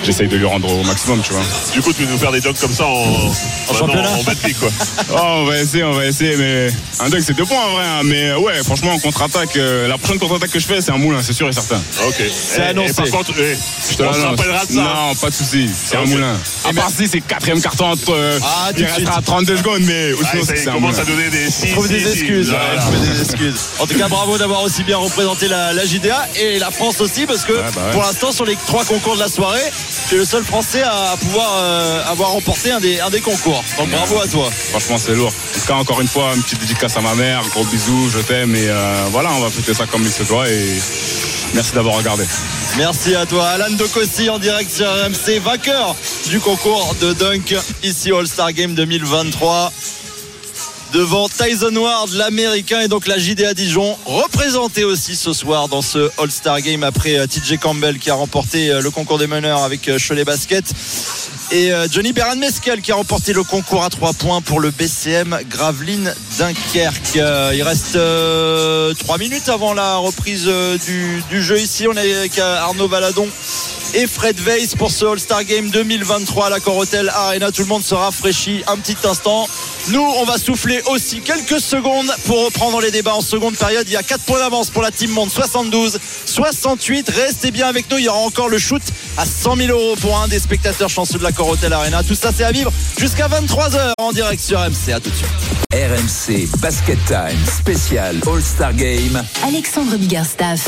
j'essaye de lui rendre au maximum, tu vois. Du coup, tu veux nous faire des dunks comme ça en, championnat en pick, quoi. Oh, on va essayer, on va essayer, mais un dunk c'est deux points en vrai. hein. Mais euh, ouais, franchement, en contre-attaque, euh, la prochaine contre-attaque que je fais, c'est un moulin, c'est sûr et certain. Ok. C'est Et- annoncé. Et par contre, eh, Je te on se l'annonce. rappellera de ça. Non, pas de souci, c'est un moulin. À part si c'est quatrième carton entre. euh, Ah, il restera 32 secondes, mais Ah, sinon ça, il commence à donner des si, Trouve des excuses, Voilà. ouais, trouver des excuses. En tout cas, bravo d'avoir aussi bien représenté la, la JDA et la France aussi, parce que bah ouais. pour l'instant, sur les trois concours de la soirée, tu es le seul Français à pouvoir euh, avoir remporté un des, un des concours. Donc bravo à toi. Franchement, c'est lourd. En tout cas, encore une fois, une petite dédicace à ma mère, gros bisous, je t'aime, et euh, voilà, on va fêter ça comme il se doit, et merci d'avoir regardé. Merci à toi, Alan Docossi en direct sur RMC, vainqueur du concours de dunk ici All-Star Game 2023. devant Tyson Ward, l'américain, et donc la JDA Dijon, représentée aussi ce soir dans ce All-Star Game après euh, TJ Campbell qui a remporté euh, le concours des meneurs avec Cholet Basket. Et euh, Johnny Beran Mescal qui a remporté le concours à 3 points pour le BCM Gravelines Dunkerque. Euh, il reste 3 minutes avant la reprise euh, du, du jeu ici. On est avec euh, Arnaud Valadon et Fred Weiss pour ce All-Star Game 2023 à la Corotel Arena. Tout le monde se rafraîchit un petit instant. Nous, on va souffler aussi quelques secondes pour reprendre les débats en seconde période. Il y a 4 points d'avance pour la Team Monde, 72, 68. Restez bien avec nous. Il y aura encore le shoot à 100 000 euros pour un des spectateurs chanceux de la Corotel Arena. Tout ça, c'est à vivre jusqu'à 23h en direct sur MC. À tout de suite. RMC Basket Time spécial All-Star Game. Alexandre Biggerstaff.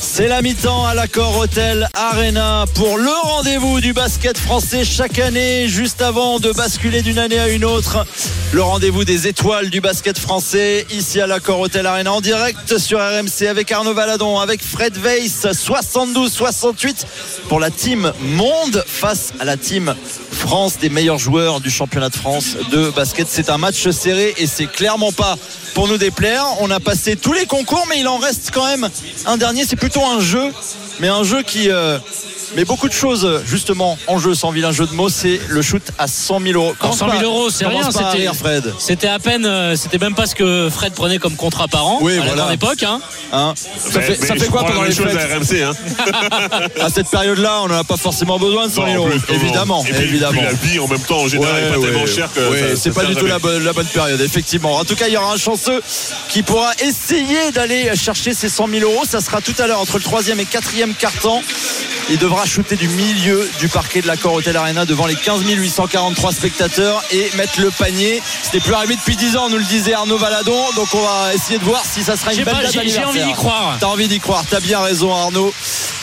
C'est la mi-temps à l'accord Hotel Arena pour le rendez-vous du basket français chaque année, juste avant de basculer d'une année à une autre. Le rendez-vous des étoiles du basket français, ici à l'accord Hotel Arena, en direct sur RMC avec Arnaud Valadon, avec Fred Weiss, 72-68 pour la team Monde face à la team France, des meilleurs joueurs du championnat de France de basket. C'est un match serré et c'est clairement pas pour nous déplaire. On a passé tous les concours, mais il en reste quand même un dernier. C'est plutôt un jeu, mais un jeu qui euh, met beaucoup de choses justement en jeu, sans vilain jeu de mots. C'est le shoot à 100 000 euros. Alors, 100 000 euros, c'est rien. C'était, Fred. c'était à peine, euh, c'était même pas ce que Fred prenait comme contrat par an Oui, à voilà. grande époque. Hein. Hein ça Mais- fait, mais ça je fait quoi pendant les fêtes à RMC hein. À cette période-là, on n'en a pas forcément besoin de 100 000 Non, en euros. évidemment, Et puis, évidemment. puis la vie en même temps en général Ouais, est pas ouais, tellement chère que ouais, c'est pas du tout la bonne, la bonne période, effectivement. En tout cas, il y aura un chanceux qui pourra essayer d'aller chercher ses 100 000 euros. Ça sera tout à l'heure entre le troisième et quatrième quart-temps. Il devra shooter du milieu du parquet de l'accord Hotel Arena devant les 15 843 spectateurs et mettre le panier. C'était plus arrivé depuis 10 ans, nous le disait Arnaud Valadon. Donc on va essayer de voir si ça sera une belle pas- date j'ai- envie d'y croire. T'as envie d'y croire, t'as bien raison Arnaud.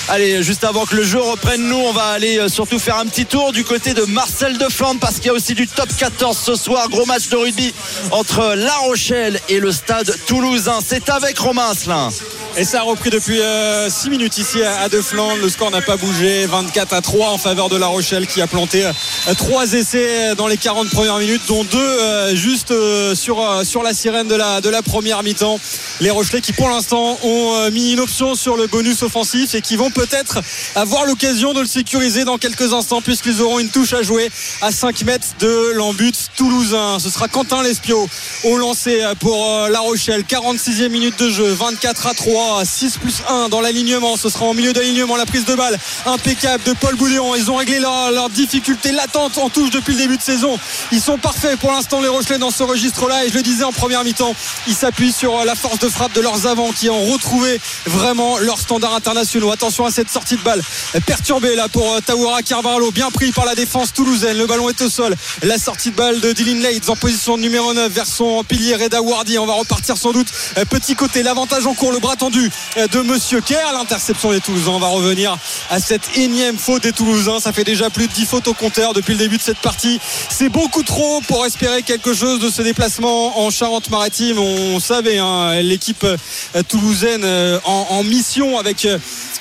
Allez, juste avant que le jeu reprenne, nous, on va aller euh, surtout faire un petit tour du côté de Marcel de Flandre parce qu'il y a aussi du top 14 ce soir. Gros match de rugby entre La Rochelle et le stade toulousain. C'est avec Romain Asselin. Et ça a repris depuis 6 minutes ici à, De Flandre. Le score n'a pas bougé. 24 à 3 en faveur de La Rochelle qui a planté 3 essais dans les 40 premières minutes, dont 2 juste euh, sur, euh, sur la sirène de la, de la première mi-temps. Les Rochelais qui pour l'instant ont euh, mis une option sur le bonus offensif et qui vont peut-être avoir l'occasion de le sécuriser dans quelques instants puisqu'ils auront une touche à jouer à 5 mètres de l'embut toulousain. Ce sera Quentin Lespio au lancer pour euh, La Rochelle. 46e minute de jeu, 24 à 3, 6 plus 1 dans l'alignement. Ce sera en milieu d'alignement la prise de balle impeccable de Paul Boudéon. Ils ont réglé leur, difficulté latente en touche depuis le début de saison. Ils sont parfaits pour l'instant les Rochelais dans ce registre-là et je le disais en première mi-temps, ils s'appuient sur euh, la force de frappe de leurs avants qui ont retrouvé vraiment leurs standards internationaux. Attention à cette sortie de balle perturbée là pour euh, Taoura Carvalho, bien pris par la défense toulousaine. Le ballon est au sol. La sortie de balle de Dylan Leitz en position numéro 9 vers son pilier Reda Wardi. On va repartir sans doute euh, petit côté. L'avantage en cours, le bras tendu euh, de Monsieur Kerr. L'interception des Toulousains. On va revenir à cette énième faute des Toulousains. Ça fait déjà plus de 10 fautes au compteur depuis le début de cette partie. C'est beaucoup trop pour espérer quelque chose de ce déplacement en Charente-Maritime. On savait hein, l'équipe euh, toulousaine euh, en, mission avec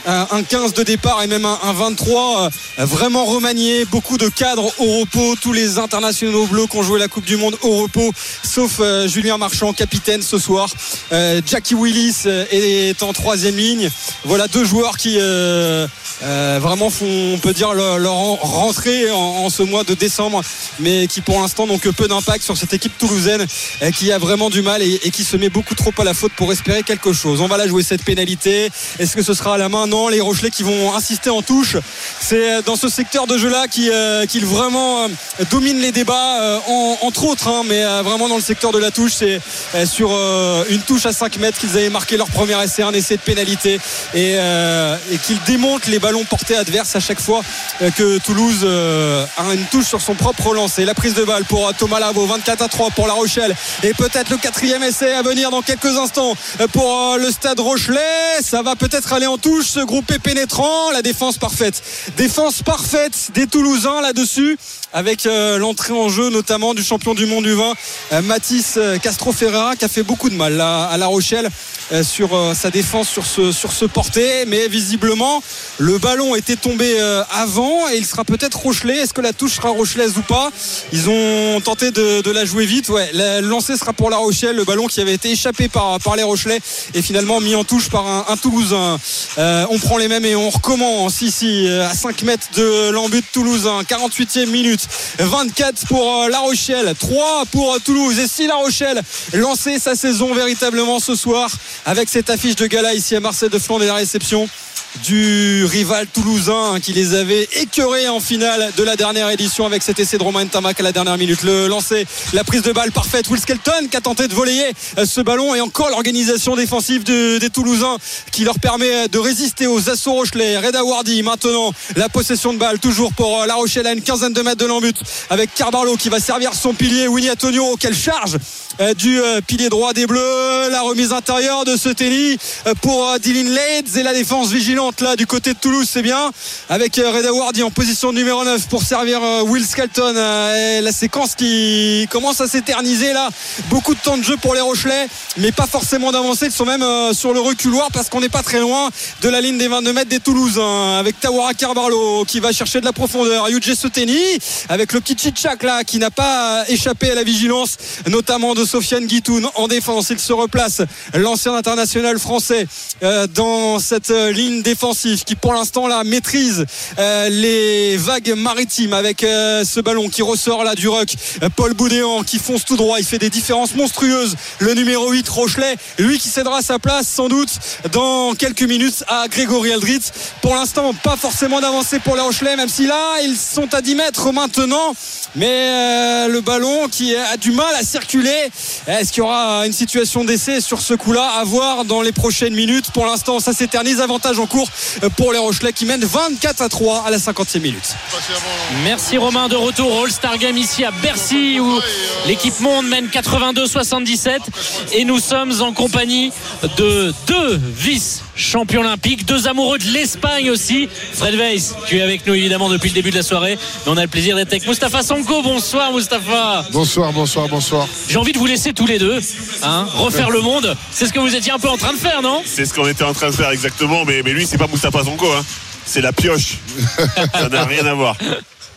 un un 15 de départ et même un, un 23 euh, vraiment remanié. Beaucoup de cadres au repos. Tous les internationaux bleus qui ont joué la Coupe du Monde au repos, sauf Julien Marchand, capitaine ce soir. Jackie Willis euh, est en troisième ligne. Voilà deux joueurs qui euh, euh, vraiment font, on peut dire, leur, leur en- rentrée en, ce mois de décembre, mais qui pour l'instant n'ont que peu d'impact sur cette équipe toulousaine euh, qui a vraiment du mal et, qui se met beaucoup trop à la faute pour espérer quelque chose. On va la jouer cette pénalité. Est-ce que ce sera à la main? Non, les Rochelais qui vont insister en touche. C'est dans ce secteur de jeu-là qu'ils vraiment dominent les débats, en- entre autres, hein, mais vraiment dans le secteur de la touche, c'est sur une touche à 5 mètres qu'ils avaient marqué leur premier essai, un essai de pénalité, et, euh, et qu'ils démontent les ballons portés adverses à chaque fois euh, que Toulouse euh, a une touche sur son propre lancer. La prise de balle pour Thomas Lavo, 24 à 3 pour La Rochelle, et peut-être le quatrième essai à venir dans quelques instants pour le stade Rochelet. Ça va peut-être aller en touche, ce groupe est pénétrant, la défense parfaite. Défense parfaite des Toulousains là-dessus avec l'entrée en jeu notamment du champion du monde du vin Mathis Castro Ferreira qui a fait beaucoup de mal là, à La Rochelle sur sa défense sur ce, sur ce porté mais visiblement le ballon était tombé euh, avant et il sera peut-être Rochelet. Est-ce que la touche sera rochelaise ou pas? Ils ont tenté de, la jouer vite. Ouais, le lancer sera pour La Rochelle. Le ballon qui avait été échappé par, par les Rochelais et finalement mis en touche par un, un Toulousain. Euh, on prend les mêmes et on recommence ici euh, à 5 mètres de l'embut toulousain. 48e minute. 24 pour euh, La Rochelle, 3 pour euh, Toulouse. Et si La Rochelle lançait sa saison véritablement ce soir avec cette affiche de gala ici à Marseille de Flandre et la réception du rival toulousain qui les avait écœurés en finale de la dernière édition avec cet essai de Romain Tamac à la dernière minute. Le lancer, la prise de balle parfaite. Will Skelton qui a tenté de voler ce ballon et encore l'organisation défensive de- des Toulousains qui leur permet de résister aux assauts Rochelais. Reda Wardy maintenant la possession de balle toujours pour euh, La Rochelle à une quinzaine de mètres de l'embut avec Carbarlo qui va servir son pilier. Winnie Antonio quelle charge euh, du euh, pilier droit des Bleus. La remise intérieure de ce tennis euh, pour euh, Dylan Leeds et la défense vigilante là du côté de Toulouse, c'est bien. Avec euh, Reda Wardy en position numéro 9 pour servir euh, Will Skelton. Euh, et la séquence qui commence à s'éterniser là. Beaucoup de temps de jeu pour les Rochelais, mais pas forcément d'avancée. Ils sont même sur le reculoir parce qu'on n'est pas très loin de la ligne des 22 mètres des Toulousains. Avec Tawara Carbarlo qui va chercher de la profondeur. Yuji Soteni avec le petit Chichak là qui n'a pas échappé à la vigilance, notamment de Sofiane Guitoun en défense. Il se replace, l'ancien international français, dans cette ligne défensive qui pour l'instant là maîtrise euh, les vagues maritimes avec euh, ce ballon qui ressort là du ruck. Euh, Paul Boudéan qui fonce tout droit. Il fait des différences monstrueuses. Le numéro 8 Rochelet, lui qui cédera sa place sans doute dans quelques minutes à Grégory Aldrit. Pour l'instant, pas forcément d'avancée pour les Rochelais, même si là ils sont à 10 mètres maintenant. Mais le ballon qui a du mal à circuler. Est-ce qu'il y aura une situation d'essai sur ce coup-là à voir dans les prochaines minutes? Pour l'instant, ça s'éternise. Avantage en cours pour les Rochelais qui mènent 24 à 3 à la 50e minute. Merci Romain de retour All-Star Game ici à Bercy où l'équipe Monde mène 82-77 et nous sommes en compagnie de deux vice-champions olympiques, deux amoureux de l'Espagne aussi. Fred Weiss, tu es avec nous évidemment depuis le début de la soirée, mais on a le plaisir d'être avec Mustapha Sonko. Bonsoir Mustapha. Bonsoir, bonsoir, bonsoir. J'ai envie de vous laisser tous les deux hein, refaire le monde. C'est ce que vous étiez un peu en train de faire, non? C'est ce qu'on était en train de faire exactement, mais, mais lui, c'est pas Moustapha Zonko, hein. c'est la pioche. ça n'a rien à voir.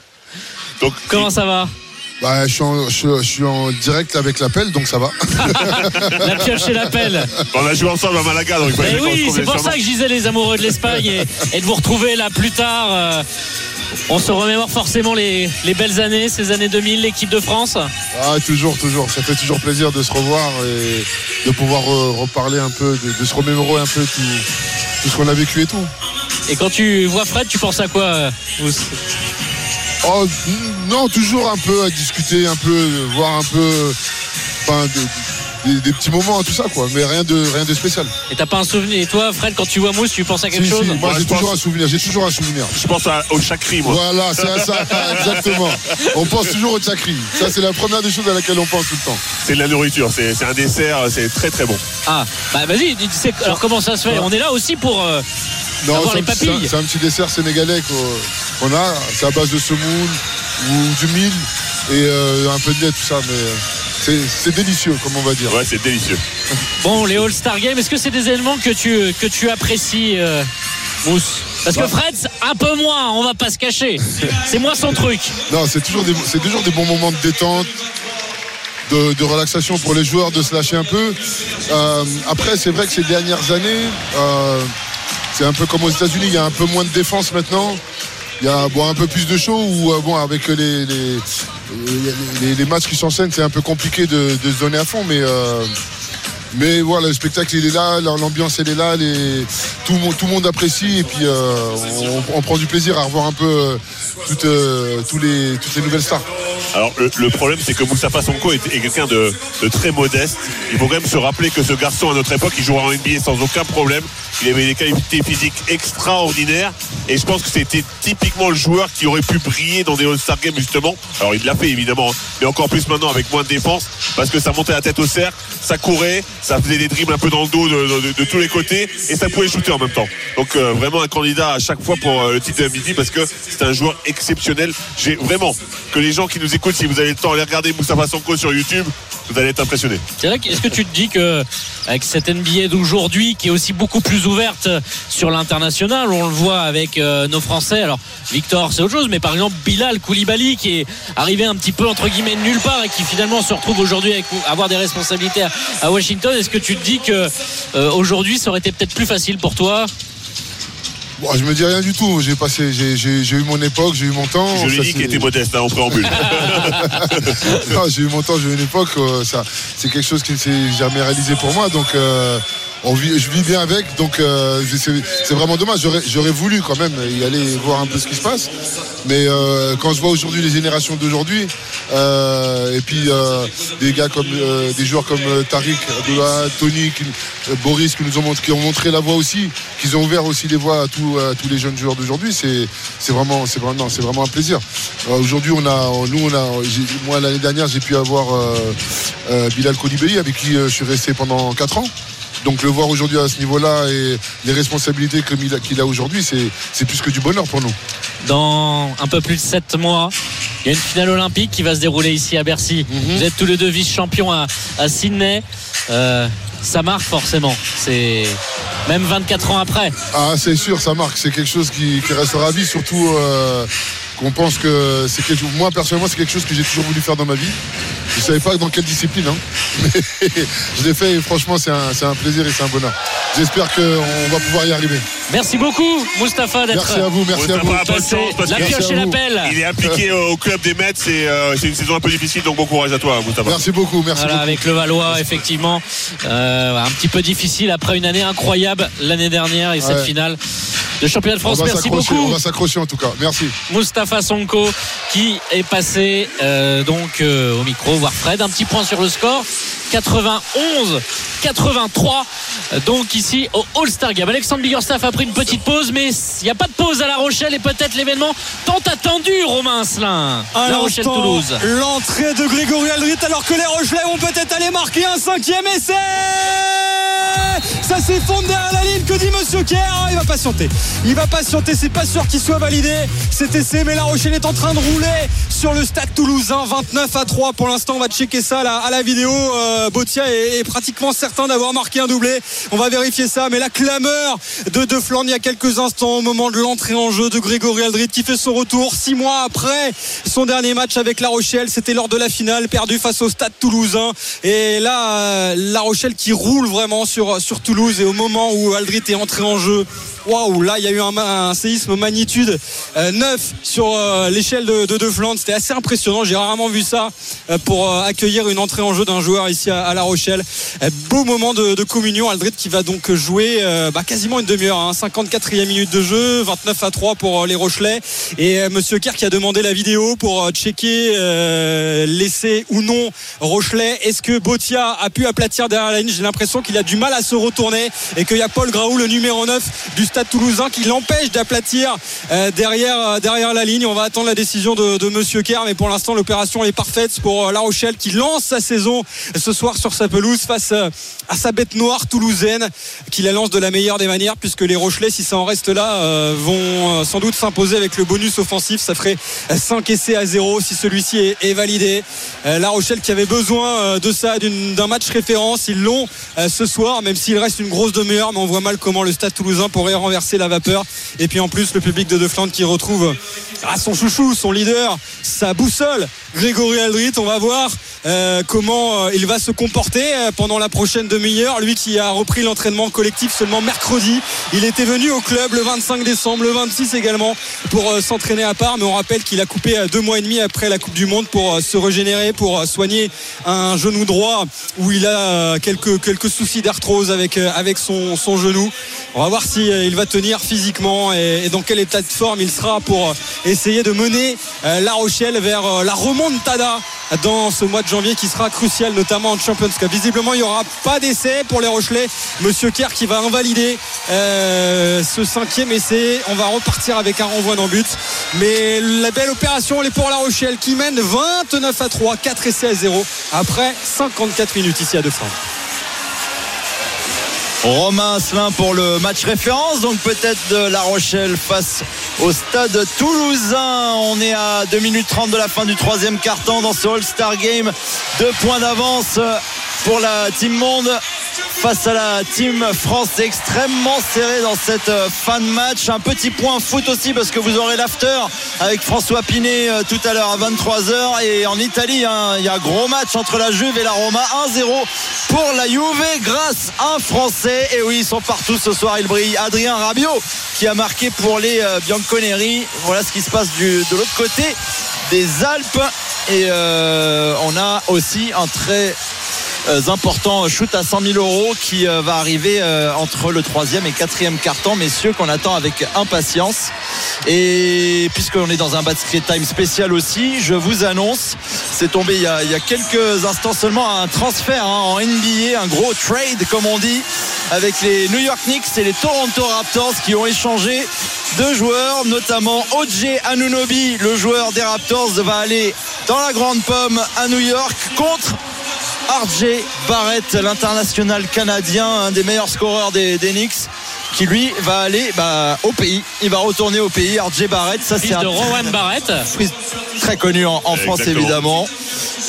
Donc, Comment ça va? Bah, je, suis en, je- je suis en direct avec l'appel, donc ça va. La pioche et l'appel. On a joué ensemble à Malaga, donc il fallait Eh oui, c'est pour ça que je disais les amoureux de l'Espagne et, et de vous retrouver là plus tard. euh, on se remémore forcément les, les belles années, ces années 2000, l'équipe de France. Ah, toujours, toujours. Ça fait toujours plaisir de se revoir et de pouvoir euh, reparler un peu, de, de se remémorer un peu tout, tout ce qu'on a vécu et tout. Et quand tu vois Fred, tu penses à quoi euh, Oh, non, toujours un peu à discuter, un peu, euh, voir un peu, enfin, des, des- des petits moments, tout ça, quoi. Mais rien de, rien de spécial. Et t'as pas un souvenir Et toi, Fred, quand tu vois Mousse, tu penses à quelque Si, chose si, moi, j'ai toujours un souvenir. J'ai toujours un souvenir. Je pense à- au chakri, moi. Voilà, c'est à ça, exactement. On pense toujours au chakri. Ça, c'est la première des choses à laquelle on pense tout le temps. C'est de la nourriture, c'est c'est un dessert, c'est très très bon. Ah, bah vas-y, dis- sais- alors comment ça se fait? On est là aussi pour euh, avoir c'est les un, petit- c'est un- papilles. c'est un petit dessert sénégalais qu'on a. C'est à base de semoule ou du mil et euh, un peu de lait, tout ça. Mais euh, c'est- délicieux, comme on va dire. Ouais, c'est délicieux. Bon, les All-Star Games, est-ce que c'est des éléments que tu, que tu apprécies, euh, Mousse? Parce que Bah. Fred, un peu moins, on va pas se cacher. C'est moins son truc. Non, c'est toujours, des- c'est toujours des bons moments de détente. De, de relaxation pour les joueurs de se lâcher un peu. Euh, après, c'est vrai que ces dernières années, euh, c'est un peu comme aux États-Unis, il y a un peu moins de défense maintenant. Il y a un peu plus de show où, euh, avec les, matchs qui s'enchaînent, c'est un peu compliqué de, se donner à fond, euh, mais voilà, le spectacle il est là, l'ambiance elle est là, tout, le monde- tout le monde apprécie et puis euh, on, prend du plaisir à revoir un peu euh, toutes, euh, les, toutes les nouvelles stars. Alors le, problème c'est que Moustapha Sonko est, est quelqu'un de, de très modeste. Il faut quand même se rappeler que ce garçon à notre époque il jouera en NBA sans aucun problème. Il avait des qualités physiques extraordinaires et je pense que c'était typiquement le joueur qui aurait pu briller dans des All-Star Games justement. Alors il l'a fait évidemment, hein, mais encore plus maintenant avec moins de défense parce que ça montait la tête au cercle, ça courait, ça faisait des dribbles un peu dans le dos de, tous les côtés et ça pouvait shooter en même temps. Donc euh, vraiment un candidat à chaque fois pour euh, le titre de MVP parce que c'est un joueur exceptionnel. J'ai vraiment que les gens qui nous écoutent, si vous avez le temps, allez regarder Moustapha Sonko sur YouTube, vous allez être impressionnés. C'est vrai est-ce que tu te dis que avec cette NBA d'aujourd'hui qui est aussi beaucoup plus ouverte sur l'international, on le voit avec euh, nos Français. Alors Victor, c'est autre chose, mais par exemple Bilal Koulibaly qui est arrivé un petit peu entre guillemets de nulle part et qui finalement se retrouve aujourd'hui avec avoir des responsabilités à Washington. Est-ce que tu te dis que euh, aujourd'hui ça aurait été peut-être plus facile pour toi? Bon, je me dis rien du tout. J'ai passé, j'ai, j'ai- j'ai eu mon époque, j'ai eu mon temps. Je l'ai dit qu'il était modeste hein, en préambule. non, j'ai eu mon temps, j'ai eu une époque. euh, ça, c'est quelque chose qui ne s'est jamais réalisé pour moi. Donc, euh, je vis bien avec. Donc, euh, c'est, vraiment dommage. J'aurais, voulu quand même y aller voir un peu ce qui se passe. Mais euh, quand je vois aujourd'hui les générations d'aujourd'hui, euh, et puis des gars comme des joueurs comme Tariq, Abdullah, Tony, Boris, qui nous ont montré, la voie aussi, qui ont ouvert aussi les voies à, tous- les jeunes joueurs d'aujourd'hui, c'est, vraiment, vraiment, un plaisir. Aujourd'hui, nous, on a, moi l'année dernière, j'ai pu avoir Bilal Koulibaly avec qui je suis resté pendant 4 ans. Donc le voir aujourd'hui à ce niveau-là et les responsabilités a- qu'il a aujourd'hui, c'est, plus que du bonheur pour nous. dans un peu plus de 7 mois. Il y a une finale olympique qui va se dérouler ici à Bercy. Vous êtes tous les deux vice-champions à, à Sydney. Euh, ça marque forcément. C'est même 24 ans après. Ah, c'est sûr, ça marque. C'est quelque chose qui, qui restera à vie, surtout euh, qu'on pense que c'est quelque Moi, personnellement, c'est quelque chose que j'ai toujours voulu faire dans ma vie. Je ne savais pas dans quelle discipline, hein. mais je l'ai fait et franchement, c'est un, c'est un plaisir et c'est un bonheur. J'espère qu'on va pouvoir y arriver. Merci beaucoup, Mustapha, d'être Merci à vous, merci à vous. Chance, La pioche et la pelle. Il est impliqué au club des Mets, c'est euh, c'est une saison un peu difficile, donc bon courage à toi, Moustapha. Merci beaucoup, merci Voilà, beaucoup. avec le Valois, effectivement, euh, un petit peu difficile après une année incroyable l'année dernière et cette Ouais. finale de championnat de France. Merci beaucoup. on va s'accrocher en tout cas. Merci. Mustapha Sonko qui est passé euh, donc euh, au micro voir Fred un petit point sur le score 91 83 euh, donc ici au All-Star Game Alexandre Biggerstaff a pris une petite pause mais il n'y a pas de pause à La Rochelle et peut-être l'événement tant attendu Romain Asselin À La Rochelle l'instant, Toulouse L'entrée de Grégory Aldrit alors que les Rochelais vont peut-être aller marquer un cinquième essai. Ça s'effondre derrière la ligne. Que dit Monsieur Kerr Ah, Il va patienter. Il va patienter. C'est pas sûr qu'il soit validé cet essai. Mais la Rochelle est en train de rouler sur le stade toulousain. 29 à 3 pour l'instant. On va checker ça à la, à la vidéo. Euh, Botia est, pratiquement certain d'avoir marqué un doublé. On va vérifier ça. Mais la clameur de De Flandre il y a quelques instants au moment de l'entrée en jeu de Grégory Aldrit qui fait son retour six mois après son dernier match avec La Rochelle. C'était lors de la finale perdu face au stade toulousain. Et là, euh, La Rochelle qui roule vraiment sur, sur Toulouse. Et au moment où Aldrit est entré en jeu, waouh, là, il y a eu un, séisme magnitude euh, 9 sur euh, l'échelle de, de De. C'était assez impressionnant. J'ai rarement vu ça euh, pour euh, accueillir une entrée en jeu d'un joueur ici à, La Rochelle. Euh, beau moment de, communion. Aldrit qui va donc jouer euh, bah, quasiment une demi-heure. hein. 54e minute de jeu, 29 à 3 pour euh, les Rochelais. Et euh, Monsieur Kerr qui a demandé la vidéo pour euh, checker euh, l'essai ou non Rochelet. Est-ce que Botia a pu aplatir derrière la ligne? J'ai l'impression qu'il a du mal à se retourner et qu'il y a Paul Graou, le numéro 9 du stade toulousain, qui l'empêche d'aplatir euh, derrière, euh, derrière la ligne. On va attendre la décision de, de Monsieur Kerr, mais pour l'instant, l'opération est parfaite pour euh, La Rochelle qui lance sa saison ce soir sur sa pelouse face à sa bête noire toulousaine, qui la lance de la meilleure des manières, puisque les Rochelais, si ça en reste là, vont sans doute s'imposer avec le bonus offensif. Ça ferait 5 essais à 0 si celui-ci est, validé. La Rochelle qui avait besoin de ça, d'un match référence, ils l'ont ce soir, même s'il reste une grosse demi-heure, mais on voit mal comment le stade toulousain pourrait renverser la vapeur. Et puis en plus, le public de De Flandre qui retrouve à son chouchou, son leader, sa boussole, Grégory Aldrit. On va voir euh, comment euh, il va se comporter euh, pendant la prochaine demi-heure. Lui qui a repris l'entraînement collectif seulement mercredi. Il était venu au club le 25 décembre, le 26 également, pour s'entraîner à part. Mais on rappelle qu'il a coupé deux mois et demi après la Coupe du Monde pour se régénérer, pour soigner un genou droit où il a quelques, quelques soucis d'arthrose avec, avec son, son genou. On va voir si il va tenir physiquement et, dans quel état de forme il sera pour euh, essayer de mener euh, La Rochelle vers euh, la remontada dans ce mois de janvier qui sera crucial notamment en Champions Cup. Visiblement il n'y aura pas d'essai pour les Rochelais. Monsieur Kerr qui va invalider ce cinquième essai. On va repartir avec un renvoi d'en but. Mais la belle opération elle est pour La Rochelle qui mène 29 à 3, 4 essais à 0 après 54 minutes ici à De France. Romain Asselin pour le match référence, donc peut-être de La Rochelle face au stade toulousain. On est à 2 minutes 30 de la fin du troisième quart-temps dans ce All-Star Game. Deux points d'avance pour la Team Monde face à la Team France. Extrêmement serré dans cette fin de match. Un petit point foot aussi parce que vous aurez l'after avec François Pinet euh, tout à l'heure à 23h. Et en Italie, hein, il y a un gros match entre la Juve et la Roma. 1-0 pour la Juve grâce à un Français. Et oui, ils sont partout ce soir. Ils brillent. Adrien Rabiot qui a marqué pour les euh, Bianconeri. Voilà ce qui se passe de l'autre côté des Alpes. Et euh, on a aussi un très euh, important shoot à 100 000 euros qui euh, va arriver entre le troisième et quatrième carton, messieurs, qu'on attend avec impatience. Et puisqu'on est dans un basket time spécial aussi, je vous annonce, c'est tombé il y, a, il y a quelques instants seulement un transfert hein, en NBA, un gros trade comme on dit, avec les New York Knicks et les Toronto Raptors qui ont échangé deux joueurs, notamment OJ Anunobi, le joueur des Raptors, va aller dans la grande pomme à New York contre RJ Barrett, l'international canadien, un des meilleurs scoreurs des, des Knicks qui lui va aller bah, au pays. Il va retourner au pays. RJ Barrett, ça c'est un de Rowan Barrett. très connu en, en France Exactement. évidemment.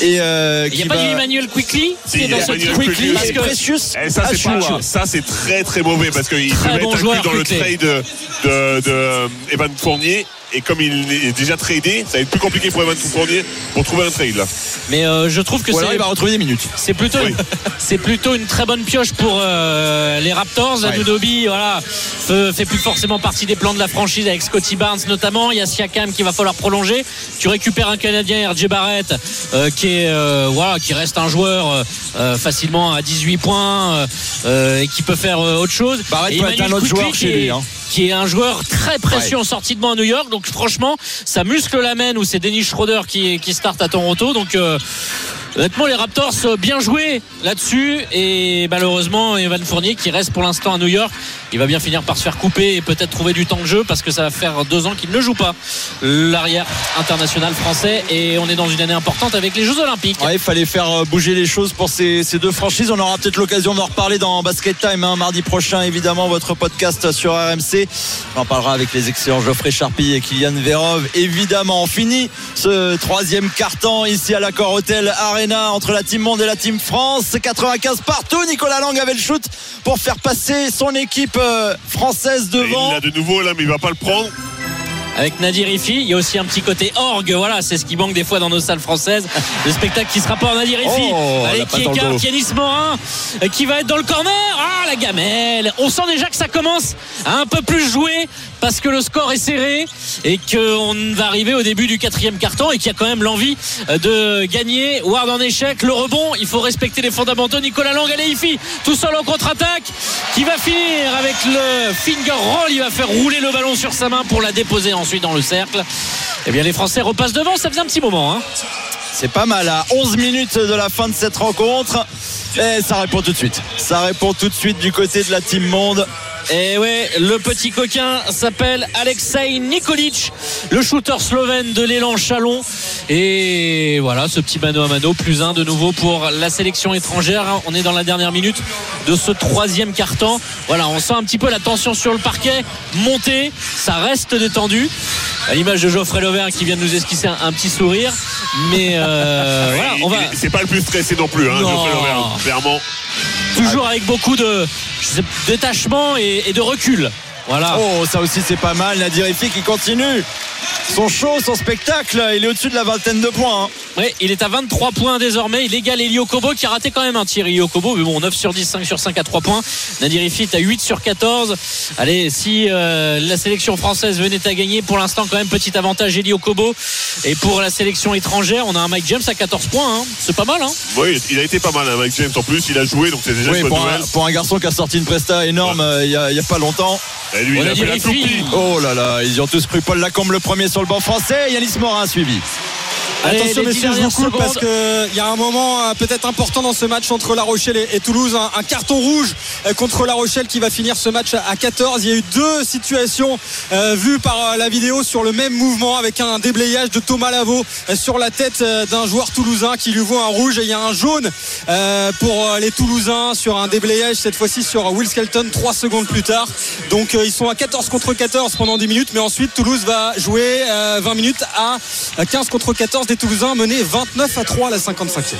Et euh, Il n'y a pas va- du Emmanuel Quickly Si, est dans ce Quickly. parce que Precious Et ça, c'est pas- ça, c'est très très mauvais parce qu'il devait bon être inclus dans le trade de, de, de, Evan Fournier. Et comme il est déjà tradé, ça va être plus compliqué pour Evan Fournier pour trouver un trade là. mais euh, je trouve que alors c'est il va retrouver des minutes. c'est plutôt Oui. c'est plutôt une très bonne pioche pour euh, les Raptors. Anunobi, voilà, fe- fait plus forcément partie des plans de la franchise avec Scotty Barnes notamment. Il y a Siakam qui va falloir prolonger. Tu récupères un Canadien, RJ Barrett, euh, qui est euh, voilà, qui reste un joueur euh, facilement à 18 points euh, euh, et qui peut faire autre chose. Barrett Et peut être Emmanuel un autre joueur chez lui, hein. qui est un joueur très précieux en sortie de banc à New York. Donc franchement, ça muscle la main où c'est Dennis Schroeder qui, qui start à Toronto. Donc euh, honnêtement, les Raptors euh, bien joué là-dessus. Et malheureusement, Evan Fournier qui reste pour l'instant à New York, il va bien finir par se faire couper et peut-être trouver du temps de jeu parce que ça va faire deux ans qu'il ne joue pas l'arrière international français. Et on est dans une année importante avec les Jeux Olympiques. Ouais, il fallait faire euh, bouger les choses pour ces, deux franchises. On aura peut-être l'occasion d'en reparler dans Basket Time hein, mardi prochain, évidemment, votre podcast sur RMC. On en parlera avec les excellents Geoffrey Charpie et Kylian Verov. Évidemment, on finit ce troisième carton ici à l'accord Arena entre la Team Monde et la Team France. 95 partout. Nicolas Lang avait le shoot pour faire passer son équipe euh, française Et devant. il a de nouveau là, mais il va pas le prendre. Avec Nadir Ifi. Il y a aussi un petit côté orgue, voilà, c'est ce qui manque des fois dans nos salles françaises. Le spectacle qui sera pas en Nadir Ifi. Oh, Allez, qui écarte. Yanis Morin, euh, qui va être dans le corner. Ah, la gamelle. On sent déjà que ça commence à un peu plus jouer parce que le score est serré et qu'on va arriver au début du quatrième carton et qu'il y a quand même l'envie euh, de gagner. Ward en échec, le rebond, il faut respecter les fondamentaux. Nicolas Lang, allez, Ifi, tout seul en contre-attaque, qui va finir avec le finger roll. Il va faire rouler le ballon sur sa main pour la déposer ensuite dans le cercle. Eh bien, les Français repassent devant, ça faisait un petit moment. Hein. C'est pas mal à 11 minutes de la fin de cette rencontre. Et ça répond tout de suite. Ça répond tout de suite du côté de la Team Monde. Et ouais, le petit coquin s'appelle Alexei Nikolic, le shooter slovène de l'élan Chalon. Et voilà, ce petit mano à mano, plus un de nouveau pour la sélection étrangère. On est dans la dernière minute de ce troisième quart-temps. Voilà, on sent un petit peu la tension sur le parquet monter. Ça reste détendu. À l'image de Geoffrey Lovert qui vient de nous esquisser un, un petit sourire. Mais euh, voilà, Il- on va C'est pas le plus stressé non plus, hein, Non. Geoffrey Lovert, clairement. Toujours avec beaucoup de détachement et de recul. Voilà. Oh, ça aussi c'est pas mal. Nadir Ifi qui continue son show, son spectacle. Il est au-dessus de la vingtaine de points. hein. Ouais, il est à 23 points désormais. Il égale Elio Kobo qui a raté quand même un tir. Elio Kobo, mais bon, 9 sur 10, 5 sur 5 à 3 points. Nadir Ifit à 8 sur 14. Allez, si euh, la sélection française venait à gagner, pour l'instant, quand même, petit avantage Elio Kobo. Et pour la sélection étrangère, on a un Mike James à 14 points. hein. C'est pas mal, hein Oui, il a été pas mal, hein, Mike James en plus. Il a joué, donc c'est déjà Oui, une bonne pour un, nouvelle. pour un garçon qui a sorti une presta énorme euh, il y, a, il y a pas longtemps. Et lui, On il a a dit fait la. Oh là là, ils y ont tous cru. Paul Lacombe le premier sur le banc français. Yanis Morin a Attention messieurs, je vous coupe parce qu'il y a un moment euh, peut-être important dans ce match entre La Rochelle et, et Toulouse. Un, un carton rouge euh, contre La Rochelle qui va finir ce match à, à 14. Il y a eu deux situations euh, vues par la vidéo sur le même mouvement avec un déblayage de Thomas Lavaux sur la tête d'un joueur toulousain qui lui voit un rouge et il y a un jaune euh, pour les Toulousains sur un déblayage cette fois-ci sur Will Skelton 3 secondes plus tard. Donc euh, ils sont à 14 contre 14 pendant 10 minutes mais ensuite Toulouse va jouer euh, 20 minutes à 15 contre 14 des Toulousains menés 29 à 3 à la 55e.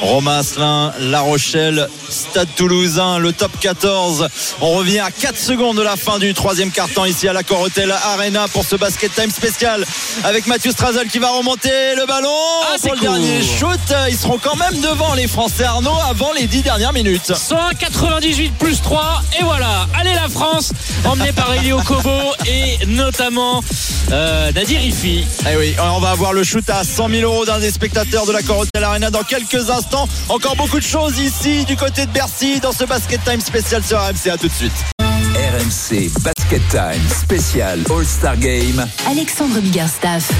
Romain Asselin, La Rochelle, Stade Toulousain, le top 14. On revient à 4 secondes de la fin du troisième quart-temps ici à la Corotel Arena pour ce basket time spécial avec Mathieu Strazel qui va remonter le ballon Ah, pour le cool. dernier shoot. Ils seront quand même devant les Français Arnaud avant les 10 dernières minutes. 198 plus 3 et voilà allez la France emmenée par Elio Kobo et notamment euh, Nadir Ifi Eh oui, on va avoir le shoot à 100 000 euros d'un des spectateurs de la Corotel Arena dans quelques instants. Encore beaucoup de choses ici du côté de Bercy dans ce basket time spécial sur RMC. À tout de suite. RMC Basket Time spécial All-Star Game. Alexandre Biggerstaff.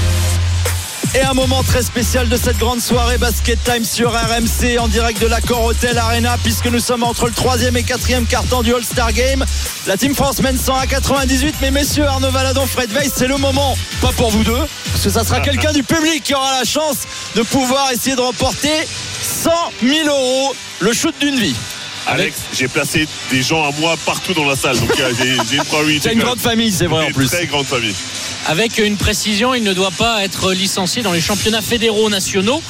Et un moment très spécial de cette grande soirée Basket Time sur RMC en direct de l'Accor Hotel Arena puisque nous sommes entre le troisième et quatrième quart-temps du All-Star Game. La Team France mène 100 à 98 mais messieurs Arnaud Valadon, Fred Weiss, c'est le moment, pas pour vous deux, parce que ça sera quelqu'un du public qui aura la chance de pouvoir essayer de remporter 100 000 euros, le shoot d'une vie. Alex, j'ai placé des gens à moi partout dans la salle. Donc euh, j'ai une probabilité. C'est une grande famille, c'est vrai en Une plus. Très grande famille. avec une précision il ne doit pas être licencié dans les championnats fédéraux nationaux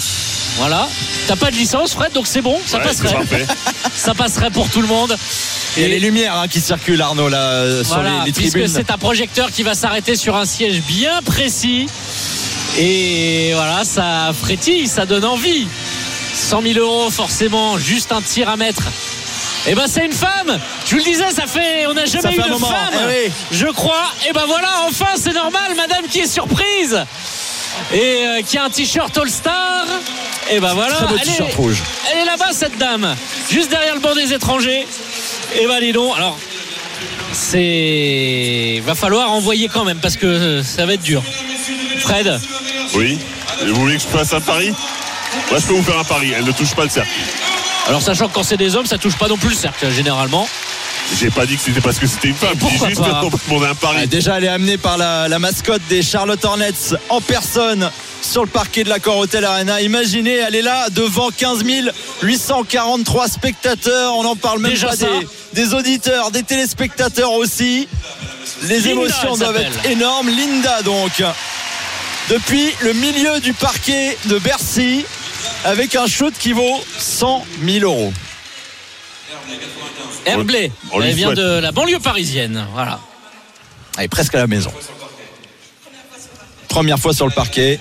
voilà t'as pas de licence Fred donc c'est bon ça Ouais, passerait ça passerait pour tout le monde a les lumières hein, qui circulent Arnaud là sur Voilà, les, les puisque tribunes. c'est un projecteur qui va s'arrêter sur un siège bien précis. Et voilà, ça frétille, ça donne envie. 100 000 euros, forcément, juste un tir à mettre. Et ben c'est une femme. Je vous le disais, ça fait, on n'a jamais eu de moment, femme. eh oui. Je crois. Et ben voilà, enfin c'est normal, Madame qui est surprise et euh, qui a un t-shirt All Star. Et ben voilà, Très beau elle t-shirt est- rouge. elle est là-bas cette dame, juste derrière le banc des étrangers. Et ben dis donc, alors c'est va falloir envoyer quand même parce que ça va être dur. Fred, Oui. Et Vous voulez que je fasse un pari Moi, je peux vous faire un pari. Elle ne touche pas le cercle. Alors sachant que quand c'est des hommes, ça touche pas non plus le cercle généralement. J'ai pas dit que c'était parce que c'était une femme. J'ai pourquoi juste pas demandé un pari. Ah, déjà, elle est amenée par la, la mascotte des Charlotte Hornets en personne sur le parquet de l'Accor Hotel Arena. Imaginez, elle est là devant 15 843 spectateurs. On n'en parle même Déjà pas des, des auditeurs, des téléspectateurs aussi. Les Linda, émotions doivent être énormes. Linda, donc, depuis le milieu du parquet de Bercy, avec un shoot qui vaut 100 000 euros. Herblay, elle vient souhaite. de la banlieue parisienne. Voilà. Elle est presque à la maison. Première fois sur le parquet.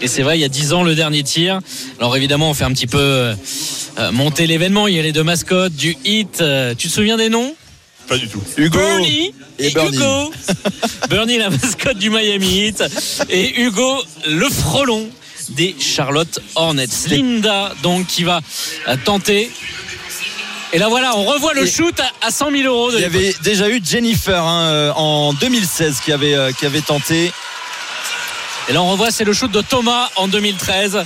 Et c'est vrai, il y a 10 ans, le dernier tir. Alors évidemment, on fait un petit peu euh, monter l'événement. Il y a les deux mascottes du hit. Euh, tu te souviens des noms? Pas du tout. Hugo Bernie et et, Bernie. Hugo. Bernie, la mascotte du Miami Heat. Et Hugo, le frelon des Charlotte Hornets. Linda, donc, qui va tenter. Et là, voilà, on revoit le shoot à- à 100 000 euros. de Il y avait déjà eu Jennifer hein, euh, en 2016 qui avait, euh, qui avait tenté. Et là, on revoit, c'est le shoot de Thomas en 2013.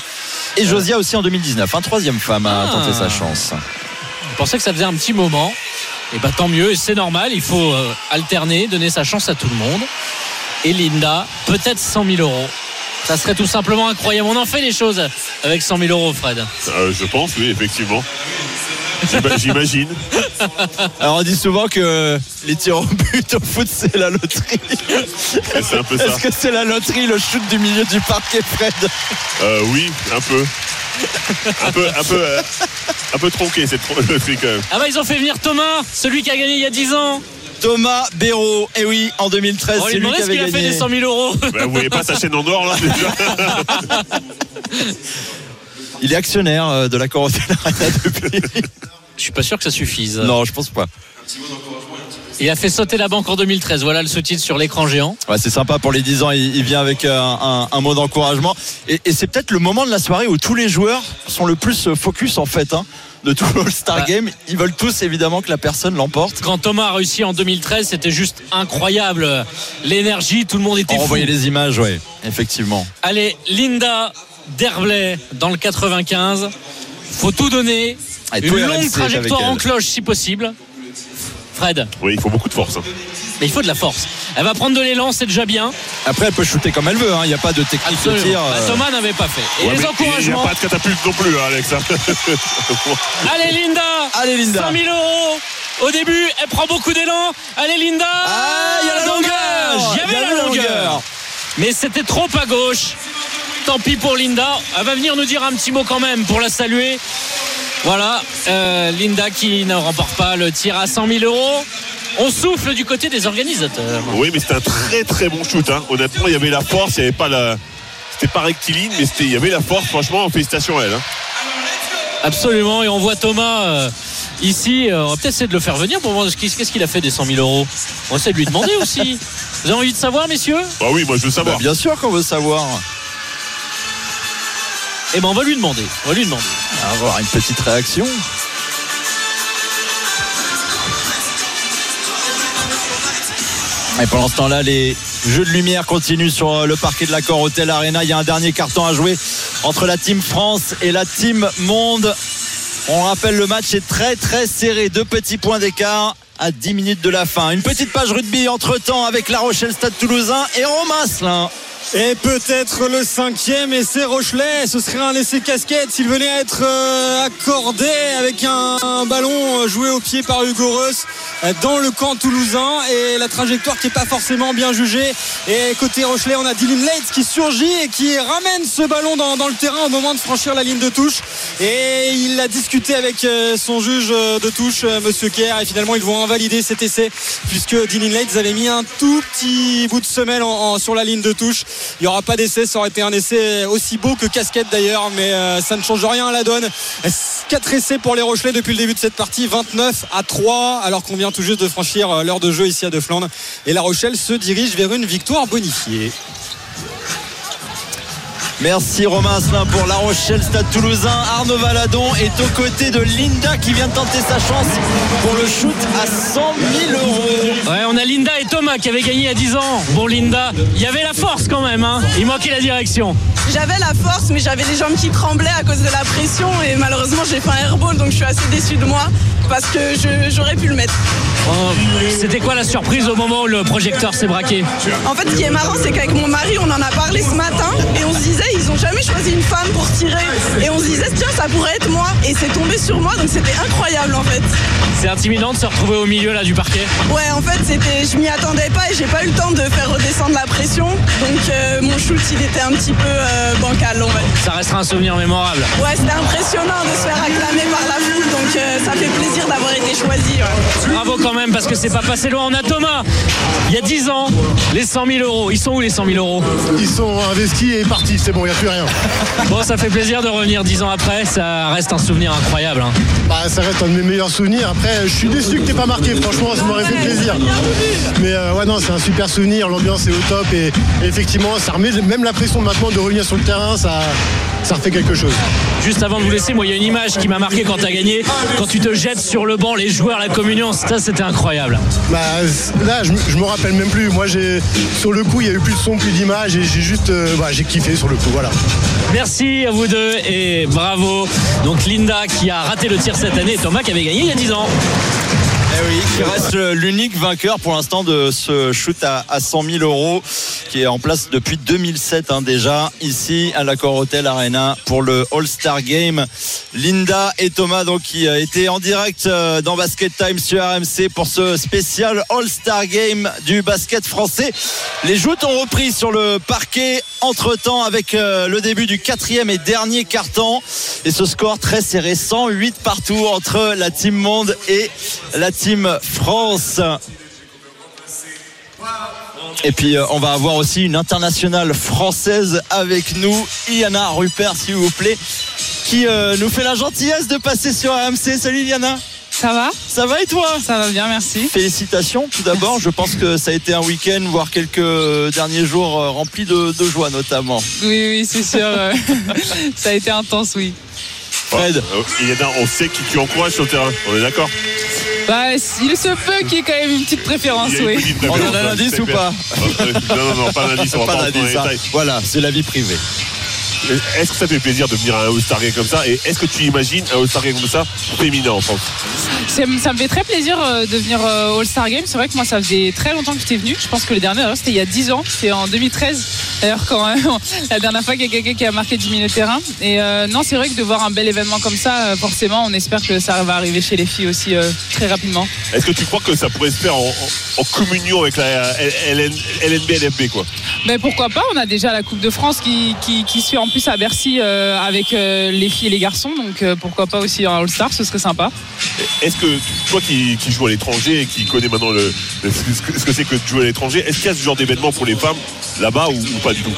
Et Josia aussi en 2019. Un troisième femme à Ah. tenter sa chance. Je pensais que ça faisait un petit moment. Et bah tant mieux, et c'est normal, il faut euh, alterner, donner sa chance à tout le monde. Et Linda, peut-être 100 000 euros. Ça serait tout simplement incroyable. On en fait les choses avec 100 000 euros, Fred. Euh, je pense, oui, effectivement. J'ima- J'imagine. Alors on dit souvent que les tirs au but au foot c'est la loterie. Et C'est un peu ça. Est-ce que c'est la loterie le shoot du milieu du parquet Fred? Euh, oui, un peu. Un peu, un peu, euh, un peu tronqué cette loterie quand même. Ah bah ils ont fait venir Thomas, celui qui a gagné il y a 10 ans. Thomas Béraud. Et oui, en 2013 On va c'est lui qui avait qu'il a fait des 100 000 euros. Bah, vous voyez pas sa chaîne en or là déjà Il est actionnaire euh, de la Corotel Arena depuis. Je suis pas sûr que ça suffise. non, je pense pas. Il a fait sauter la banque en 2013. Voilà le sous-titre sur l'écran géant. Ouais, c'est sympa pour les 10 ans, il, il vient avec euh, un, un mot d'encouragement. Et, et c'est peut-être le moment de la soirée où tous les joueurs sont le plus euh, focus en fait. hein, de tout le All-Star Game. Ils veulent tous évidemment que la personne l'emporte. Quand Thomas a réussi en 2013, c'était juste incroyable. L'énergie, tout le monde était On fou. les images, ouais, effectivement. Allez, Linda Derblay dans le 95. Faut tout donner. Une longue RMC trajectoire en cloche si possible. Fred, Oui, il faut beaucoup de force. hein. Mais il faut de la force. Elle va prendre de l'élan, c'est déjà bien. Après, elle peut shooter comme elle veut. hein. Il n'y a pas de technique de Absolument. tir. Bah, euh, Thomas n'avait pas fait. Et Ouais, les mais Il n'y a encouragements. pas de catapulte non plus, hein, Alex. Allez Linda Allez, Linda. 100 000 euros au début, elle prend beaucoup d'élan. Allez Linda Ah, il y a la longueur. Il y avait la longueur Mais c'était trop à gauche. Tant pis pour Linda. Elle va venir nous dire un petit mot quand même pour la saluer. Voilà, euh, Linda qui ne remporte pas le tir à 100 000 euros. On souffle du côté des organisateurs. Oui, mais c'était un très très bon shoot. hein. Honnêtement, il y avait la force, il n'y avait pas la. C'était pas rectiligne, mais c'était- il y avait la force. Franchement, félicitations à elle. hein. Absolument, et on voit Thomas euh, ici. Euh, on va peut-être essayer de le faire venir pour voir ce qu'il- qu'est-ce qu'il a fait des 100 000 euros. On va essayer de lui demander aussi. Vous avez envie de savoir, messieurs? Bah oui, moi je veux savoir. bah, bien sûr qu'on veut savoir. Eh ben, on va lui demander. On va lui demander. On va avoir une petite réaction. Et pendant ce temps-là, les jeux de lumière continuent sur euh, le parquet de l'accord Hotel Arena. Il y a un dernier carton à jouer entre la team France et la team Monde. On rappelle, le match est très très serré. Deux petits points d'écart à 10 minutes de la fin. Une petite page rugby entre-temps avec La Rochelle Stade Toulousain et Romain. Et peut-être le cinquième essai Rochelet. Ce serait un essai casquette s'il venait à être euh, accordé avec un, ballon euh, joué au pied par Hugo Reus euh, dans le camp toulousain et la trajectoire qui n'est pas forcément bien jugée. Et côté Rochelet, on a Dylan Leitz qui surgit et qui ramène ce ballon dans, le terrain au moment de franchir la ligne de touche. Et il a discuté avec son juge de touche, Monsieur Kerr, et finalement ils vont invalider cet essai puisque Dylan Leitz avait mis un tout petit bout de semelle sur la ligne de touche. Il n'y aura pas d'essai, ça aurait été un essai aussi beau que casquette d'ailleurs, mais euh, ça ne change rien à la donne. 4 essais pour les Rochelais depuis le début de cette partie, 29 à 3, alors qu'on vient tout juste de franchir euh, l'heure de jeu ici à De Flandre. Et la Rochelle se dirige vers une victoire bonifiée. Merci Romain Asselin pour La Rochelle Stade Toulousain. Arnaud Valadon est aux côtés de Linda qui vient de tenter sa chance pour le shoot à 100 000 euros. Ouais, on a Linda et Thomas qui avaient gagné à 10 ans. Bon, Linda, il y avait la force quand même. Hein. Il manquait la direction. J'avais la force, mais j'avais les jambes qui tremblaient à cause de la pression et malheureusement j'ai fait un airball donc je suis assez déçue de moi parce que je- j'aurais pu le mettre. Oh, C'était quoi la surprise au moment où le projecteur s'est braqué En fait, ce qui est marrant, c'est qu'avec mon mari, on en a parlé ce matin et on se disait, ils ont jamais choisi une femme pour tirer. Et on se disait, tiens, ça pourrait être moi. Et c'est tombé sur moi, donc c'était incroyable en fait. C'est intimidant de se retrouver au milieu là du parquet. Ouais, en fait, c'était, je m'y attendais pas et j'ai pas eu le temps de faire redescendre la pression. Donc euh, mon shoot, il était un petit peu euh, bancal, va dire. Ça restera un souvenir mémorable. Ouais, c'était impressionnant de se faire acclamer par la foule, donc euh, ça fait plaisir d'avoir été choisi. ouais. Bravo quand même parce que c'est pas passé loin. On a Thomas, il y a 10 ans, les 100 000 euros. Ils sont où les 100 000 euros? Ils sont investis et partis, c'est bon, il n'y a plus rien. Bon, ça fait plaisir de revenir 10 ans après. Ça reste un souvenir incroyble. hein. Bah, ça reste un de mes meilleurs souvenirs. Après, je suis déçu que t'aies pas marqué, franchement, ça m'aurait fait plaisir. Mais euh, ouais, non, c'est un super souvenir, l'ambiance est au top et, et effectivement, ça remet même la pression maintenant de revenir sur le terrain, ça, ça refait quelque chose. Juste avant de vous laisser, moi, il y a une image qui m'a marqué quand tu as gagné. Quand tu te jettes sur le banc, les joueurs, la communion, ça, c'était incroyable. Bah, là, je, me- je me rappelle même plus. Moi, j'ai sur le coup, il y a eu plus de son, plus d'images et j'ai juste, euh, bah, j'ai kiffé sur le coup, voilà. Merci à vous deux et bravo. Donc Linda qui a raté le tir cette année et Thomas qui avait gagné il y a 10 ans. Eh oui, qui reste l'unique vainqueur pour l'instant de ce shoot à, à 100 000 euros qui est en place depuis 2007 hein, déjà ici à l'Accor Hotel Arena pour le All-Star Game. Linda et Thomas donc qui euh, étaient en direct euh, dans Basket Time sur RMC pour ce spécial All-Star Game du basket français. Les joutes ont repris sur le parquet entre-temps avec euh, le début du quatrième et dernier carton et ce score très serré 108 partout entre la team monde et la team France. Et puis euh, on va avoir aussi une internationale française avec nous, Iana Rupert s'il vous plaît, qui euh, nous fait la gentillesse de passer sur RMC. Salut Iana Ça va? Ça va et toi? Ça va bien, merci. Félicitations tout d'abord, je pense que ça a été un week-end, voire quelques euh, derniers jours remplis de, de joie notamment. Oui, oui, c'est sûr. ça a été intense, oui. Fred. On sait qui tu encourages sur le terrain. On est d'accord? Bah, il se peut qu'il y ait quand même une petite préférence, une oui. petite On préférence, a hein, l'indice ou pas Non, non, non, pas d'indice, on va pas, Pas rentrer dans les d'indice, détails. Voilà, c'est la vie privée. Est-ce que ça fait plaisir de venir à un All-Star Game comme ça Et est-ce que tu imagines un All-Star Game comme ça féminin en France Ça me fait très plaisir euh, de venir euh, All-Star Game. C'est vrai que moi, ça faisait très longtemps que j'étais venu. Je pense que le dernier, d'ailleurs, c'était il y a 10 ans. C'était en 2013. D'ailleurs, quand la dernière fois qu'il y a quelqu'un qui a marqué 10 000 terrain. Et euh, non, c'est vrai que de voir un bel événement comme ça, forcément, on espère que ça va arriver chez les filles aussi euh, très rapidement. Est-ce que tu crois que ça pourrait se faire en, en- en communion avec la LN, LNB, LFB quoi? Mais pourquoi pas? On a déjà la Coupe de France qui, qui, qui se fait en plus à Bercy euh, avec euh, les filles et les garçons. Donc euh, pourquoi pas aussi un All-Star Ce serait sympa. Est-ce que toi qui, joues à l'étranger et qui connais maintenant ce que ce que c'est que de jouer à l'étranger, est-ce qu'il y a ce genre d'événement pour les femmes là-bas ou pas du tout?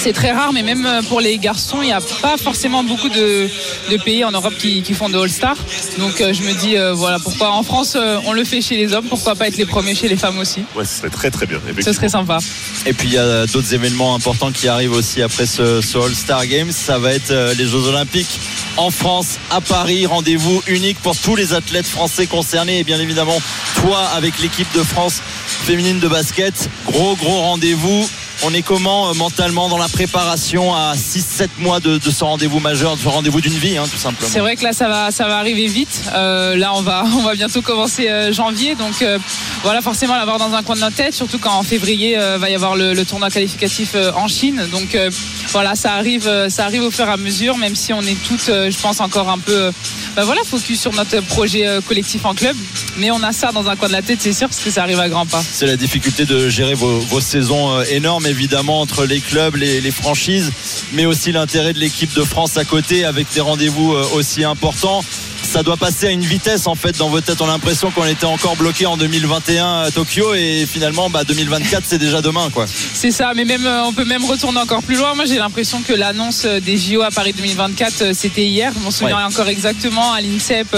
C'est très rare, mais même euh, pour les garçons, il n'y a pas forcément beaucoup de, de pays en Europe qui, qui font de All-Star. Donc euh, je me dis, euh, voilà, pourquoi en France euh, on le fait chez les hommes, pourquoi pas être les premiers chez les femmes aussi? Ouais, ce serait très très bien. Ce serait sympa. Et puis il y a d'autres événements importants qui arrivent aussi après ce, ce All-Star Games. Ça va être euh, les Jeux Olympiques en France, à Paris. Rendez-vous unique pour tous les athlètes français concernés. Et bien évidemment, toi avec l'équipe de France féminine de basket. Gros, gros rendez-vous. On est comment euh, mentalement dans la préparation à 6-7 mois de, ce rendez-vous majeur, de ce rendez-vous d'une vie, hein, tout simplement. C'est vrai que là ça va ça va arriver vite. Euh, là on va on va bientôt commencer euh, janvier. Donc voilà forcément l'avoir dans un coin de notre tête surtout quand en février va y avoir le, le tournoi qualificatif en Chine. Donc voilà ça arrive ça arrive au fur et à mesure même si on est toutes je pense encore un peu bah voilà focus sur notre projet euh, collectif en club mais on a ça dans un coin de la tête c'est sûr parce que ça arrive à grands pas. C'est la difficulté de gérer vos, saisons euh, énormes, évidemment, entre les clubs, les, les franchises, mais aussi l'intérêt de l'équipe de France à côté avec des rendez-vous euh, aussi importants. Ça doit passer à une vitesse en fait dans vos têtes. On a l'impression qu'on était encore bloqué en 2021 à Tokyo et finalement bah, 2024 c'est déjà demain quoi. C'est ça, mais même euh, on peut même retourner encore plus loin. Moi, j'ai l'impression que l'annonce euh, des JO à Paris 2024, euh, c'était hier. Je m'en souviens Ouais. encore exactement à l'INSEP,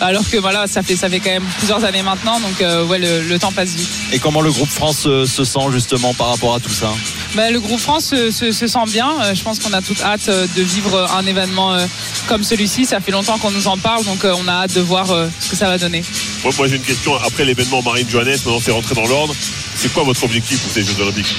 alors que voilà, ça fait ça fait quand même plusieurs années maintenant. Donc euh, ouais, le, le temps passe vite. Et comment le groupe France se sent justement par rapport à tout ça? Bah, le groupe France se, se- se sent bien. Euh, Je pense qu'on a toute hâte euh, de vivre un événement euh, comme celui-ci. Ça fait longtemps qu'on nous en parle, donc euh, on a hâte de voir euh, ce que ça va donner. Moi, moi, j'ai une question. Après l'événement Marine Johannes, maintenant c'est rentré dans l'ordre. C'est quoi votre objectif pour ces Jeux Olympiques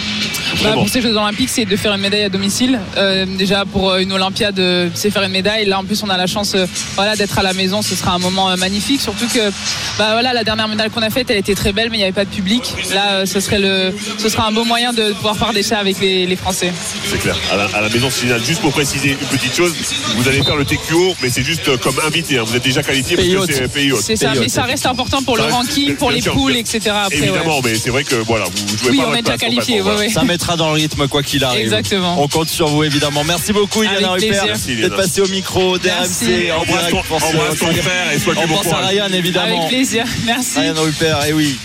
Bah, pour ces Jeux Olympiques, c'est de faire une médaille à domicile. Euh, déjà pour euh, une Olympiade, euh, c'est faire une médaille. Là, en plus, on a la chance, euh, voilà, d'être à la maison. Ce sera un moment euh, magnifique. Surtout que, bah voilà, la dernière médaille qu'on a faite, elle était très belle, mais il n'y avait pas de public. Là, euh, ce serait le, ce sera un beau moyen de pouvoir faire des chats avec les, les Français. C'est clair. À la, à la maison finale, juste pour préciser une petite chose, vous allez faire le TQO, mais c'est juste comme invité. hein. Vous êtes déjà qualifié parce Pays que c'est pays hôte. C'est ça, mais ça reste important pour le Ça ranking, pour les poules, etc. Après, ouais. Évidemment, mais c'est vrai que voilà, vous jouez Oui, pas on votre est déjà place, qualifié, concrètement, ouais, voilà. ouais. Ça mettra dans le rythme quoi qu'il arrive. Exactement. On compte sur vous évidemment. Merci beaucoup Iliana Rupert d'être passé au micro Merci. d'RMC en Embrasse direct ton- embrasse ton frère et souhaite On pense à. Ryan évidemment. Avec plaisir. Merci. Ryan Rupert, et oui.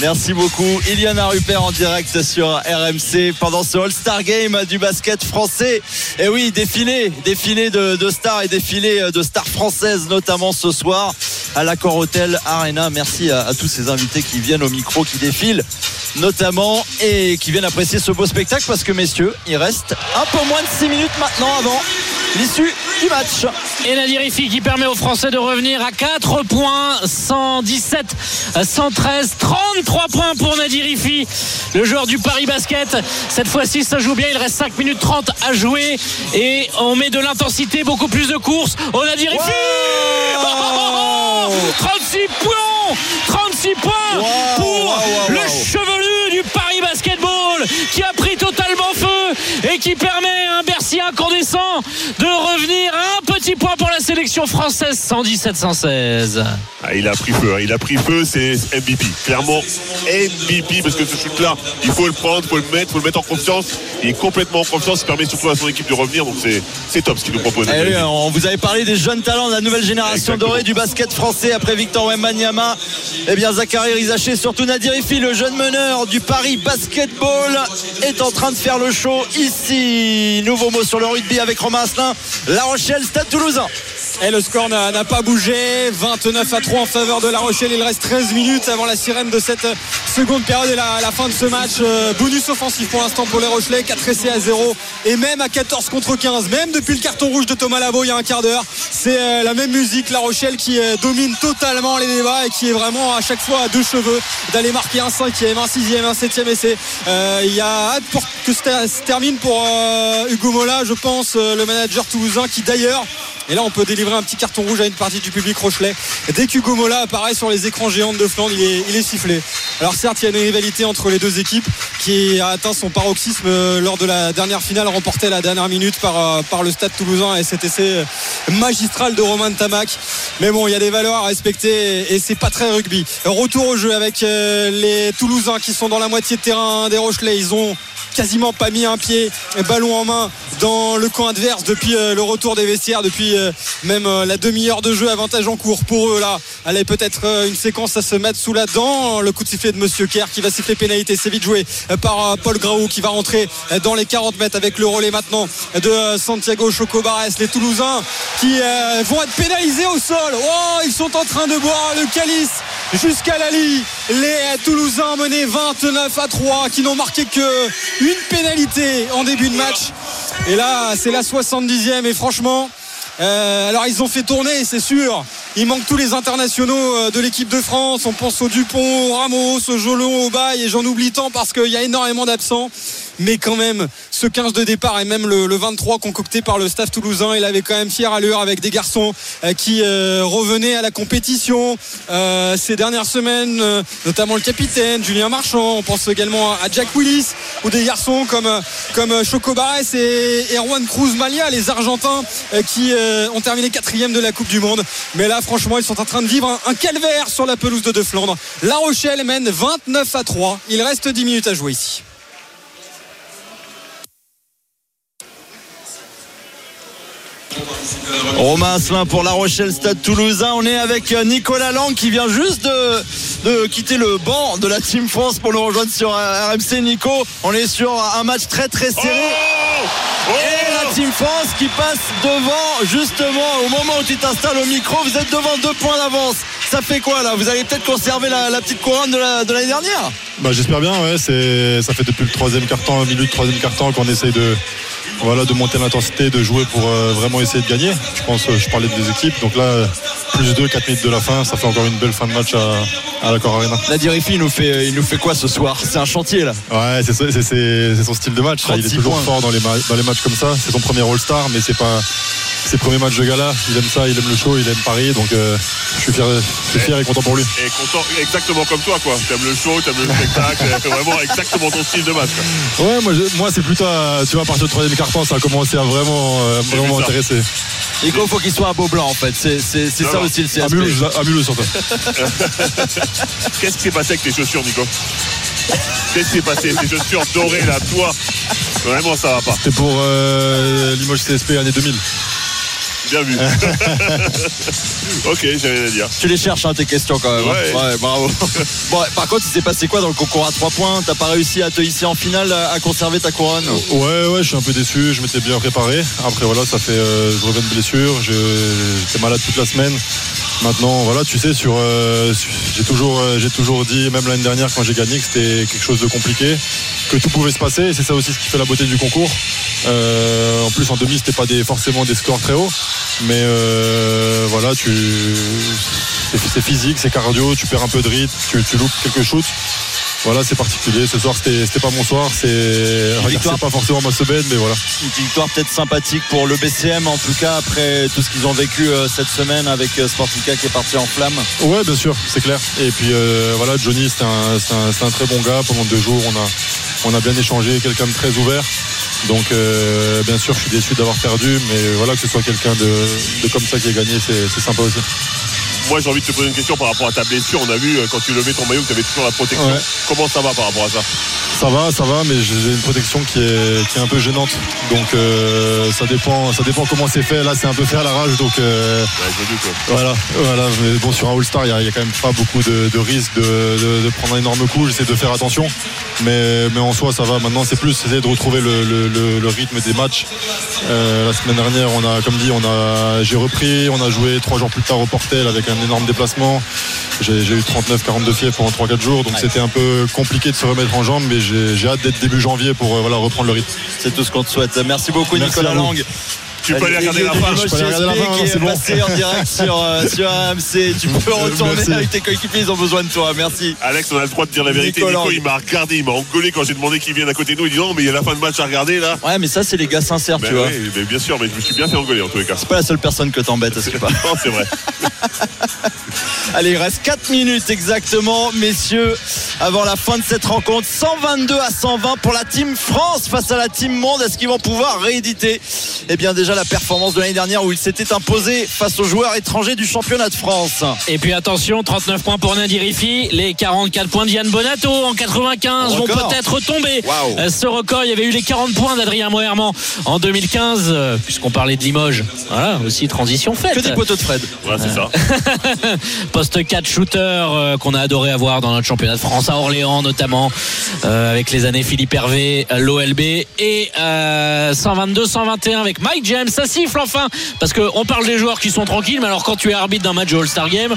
Merci beaucoup. Iliana Rupert en direct sur RMC pendant ce All-Star Game du basket français. Et oui, défilé, défilé de, de stars et défilé de stars françaises, notamment ce soir à l'Accor Hotel Arena. Merci à, à tous ces invités qui viennent au micro, qui défilent notamment et qui viennent apprécier ce beau spectacle parce que messieurs, il reste un peu moins de 6 minutes maintenant avant l'issue du match. Et Nadir Rifi qui permet aux Français de revenir à 4 points, 117, 113, 33 points pour Nadir Rifi, le joueur du Paris Basket. Cette fois-ci, ça joue bien. Il reste 5 minutes 30 à jouer et on met de l'intensité, beaucoup plus de courses. Oh Nadir Rifi Oh, oh, oh, 36 points 36 points pour le chevelu et qui permet à un Bercy incandescent de revenir point pour la sélection française 117-116. Ah, il a pris feu, hein. il a pris feu, c'est MVP. Clairement, MVP, parce que ce shoot-là, il faut le prendre, il faut le mettre, il faut le mettre en confiance. Il est complètement en confiance, il permet surtout à son équipe de revenir, donc c'est, top ce qu'il nous propose. Eh oui, on vous avait parlé des jeunes talents de la nouvelle génération Exactement. dorée du basket français après Victor Wembanyama. Eh bien, Zachary Rizaché, surtout Nadir Ifi, le jeune meneur du Paris Basketball, est en train de faire le show ici. Nouveau mot sur le rugby avec Romain Asselin. La Rochelle, Stade Toulousain. top. Et le score n'a pas bougé. 29 à 3 en faveur de La Rochelle. Il reste 13 minutes avant la sirène de cette seconde période et la, fin de ce match. Euh, bonus offensif pour l'instant pour les Rochelais. 4 essais à 0 et même à 14 contre 15. Même depuis le carton rouge de Thomas Labo il y a un quart d'heure. C'est euh, la même musique. La Rochelle qui euh, domine totalement les débats et qui est vraiment à chaque fois à deux cheveux d'aller marquer un cinquième, un sixième, un septième essai. Il y a hâte pour que ça se termine pour Hugo Mola, je pense, le manager toulousain qui d'ailleurs et là, on peut délivrer un petit carton rouge à une partie du public Rochelet. Dès qu'Hugo Mola apparaît sur les écrans géants de Flandre, il est, sifflé. Alors certes, il y a une rivalité entre les deux équipes qui a atteint son paroxysme euh, lors de la dernière finale remportée à la dernière minute par, euh, le Stade Toulousain et cet essai euh, magistral de Romain Tamac. Mais bon, il y a des valeurs à respecter et c'est pas très rugby. Retour au jeu avec les Toulousains qui sont dans la moitié de terrain des Rochelais. Ils ont quasiment pas mis un pied ballon en main dans le camp adverse depuis euh, le retour des vestiaires depuis euh, même euh, la demi-heure de jeu avantage en cours pour eux là. Allez peut-être une séquence à se mettre sous la dent. Le coup de sifflet de Monsieur Kerr qui va siffler pénalité. C'est vite joué par Paul Graou qui va rentrer dans les 40 mètres avec le relais maintenant de Santiago Chocobares. Les Toulousains qui vont être pénalisés au sol. Oh ils sont en train de boire le calice jusqu'à la ligne les Toulousains menés 29 à 3 qui n'ont marqué que une pénalité en début de match. Et là c'est la 70e et franchement euh, alors ils ont fait tourner c'est sûr. Il manque tous les internationaux euh, de l'équipe de France. On pense au Dupont au Ramos au Jolon au Bail et j'en oublie tant parce qu'il y a énormément d'absents mais quand même ce 15 de départ et même le, le 23 concocté par le staff toulousain il avait quand même fière allure avec des garçons euh, qui euh, revenaient à la compétition euh, ces dernières semaines notamment le capitaine Julien Marchand. On pense également à Jack Willis ou des garçons comme, comme Choco Barres et Erwan Cruz Malia les Argentins qui ont terminé quatrième de la Coupe du Monde. Mais là franchement ils sont en train de vivre un, un calvaire sur la pelouse de De Flandre. La Rochelle mène 29 à 3 il reste 10 minutes à jouer ici Romain Asselin pour La Rochelle Stade Toulousain. On est avec euh, Nicolas Lang qui vient juste de, de quitter le banc de la Team France pour nous rejoindre sur euh, RMC. Nico, on est sur un match très très serré. Et la Team France qui passe devant, justement, au moment où tu t'installes au micro, vous êtes devant deux points d'avance. Ça fait quoi là? Vous allez peut-être conserver la, la petite couronne de la- de l'année dernière? Bah, j'espère bien, ouais. C'est, ça fait depuis le troisième quart-temps, milieu du troisième quart-temps qu'on essaye de, voilà, de monter l'intensité, de jouer pour euh, vraiment essayer de gagner. Je pense, euh, je parlais des équipes. Donc là, euh, plus 2, 4 minutes de la fin, ça fait encore une belle fin de match à, à la Cor Arena. La Dirifi, il nous fait, il nous fait quoi ce soir? C'est un chantier là. Ouais, c'est, ça- c'est, c'est- c'est son style de match. ça. Il est 36 toujours points. fort dans les, ma- dans les matchs comme ça. C'est son premier All-Star, mais c'est pas ses premiers matchs de gala. Il aime ça, il aime le show, il aime Paris. Donc euh, je suis fier, je suis fier et content pour lui. Et content, exactement comme toi, quoi. T'aimes le show, t'aimes le spectacle, c'est vraiment exactement ton style de match, quoi. Ouais, moi, je- moi c'est plutôt, à- tu vois, à partir du troisième ça a commencé à vraiment, euh, vraiment intéresser. Nico, faut qu'il soit un beau blanc en fait. C'est, c'est, c'est ça aussi le CSP. Amule, amule surtout. Qu'est-ce qui s'est passé avec tes chaussures, Nico? Qu'est-ce qui s'est passé Tes chaussures dorées, là, toi? Vraiment, ça va pas. C'était pour euh, Limoges CSP année 2000. Bien vu. ok, j'ai rien à dire. Tu les cherches, hein, tes questions quand même. hein. Ouais. bravo. bon, par contre, il s'est passé quoi dans le concours à 3 points? T'as pas réussi à te hisser en finale, à conserver ta couronne? Ouais, ouais, je suis un peu déçu. Je m'étais bien préparé. Après, voilà, ça fait. euh, je reviens de blessure. J'étais malade toute la semaine. Maintenant, voilà, tu sais, sur, euh, j'ai toujours, euh, j'ai toujours dit, même l'année dernière quand j'ai gagné, que c'était quelque chose de compliqué, que tout pouvait se passer. Et c'est ça aussi ce qui fait la beauté du concours. Euh, en plus, en demi, c'était pas des, forcément des scores très hauts, mais euh, voilà, tu, c'est, physique, c'est cardio, tu perds un peu de rythme, tu, tu loupes quelques shoots. Voilà, c'est particulier. Ce soir, c'était, pas mon soir. C'est, pas forcément ma semaine, mais voilà. Une victoire peut-être sympathique pour le BCM, en tout cas, après tout ce qu'ils ont vécu euh, cette semaine avec euh, Sportica qui est parti en flamme. Ouais, bien sûr, c'est clair. Et puis euh, voilà, Johnny, c'est un, c'est un- un très bon gars. Pendant deux jours, on a, on a bien échangé, quelqu'un de très ouvert. Donc, euh, bien sûr, je suis déçu d'avoir perdu, mais voilà, que ce soit quelqu'un de, comme ça qui ait gagné, c'est sympa aussi. Moi j'ai envie de te poser une question par rapport à ta blessure. On a vu euh, quand tu levais ton maillot que tu avais toujours la protection. Ouais. Comment ça va par rapport à ça? Ça va, ça va, mais j'ai une protection qui est, qui est un peu gênante. Donc euh, ça dépend, ça dépend comment c'est fait. Là, c'est un peu fait à l'arrache, donc euh, Ouais, voilà, voilà. Mais bon, sur un All-Star, il n'y a, quand même pas beaucoup de, de risques de, de- de prendre un énorme coup. J'essaie de faire attention, mais, mais en soi, ça va. Maintenant, c'est plus essayer de retrouver le, le- le- le rythme des matchs. Euh, la semaine dernière, on a, comme dit, on a, j'ai repris, on a joué trois jours plus tard au Portel avec un énorme déplacement. J'ai j'ai eu 39-42 fièvres pendant 3-4 jours, donc c'était un peu compliqué de se remettre en jambes, mais j'ai j'ai hâte d'être début janvier pour euh, voilà, reprendre le rythme. C'est tout ce qu'on te souhaite. Merci beaucoup Merci Nicolas. Lang. Tu peux aller regarder la Limoges fin. Je peux aller regarder la CSP fin, qui est c'est bon. passé en direct sur, euh, sur AMC. Tu peux retourner Merci. avec tes coéquipiers, ils ont besoin de toi. Merci. Alex, on a le droit de dire la vérité. Nicolas. Nico, il m'a regardé, il m'a engueulé quand j'ai demandé qu'il vienne à côté de nous. Il dit non, mais il y a la fin de match à regarder là. Ouais, mais ça, c'est les gars sincères, Ben tu vois. oui, mais bien sûr, mais je me suis bien fait engueuler en tous les cas. C'est pas la seule personne que t'embêtes, est-ce que pas Non, c'est vrai. Allez, il reste 4 minutes exactement, messieurs, avant la fin de cette rencontre. 122 à 120 pour la team France face à la team Monde. Est-ce qu'ils vont pouvoir rééditer? Eh bien, déjà la performance de l'année dernière où ils s'étaient imposés face aux joueurs étrangers du championnat de France. Et puis attention, 39 points pour Nadir Rifi. Les 44 points d'Yann Bonato en 95 vont peut-être tomber. Waouh. Euh, Ce record, il y avait eu les 40 points d'Adrien Moerman en 2015, euh, puisqu'on parlait de Limoges. Voilà, aussi transition faite. Que des poteaux de Fred. Ouais, c'est ça. Poste 4 shooter euh, qu'on a adoré avoir dans notre championnat de France à Orléans notamment avec les années Philippe Hervé, l'OLB et euh, 122-121 avec Mike James. Ça siffle enfin parce qu'on parle des joueurs qui sont tranquilles, mais alors quand tu es arbitre d'un match de All-Star Game,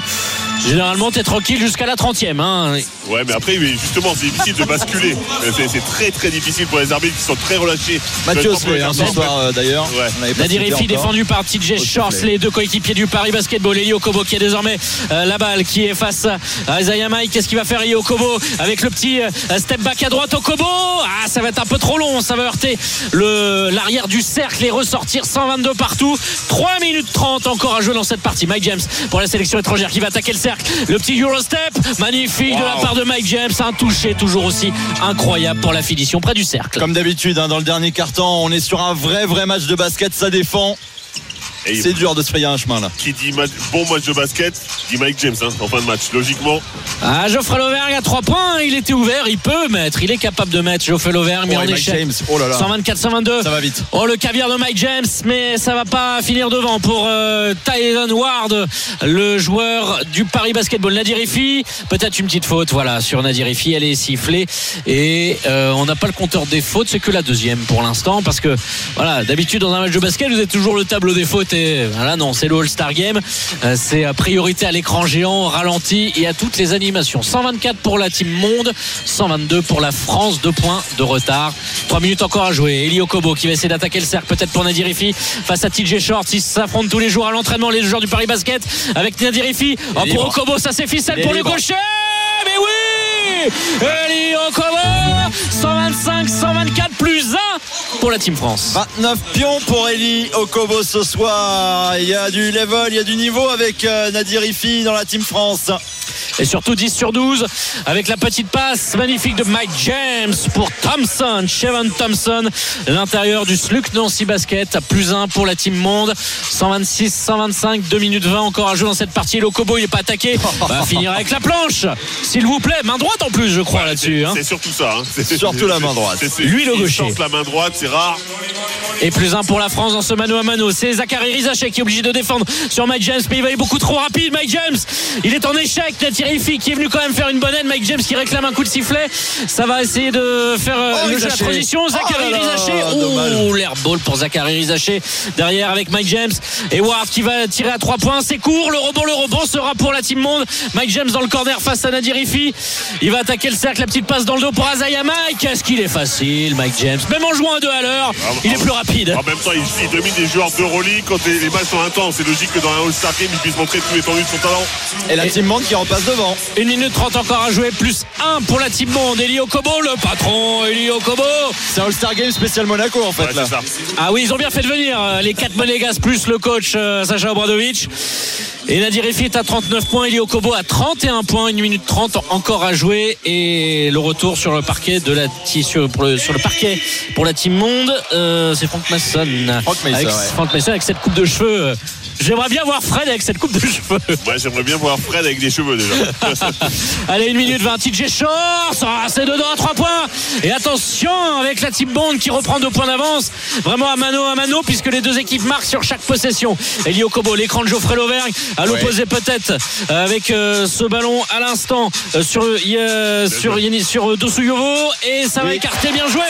généralement tu es tranquille jusqu'à la 30e. Hein. Ouais, mais après, justement, c'est difficile de basculer. Euh, C'est très très difficile pour les arbitres qui sont très relâchés. Mathieu hein, ce soir euh, d'ailleurs. Ouais. Pas Nadir encore. défendu par TJ Shorts, les deux coéquipiers du Paris Basketball. Elio Kobo qui est désormais euh, la balle, qui est face à Isaiah Mike. Qu'est-ce qu'il va faire Elio Kobo avec le petit euh, step back à droite au Kobo? Ah, ça va être un peu trop long. Ça va heurter le- l'arrière du cercle et ressortir 122 partout. 3 minutes 30 encore à jouer dans cette partie. Mike James pour la sélection étrangère qui va attaquer le cercle. Le petit Eurostep, magnifique de la part de Mike James. Un toucher toujours aussi incroyable pour la finition près du cercle. Comme d'habitude, hein, dans le dernier carton, on est sur un vrai, vrai match de basket. Ça défend. C'est dur de se frayer un chemin là. Qui dit ma- bon match de basket, dit Mike James hein, en fin de match. Logiquement, Ah, Geoffrey Lauvergne à 3 points, il était ouvert, il peut mettre, il est capable de mettre Geoffrey Lauvergne, mais Oh, en échec. James, oh là là. 124-122. Ça va vite. Oh, le caviar de Mike James, mais ça va pas finir devant pour euh, Tyson Ward, le joueur du Paris Basketball. Nadir Ifi, peut-être une petite faute, voilà, sur Nadir Ifi, elle est sifflée. Et euh, on n'a pas le compteur des fautes, c'est que la deuxième pour l'instant, parce que, voilà, d'habitude dans un match de basket, vous êtes toujours le tableau des fautes, voilà, non, c'est le All-Star Game. Euh, c'est à priorité à l'écran géant, au ralenti et à toutes les animations. 124 pour la team Monde, 122 pour la France, deux points de retard. 3 minutes encore à jouer. Elio Kobo qui va essayer d'attaquer le cercle, peut-être pour Nadir Ifi face à TJ Short. Ils s'affrontent tous les jours à l'entraînement, les joueurs du Paris Basket avec Nadir Ifi. Oh, pour. Okobo, ça c'est ficelle pour le libre. gaucher. Mais oui Elio Kobo 125, 124 plus 1 pour la team France. 29 pions pour Eli Okobo ce soir. Il y a du level, il y a du niveau avec euh, Nadir Ifi dans la team France. Et surtout 10 sur 12 avec la petite passe magnifique de Mike James pour Thompson, Chevon Thompson, l'intérieur du Sluc Nancy Basket à plus 1 pour la team monde. 126, 125, 2 minutes 20 encore à jouer dans cette partie. Le Kobo il n'est pas attaqué. Va finir avec la planche. S'il vous plaît, main droite en plus je crois là-dessus. hein. c'est surtout ça. hein. C'est- Surtout la main droite. c'est- c'est- Lui, le gaucher. la main droite, c'est rare. Et plus un pour la France dans ce mano à mano. C'est Zachary Rizachet qui est obligé de défendre sur Mike James, mais il va aller beaucoup trop rapide. Mike James, il est en échec. Thierry Fi qui est venu quand même faire une bonne aide. Mike James qui réclame un coup de sifflet. Ça va essayer de faire euh, Oh, le jeu à Rizachet. transition. Zachary Oh Rizachet. dommage. Oh, l'airball pour Zachary Rizachet. Derrière avec Mike James. Et Ward qui va tirer à 3 points. C'est court. Le rebond, le rebond sera pour la team monde. Mike James dans le corner face à Nadir Ifi. Il va attaquer le cercle. La petite passe dans le dos pour Azaya Mike. Qu'est-ce qu'il est facile, Mike James? Même en jouant un 2 à l'heure, il est plus rapide. En même temps, il, il domine des joueurs d'Euroleague quand les, les matchs sont intenses. C'est logique que dans un All-Star Game, il puisse montrer tout l'étendue de son talent. Et la team monde qui repasse devant. 1 minute 30 encore à jouer, plus 1 pour la team monde. Elio Kobo, le patron, Elio Kobo. C'est un All-Star Game spécial Monaco en fait Ouais, là. Ah oui, ils ont bien fait de venir, euh, les 4 Monégas plus le coach euh, Sacha Obradovic. Et Nadir Efi est à 39 points, Elio Kobo à 31 points, 1 minute 30 encore à jouer. Et le retour sur le parquet de la sur, pour le, sur le parquet pour la team monde, euh, c'est Franck Masson. Mason, avec, ouais. Frank Mason avec cette coupe de cheveux. J'aimerais bien voir Fred avec cette coupe de cheveux. Moi, j'aimerais bien voir Fred avec des cheveux déjà. Allez, une minute 20. TJ Shorts. Ah, c'est dedans à 3 points. Et attention avec la team Bond qui reprend deux points d'avance. Vraiment à mano à mano puisque les deux équipes marquent sur chaque possession. Elio Kobo, l'écran de Geoffrey Lauvergne. À l'opposé peut-être euh, avec euh, ce ballon à l'instant euh, sur, euh, sur, Yannis- sur euh, Dosuyovo. Et ça va écarter bien joué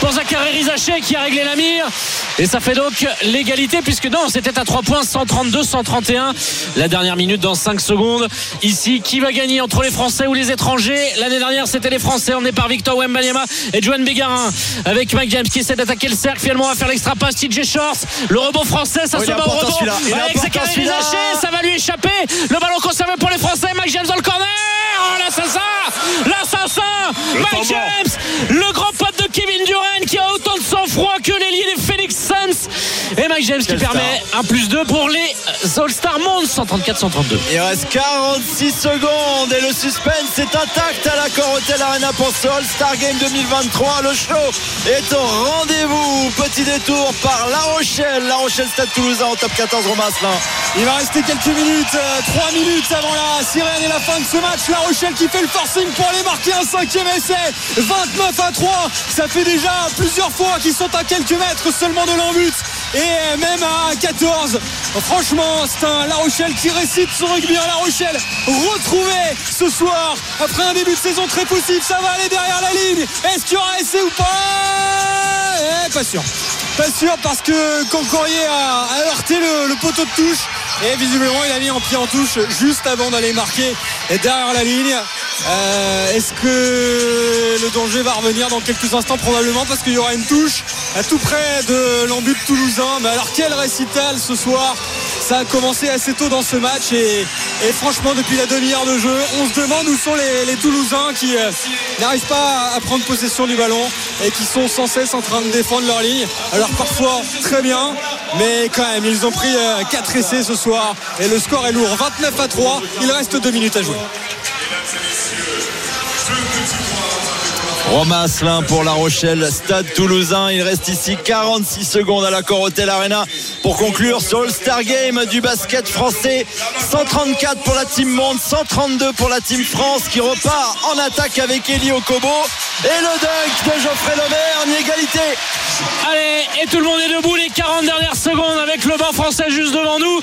pour Zachary Rizaché qui a réglé la mire. Et ça fait donc l'égalité puisque non, c'était à 3 points 132-131. La dernière minute dans 5 secondes. Ici, qui va gagner entre les Français ou les étrangers? L'année dernière, c'était les Français emmenés par Victor Wembanyama et Joan Bégarin avec Mike James qui essaie d'attaquer le cercle. Finalement, on va faire l'extra passe. TJ Shorts, le rebond français, ça Oh, se est bat au rebond. est Avec Zachary ça va lui échapper. Le ballon conservé pour les Français. Mike James dans le corner. Oh, l'assassin L'assassin Le Mike. James Le grand pote de Kevin Durant qui a autant de sang-froid que l'ailier des Phoenix Suns. Et Mike James qui permet un plus 2 pour les All-Star Monde 134-132. Il reste 46 secondes et le suspense est intact à l'accord Hotel Arena pour ce All-Star Game 2023. Le show est au rendez-vous. Petit détour par La Rochelle. La Rochelle Stade Toulousain en top 14 Romain Asselin. Il va rester quelques minutes, 3 minutes avant la sirène et la fin de ce match. La Rochelle qui fait le forcing pour aller marquer un cinquième essai. 29 à 3. Ça fait déjà plusieurs fois qu'ils sont à quelques mètres seulement de l'embut. Et même à 14. Franchement, c'est un La Rochelle qui récite son rugby. La Rochelle retrouvé ce soir après un début de saison très poussif. Ça va aller derrière la ligne. Est-ce qu'il y aura essai ou pas? Eh, Pas sûr. Pas sûr parce que Cancorier a, a heurté le, poteau de touche et visiblement il a mis en pied en touche juste avant d'aller marquer et derrière la ligne. Euh, Est-ce que le danger va revenir dans quelques instants? Probablement parce qu'il y aura une touche à tout près de l'embut toulousain. Mais alors quel récital ce soir. Ça a commencé assez tôt dans ce match et, franchement depuis la demi-heure de jeu on se demande où sont les, Toulousains qui euh, n'arrivent pas à, prendre possession du ballon et qui sont sans cesse en train de défendre leur ligne. Alors parfois très bien mais quand même ils ont pris 4 essais ce soir et le score est lourd. 29 à 3 il reste 2 minutes à jouer Romain Asselin pour La Rochelle, Stade Toulousain. Il reste ici 46 secondes à l'accord Hotel Arena pour conclure ce All-Star Game du basket français. 134 pour la Team Monde, 132 pour la Team France qui repart en attaque avec Eli Okobo. Et le dunk de Geoffrey Lauvergne, égalité. Allez, et tout le monde est debout les 40 dernières secondes avec le banc français juste devant nous.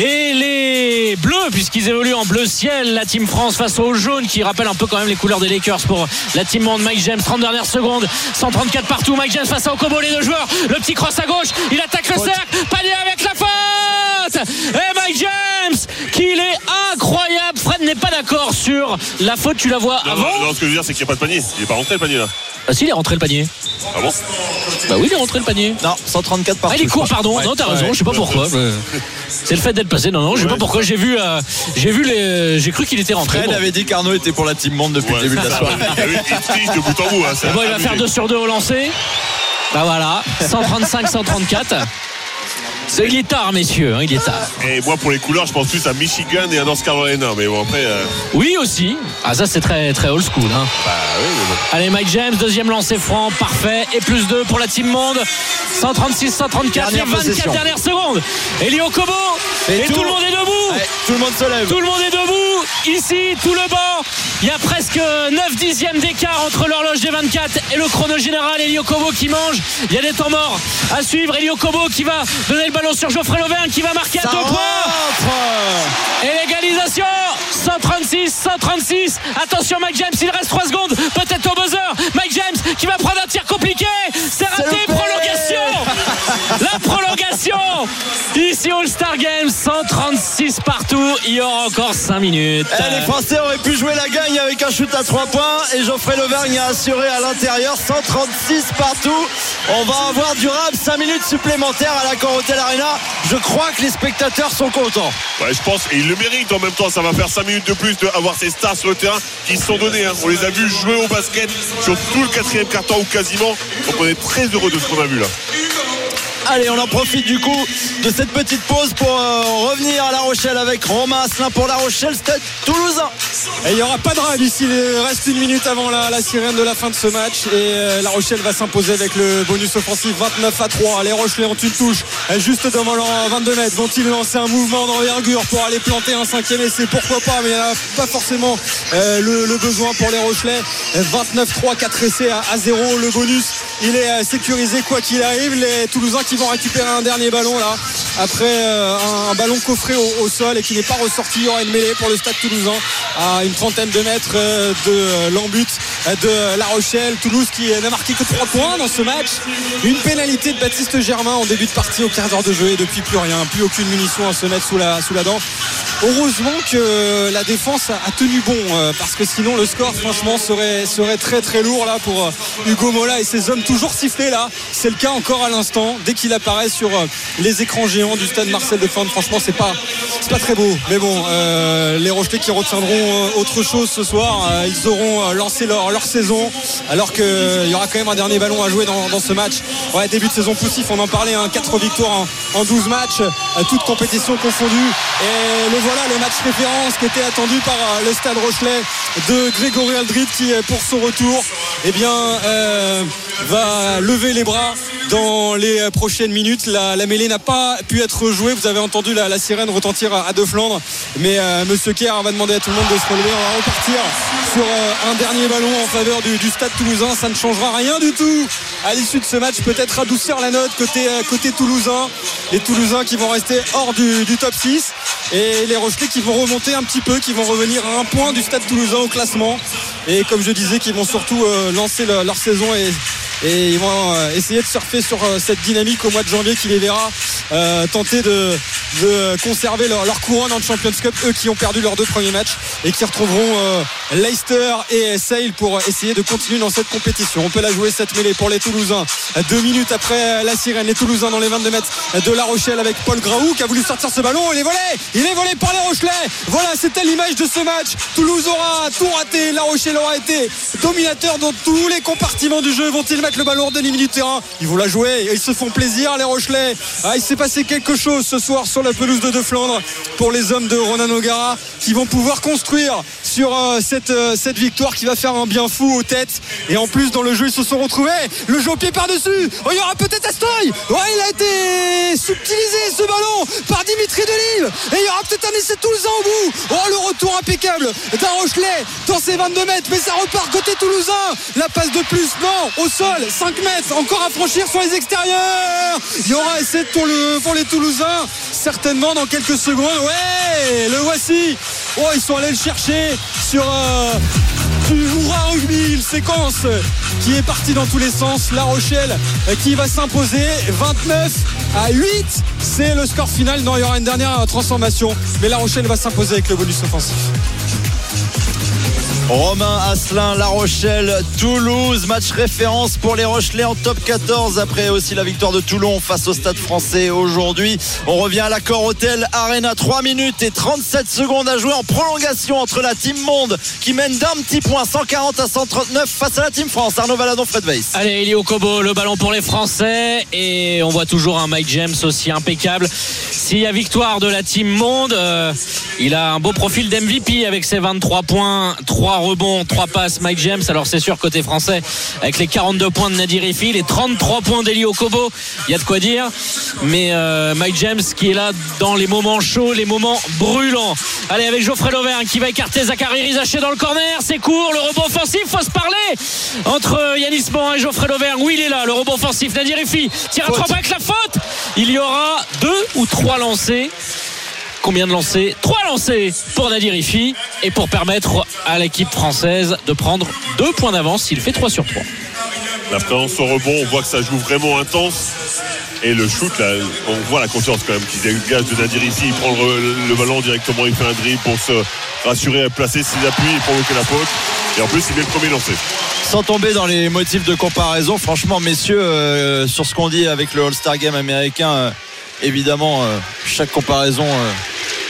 Et les bleus, puisqu'ils évoluent en bleu ciel, la team France face aux jaunes qui rappellent un peu quand même les couleurs des Lakers pour la team monde. Mike James, 30 dernières secondes, 134 partout. Mike James face à Okobo, les deux joueurs. Le petit cross à gauche, il attaque le cercle, panier avec la faute. Et Mike James, qu'il est incroyable. Fred n'est pas d'accord sur la faute, tu la vois Non, avant. non, non, ce que je veux dire, c'est qu'il n'y a pas de panier. Il n'est pas rentré le panier là. Ah si, il est rentré le panier. Ah bon? Bah oui, il est rentré le panier. Non, 134 partout. Ah, il est court, pardon. Ouais. non, t'as raison, Ouais. je sais pas pourquoi. C'est le fait d'être passé. Non, non, je sais pas pourquoi. J'ai vu, euh, j'ai vu les, j'ai cru qu'il était rentré. Fred Bon. avait dit qu'Arnaud était pour la Team Monde depuis le début de la soirée. Il y a eu une triche de bout en bout. hein, bon, il va faire 2 sur 2 au lancer. Bah voilà, 135-134. C'est- Il est tard, messieurs, hein, il est tard. Et moi, pour les couleurs, je pense plus à Michigan et à North Carolina. Mais bon, après. euh, Oui aussi. Ah ça c'est très très old school. Hein. bah oui, mais bon. Allez Mike James, deuxième lancé franc, parfait. Et plus 2 pour la team monde. 136-134, Dernière les 24 possession. dernières secondes. Elio Kobo. Et Et, tout- tout le monde est debout. Tout le monde se lève. Tout le monde est debout. Ici, tout le banc. Il y a presque 9 dixièmes d'écart entre l'horloge des 24 et le chrono général. Elio Kobo qui mange. Il y a des temps morts à suivre. Elio Kobo qui va donner le ballon sur Geoffrey Lauvergne qui va marquer Ça à deux points. Et l'égalisation 136, 136 Attention Mike James, il reste 3 secondes. Peut-être au buzzer. Mike James qui va prendre un tir compliqué. C'est raté, prolongation. La prolongation Ici All-Star Games 136 partout Il y aura encore 5 minutes Eh, les Français auraient pu jouer la gagne avec un shoot à 3 points et Geoffrey Lauvergne a assuré à l'intérieur 136 partout. On va avoir durable 5 minutes supplémentaires à l'accord Hotel Arena. Je crois que les spectateurs sont contents. Ouais, je pense, et il le mérite en même temps. Ça va faire 5 minutes de plus d'avoir ces stars sur le terrain qui se sont donnés. hein. On les a vus jouer au basket sur tout le quatrième carton ou quasiment. Donc on est très heureux de ce qu'on a vu là. Allez, on en profite du coup de cette petite pause pour euh, revenir à La Rochelle avec Romain Asselin pour La Rochelle, Stade Toulousain. Et il n'y aura pas de rade ici. Il reste une minute avant la, sirène de la fin de ce match. Et euh, La Rochelle va s'imposer avec le bonus offensif 29 à 3. Les Rochelais ont une touche juste devant leur 22 mètres. Vont-ils lancer un mouvement d'envergure pour aller planter un cinquième essai? Pourquoi pas Mais il n'y a pas forcément euh, le, besoin pour les Rochelais. 29-3, 4 essais à, à 0. Le bonus, il est sécurisé quoi qu'il arrive. Les Toulousains qui vont récupérer un dernier ballon là. Après euh, un, ballon coffré au, sol et qui n'est pas ressorti. Il y aura une mêlée pour le stade toulousain à une trentaine de mètres euh, de l'embut de La Rochelle. Toulouse qui n'a marqué que 3 points dans ce match. Une pénalité de Baptiste Germain en début de partie au quart d'heure de jeu et depuis plus rien. Plus aucune munition à se mettre sous la dent. Heureusement que la défense a tenu bon euh, parce que sinon le score franchement serait, serait très très lourd là pour euh, Hugo Mola et ses hommes toujours sifflés là. C'est le cas encore à l'instant dès qu'il apparaît sur euh, les écrans géants du stade Marcel de Flandre. Franchement c'est pas, pas très beau. Mais bon, les Rochelais qui retiendront autre chose ce soir, ils auront lancé leur, leur saison alors qu'il y aura quand même un dernier ballon à jouer dans, ce match. Ouais, début de saison poussif, on en parlait, hein, 4 victoires en, en 12 matchs, toutes compétitions confondues. Et le voilà, le match référence qui était attendu par euh, le stade Rochelet de Grégory Aldrit qui, pour son retour, eh bien, euh, va lever les bras dans les euh, prochaines minutes. La, mêlée n'a pas pu être jouée. Vous avez entendu la, sirène retentir à, De Flandre. Mais euh, Monsieur Kerr va demander à tout le monde de se relever. On va repartir sur euh, un dernier ballon en faveur du, stade toulousain. Ça ne changera rien du tout à l'issue de ce match. Peut-être adoucir la note côté, euh, toulousain. Les Toulousains qui vont rester hors du, top 6. Et les Rochelais qui vont remonter un petit peu, qui vont revenir à un point du stade toulousain au classement. Et comme je disais, qui vont surtout lancer le- leur saison et et ils vont euh, essayer de surfer sur euh, cette dynamique au mois de janvier qui les verra euh, tenter de, de conserver leur, leur couronne en Champions Cup, eux qui ont perdu leurs deux premiers matchs et qui retrouveront euh, Leicester et Sale pour essayer de continuer dans cette compétition. On peut la jouer cette mêlée pour les Toulousains. Deux minutes après la sirène, les Toulousains dans les 22 mètres de La Rochelle avec Paul Graou qui a voulu sortir ce ballon. Il est volé Il est volé par les Rochelais Voilà, c'était l'image de ce match. Toulouse aura tout raté. La Rochelle aura été dominateur dans tous les compartiments du jeu. Vont-ils le ballon de limite du terrain Ils vont la jouer. et Ils se font plaisir, les Rochelais. Ah, il s'est passé quelque chose ce soir sur la pelouse de De Flandre pour les hommes de Ronan O'Gara qui vont pouvoir construire sur euh, cette, euh, cette victoire qui va faire un bien fou aux têtes. Et en plus, dans le jeu, ils se sont retrouvés. Le jeu au pied par-dessus. Oh, il y aura peut-être Astoy. Il a été subtilisé ce ballon par Dimitri Delive. Et il y aura peut-être un essai Toulousain au bout. Oh, le retour impeccable d'un Rochelet dans ses 22 mètres. Mais ça repart côté Toulousain. La passe de plus, non, au sol, 5 mètres. Encore à franchir sur les extérieurs. Il y aura essai pour, pour les Toulousains. Certainement dans quelques secondes. Ouais, le voici. Oh, ils sont allés le chercher sur. euh, du Hurrah Rugby, une séquence qui est partie dans tous les sens. La Rochelle qui va s'imposer 29 à 8. C'est le score final. Non, il y aura une dernière transformation. Mais La Rochelle va s'imposer avec le bonus offensif. Romain Asselin, La Rochelle, Toulouse, match référence pour les Rochelais en top 14 après aussi la victoire de Toulon face au Stade français aujourd'hui. On revient à l'accord Hôtel Arena, 3 minutes et 37 secondes à jouer en prolongation entre la Team Monde qui mène d'un petit point 140 à 139 face à la Team France. Arnaud Valadon, Fred Weiss. Allez, Elio Kobo, le ballon pour les Français. Et on voit toujours un Mike James aussi impeccable. S'il y a victoire de la Team Monde, euh, il a un beau profil d'MVP avec ses 23 points, 3 rebonds, 3 passes. Mike James, alors c'est sûr, côté français, avec les 42 points de Nadir Ifi, les 33 points d'Elio Kobo, il y a de quoi dire. Mais euh, Mike James qui est là dans les moments chauds, les moments brûlants. Allez, avec Geoffrey Lauvergne qui va écarter Zachary Rizaché dans le corner. C'est court, le rebond offensif, faut se parler entre Yanis Morin et Geoffrey Lauvergne. Oui, il est là, le rebond offensif. Nadir Ifi tire à trois points avec la faute. Il y aura deux ou trois lancés. Combien de lancés Trois lancés pour Nadir Ifi et pour permettre à l'équipe française de prendre deux points d'avance s'il fait 3 sur 3. La présence au rebond, on voit que ça joue vraiment intense. Et le shoot, là, on voit la confiance quand même qui dégage de Nadir ici. Il prend le, le ballon directement, il fait un dribble pour se rassurer, placer ses appuis et provoquer la faute. Et en plus, il est le premier lancé. Sans tomber dans les motifs de comparaison, franchement, messieurs, euh, sur ce qu'on dit avec le All-Star Game américain, euh, évidemment, euh, chaque comparaison euh,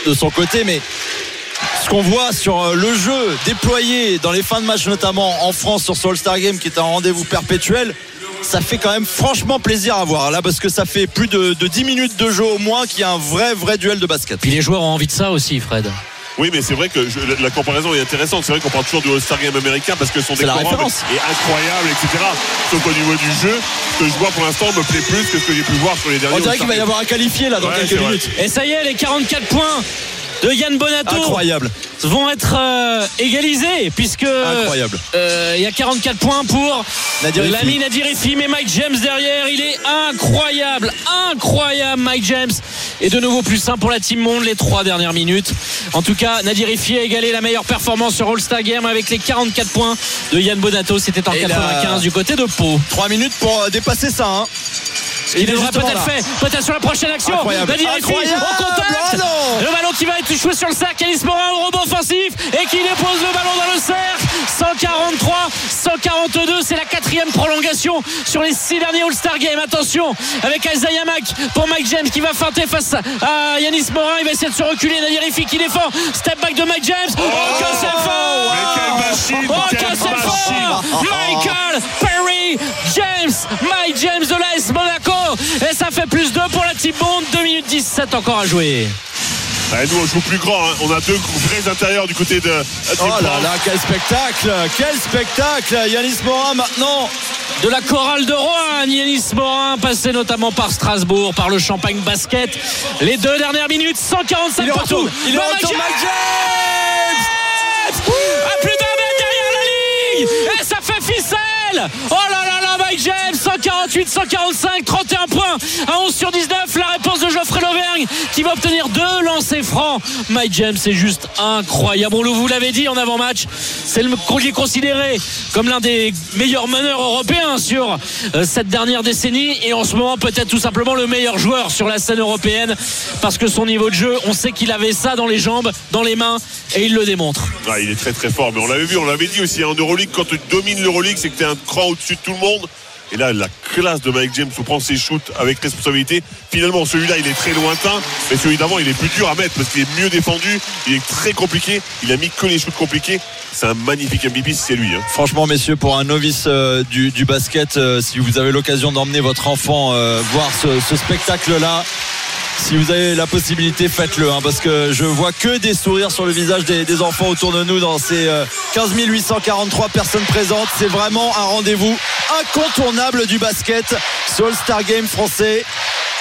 de son côté, mais ce qu'on voit sur euh, le jeu déployé dans les fins de match, notamment en France sur ce All-Star Game qui est un rendez-vous perpétuel, ça fait quand même franchement plaisir à voir là parce que ça fait plus de, de 10 minutes de jeu au moins qu'il y a un vrai vrai duel de basket. Puis les joueurs ont envie de ça aussi, Fred. Oui, mais c'est vrai que je- la- la comparaison est intéressante. C'est vrai qu'on parle toujours du All-Star Game américain parce que son décorum est incroyable, etc. Sauf qu'au niveau du jeu, ce que je vois pour l'instant me plaît plus que ce que j'ai pu voir sur les derniers On dirait qu'il va y avoir un qualifié là dans Ouais, quelques vrai. minutes. Et ça y est, les 44 points de Yann Bonato Incroyable. vont être euh, égalisés puisque Incroyable. euh, il y a 44 points pour l'ami Nadir Rifi, mais Mike James derrière il est incroyable incroyable Mike James et de nouveau plus 1 pour la Team Monde les trois dernières minutes en tout cas Nadir a égalé la meilleure performance sur All-Star Game avec les 44 points de Yann Bonato c'était en Et 95 là- du côté de Pau 3 minutes pour euh, dépasser ça. Hein. il est devrait peut-être fait peut-être sur la prochaine action Incroyable. Nadir Incroyable. au contact Ah non. le ballon qui va être joué sur le cercle Alice Morin au rebond offensif et qui dépose le ballon dans le cercle. 143 142 c'est la quatrième prolongation sur les six derniers All-Star Games. Attention avec Isaiah Mack pour Mike James qui va feinter face à Yanis Morin. Il va essayer de se reculer. Nadir Rifi qui défend. Step back de Mike James. Oh, que c'est fort. machine, oh que c'est fort. machine. Michael Perry James Mike James de l'AS Monaco. Et ça fait plus 2 pour la Team Bond 2 minutes 17 encore à jouer Ouais, nous, on joue plus grand. hein. On a deux vrais intérieurs du côté de. Oh là là, quel spectacle Quel spectacle Yanis Morin maintenant de la chorale de Rouen, Yanis Morin, passé notamment par Strasbourg, par le Champagne Basket. Les deux dernières minutes, 145 Il partout. Il est retour James À plus d'un mètre derrière la ligne Et ça fait ficelle Oh là là là, Mike James 148, 145, 31 points à 11 sur 19. La réponse qui va obtenir deux lancers francs. Mike James, c'est juste incroyable. Vous l'avait dit en avant-match, c'est le est considéré comme l'un des meilleurs meneurs européens sur euh, cette dernière décennie et en ce moment peut-être tout simplement le meilleur joueur sur la scène européenne parce que son niveau de jeu, on sait qu'il avait ça dans les jambes, dans les mains et il le démontre. Ah, il est très très fort, mais on l'avait vu, on l'avait dit aussi en Euroleague, quand tu domines l'Euroleague, c'est que tu es un cran au-dessus de tout le monde. Et là, la classe de Mike James où prend ses shoots avec responsabilité. Finalement, celui-là, il est très lointain, mais celui d'avant, il est plus dur à mettre parce qu'il est mieux défendu. Il est très compliqué. Il a mis que les shoots compliqués. C'est un magnifique MVP c'est lui. hein. Franchement, messieurs, pour un novice euh, du, basket, euh, si vous avez l'occasion d'emmener votre enfant euh, voir ce spectacle-là, si vous avez la possibilité, faites-le, hein, parce que je vois que des sourires sur le visage des, enfants autour de nous dans ces euh, 15 843 personnes présentes. C'est vraiment un rendez-vous incontournable du basket, ce All-Star Game français.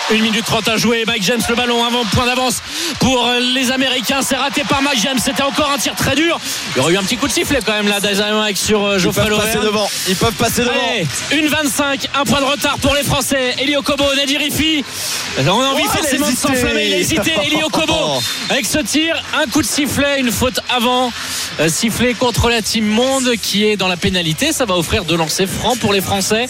1 minute 30 à jouer. Mike James, le ballon avant, point d'avance pour euh, les Américains. C'est raté par Mike James. C'était encore un tir très dur. Il y aurait eu un petit coup de sifflet quand même là Mike sur euh, Ils Geoffrey peuvent passer devant. Ils peuvent passer devant. Allez, une 25, un point de retard pour les Français. Elio Kobo, Nadir Rifi. On a envie Oh, forcément de s'enflammer. Il a hésité. Elio Kobo avec ce tir, un coup de sifflet, une faute avant. Euh, sifflet contre la Team Monde qui est dans la pénalité. Ça va offrir deux lancers francs pour les Français.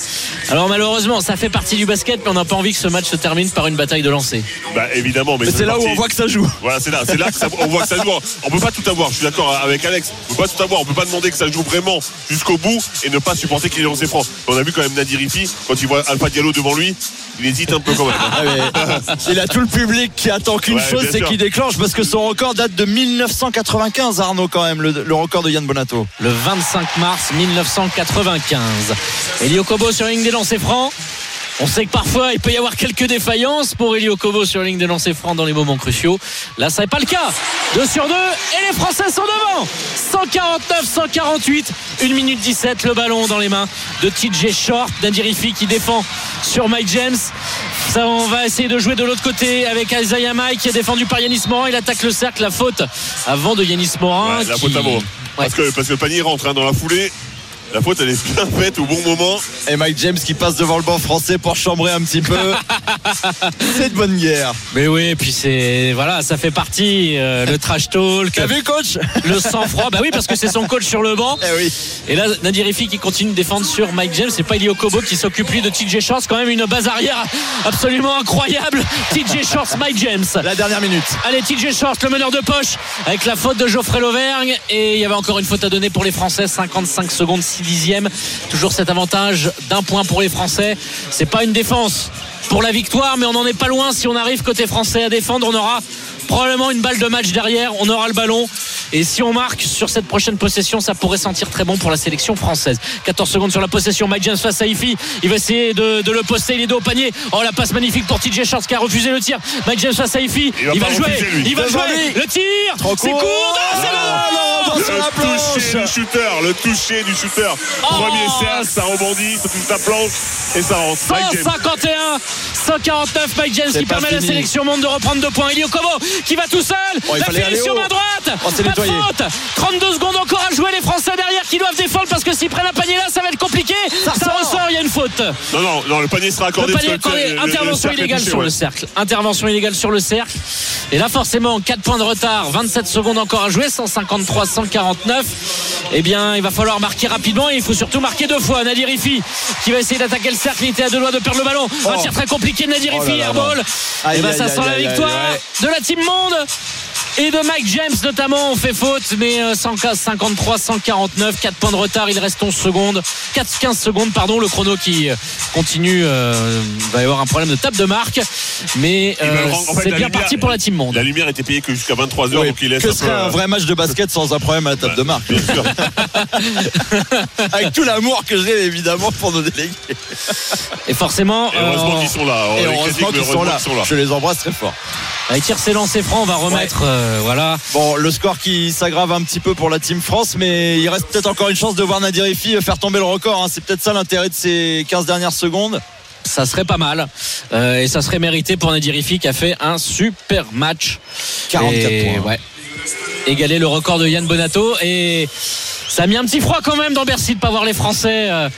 Alors malheureusement, ça fait partie du basket, mais on n'a pas envie que ce match se termine par une bataille de lancers. Bah évidemment, mais, Mais c'est là où on voit que ça joue. Voilà, c'est là, c'est là que ça- on voit que ça joue. On peut pas tout avoir. Je suis d'accord avec Alex. On peut pas tout avoir. On peut pas demander que ça joue vraiment jusqu'au bout et ne pas supporter qu'il ait lancé franc. On a vu quand même Nadir Rifi quand il voit Alpha Diallo devant lui, il hésite un peu quand même. Ah, mais il a tout le public qui attend qu'une Ouais, chose, c'est qu'il déclenche parce que son record date de 1995, Arnaud, quand même, le, le record de Yann Bonato. le 25 mars 1995. Elio Kobo sur ligne des lancers francs. On sait que parfois il peut y avoir quelques défaillances pour Elio Kobo sur la ligne des lancers francs dans les moments cruciaux. Là, ça n'est pas le cas. 2 sur 2 et les Français sont devant. 149-148, 1 minute 17, le ballon dans les mains de TJ Short, Nadirifi qui défend sur Mike James. Ça, on va essayer de jouer de l'autre côté avec Isaiah Mike qui est défendu par Yanis Morin. Il attaque le cercle, la faute avant de Yanis Morin. Ouais, la qui- faute avant. Parce, que, parce que le panier rentre hein, dans la foulée. La faute, elle est bien faite au bon moment. Et Mike James qui passe devant le banc français pour chambrer un petit peu. c'est de bonne guerre. Mais oui, et puis c'est voilà, ça fait partie euh, le trash talk. T'as vu, coach? Le sang-froid, bah oui, parce que c'est son coach sur le banc. Eh oui. Et là, Nadir Rifi qui continue de défendre sur Mike James. C'est pas Elio Kobo qui s'occupe lui de TJ Shorts. Quand même une base arrière absolument incroyable. TJ Shorts, Mike James. La dernière minute. Allez, TJ Shorts, le meneur de poche, avec la faute de Geoffrey Lauvergne. Et il y avait encore une faute à donner pour les Français. 55 secondes, 6 dixièmes. Toujours cet avantage d'un point pour les Français. C'est pas une défense pour la victoire, mais on n'en est pas loin. Si on arrive côté français à défendre, on aura probablement une balle de match derrière. On aura le ballon. Et si on marque sur cette prochaine possession, ça pourrait sentir très bon pour la sélection française. 14 secondes sur la possession. Mike James face à Ifi. Il va essayer de, de le poster. Il est dos au panier. Oh, la passe magnifique pour TJ Shorts qui a refusé le tir. Mike James face à Ifi. Il va Il va jouer. refuser. Il va jouer. Le tir. C'est court. court. Ah, c'est bon. Le la toucher planche. du shooter, le toucher du shooter. Premier cercle, ça rebondit, ça touche la planche et ça rentre. Mike James. 151 149 Mike James qui permet à la sélection monde de reprendre deux points Elio Kobo qui va tout seul. Oh, il la finition main droite. Oh, pas de faute. 32 secondes encore à jouer les Français derrière qui doivent défendre parce que s'ils prennent un panier là ça va être compliqué. Ça, ressort. ressort il y a une faute. Non, non, non, le panier sera accordé. le panier accordé, le- le intervention illégale touché, sur ouais. le cercle. Intervention illégale sur le cercle. Et là forcément 4 points de retard. 27 secondes encore à jouer. 153 149 eh bien il va falloir marquer rapidement. Et il faut surtout marquer deux fois. Nadir Ifi qui va essayer d'attaquer le cercle. Il était à deux doigts de perdre le ballon. Un Oh. tir très compliqué de Nadir Oh là Ifi là airball. Aïe, et ben aïe, ça aïe, sent la aïe, aïe, victoire aïe. de la team monde et de Mike James notamment on fait faute mais euh, 115 53 149 4 points de retard il reste 11 secondes 4 15 secondes pardon le chrono qui euh, continue euh, il va y avoir un problème de table de marque mais Il euh, veut le rendre- en fait, c'est bien lumière- parti pour la team monde La lumière était payée que jusqu'à 23h, Oui, donc il laisse que un serait peu, un euh, vrai match de basket sans un problème à la table de marque Bien sûr. Avec tout l'amour que j'ai évidemment pour nos délégués. et forcément Et heureusement euh, qu'ils sont là. Et heureusement qu'ils sont là. qu'ils sont là. Je les embrasse très fort. avec tir c'est lancé franc on va remettre euh, voilà Bon, le score qui s'aggrave un petit peu pour la Team France, mais il reste peut-être encore une chance de voir Nadir Ifi faire tomber le record. hein. C'est peut-être ça l'intérêt de ces 15 dernières secondes. ça serait pas mal Euh, et ça serait mérité pour Nadir Ifi qui a fait un super match 44 Et, points. ouais. égaler le record de Yann Bonato et ça a mis un petit froid quand même dans Bercy de pas voir les Français euh,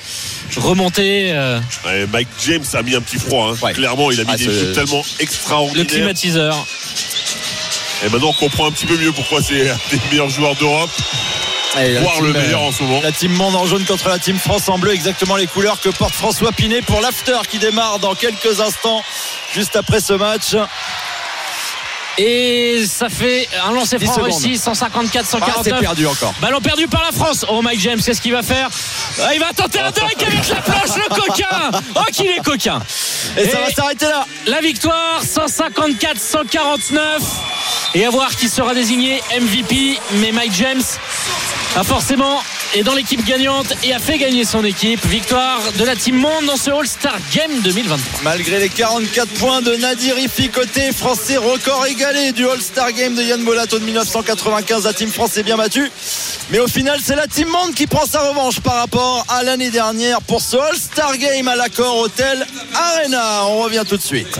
remonter euh, Ouais, Mike James a mis un petit froid. hein. Ouais. Clairement, il a mis Ah, des shoots tellement le extraordinaires. climatiseur Et maintenant, on comprend un petit peu mieux pourquoi c'est un des meilleurs joueurs d'Europe, team, le euh, meilleur en ce moment. La team monde en jaune contre la team France en bleu, exactement les couleurs que porte François Pinet pour l'after qui démarre dans quelques instants, juste après ce match. Et ça fait un lancer 10 franc réussi 150 Ah, c'est 149 perdu encore. Ballon perdu par la France. Oh Mike James, qu'est-ce qu'il va faire Ah, Il va tenter un dunk avec la planche, le coquin. Oh qu'il est coquin. Et, ça va s'arrêter là. La victoire 154-149 et à voir qui sera désigné MVP. Mais Mike James a forcément est dans l'équipe gagnante et a fait gagner son équipe. Victoire de la Team Monde dans ce All-Star Game 2023. Malgré les 44 points de Nadir Ifi côté français, record égalé du All-Star Game de Yann Bolato de 1995. La team France est bien battue. Mais au final, c'est la Team Monde qui prend sa revanche par rapport à l'année dernière pour ce All-Star Game à l'accord Hotel Arena. On revient tout de suite.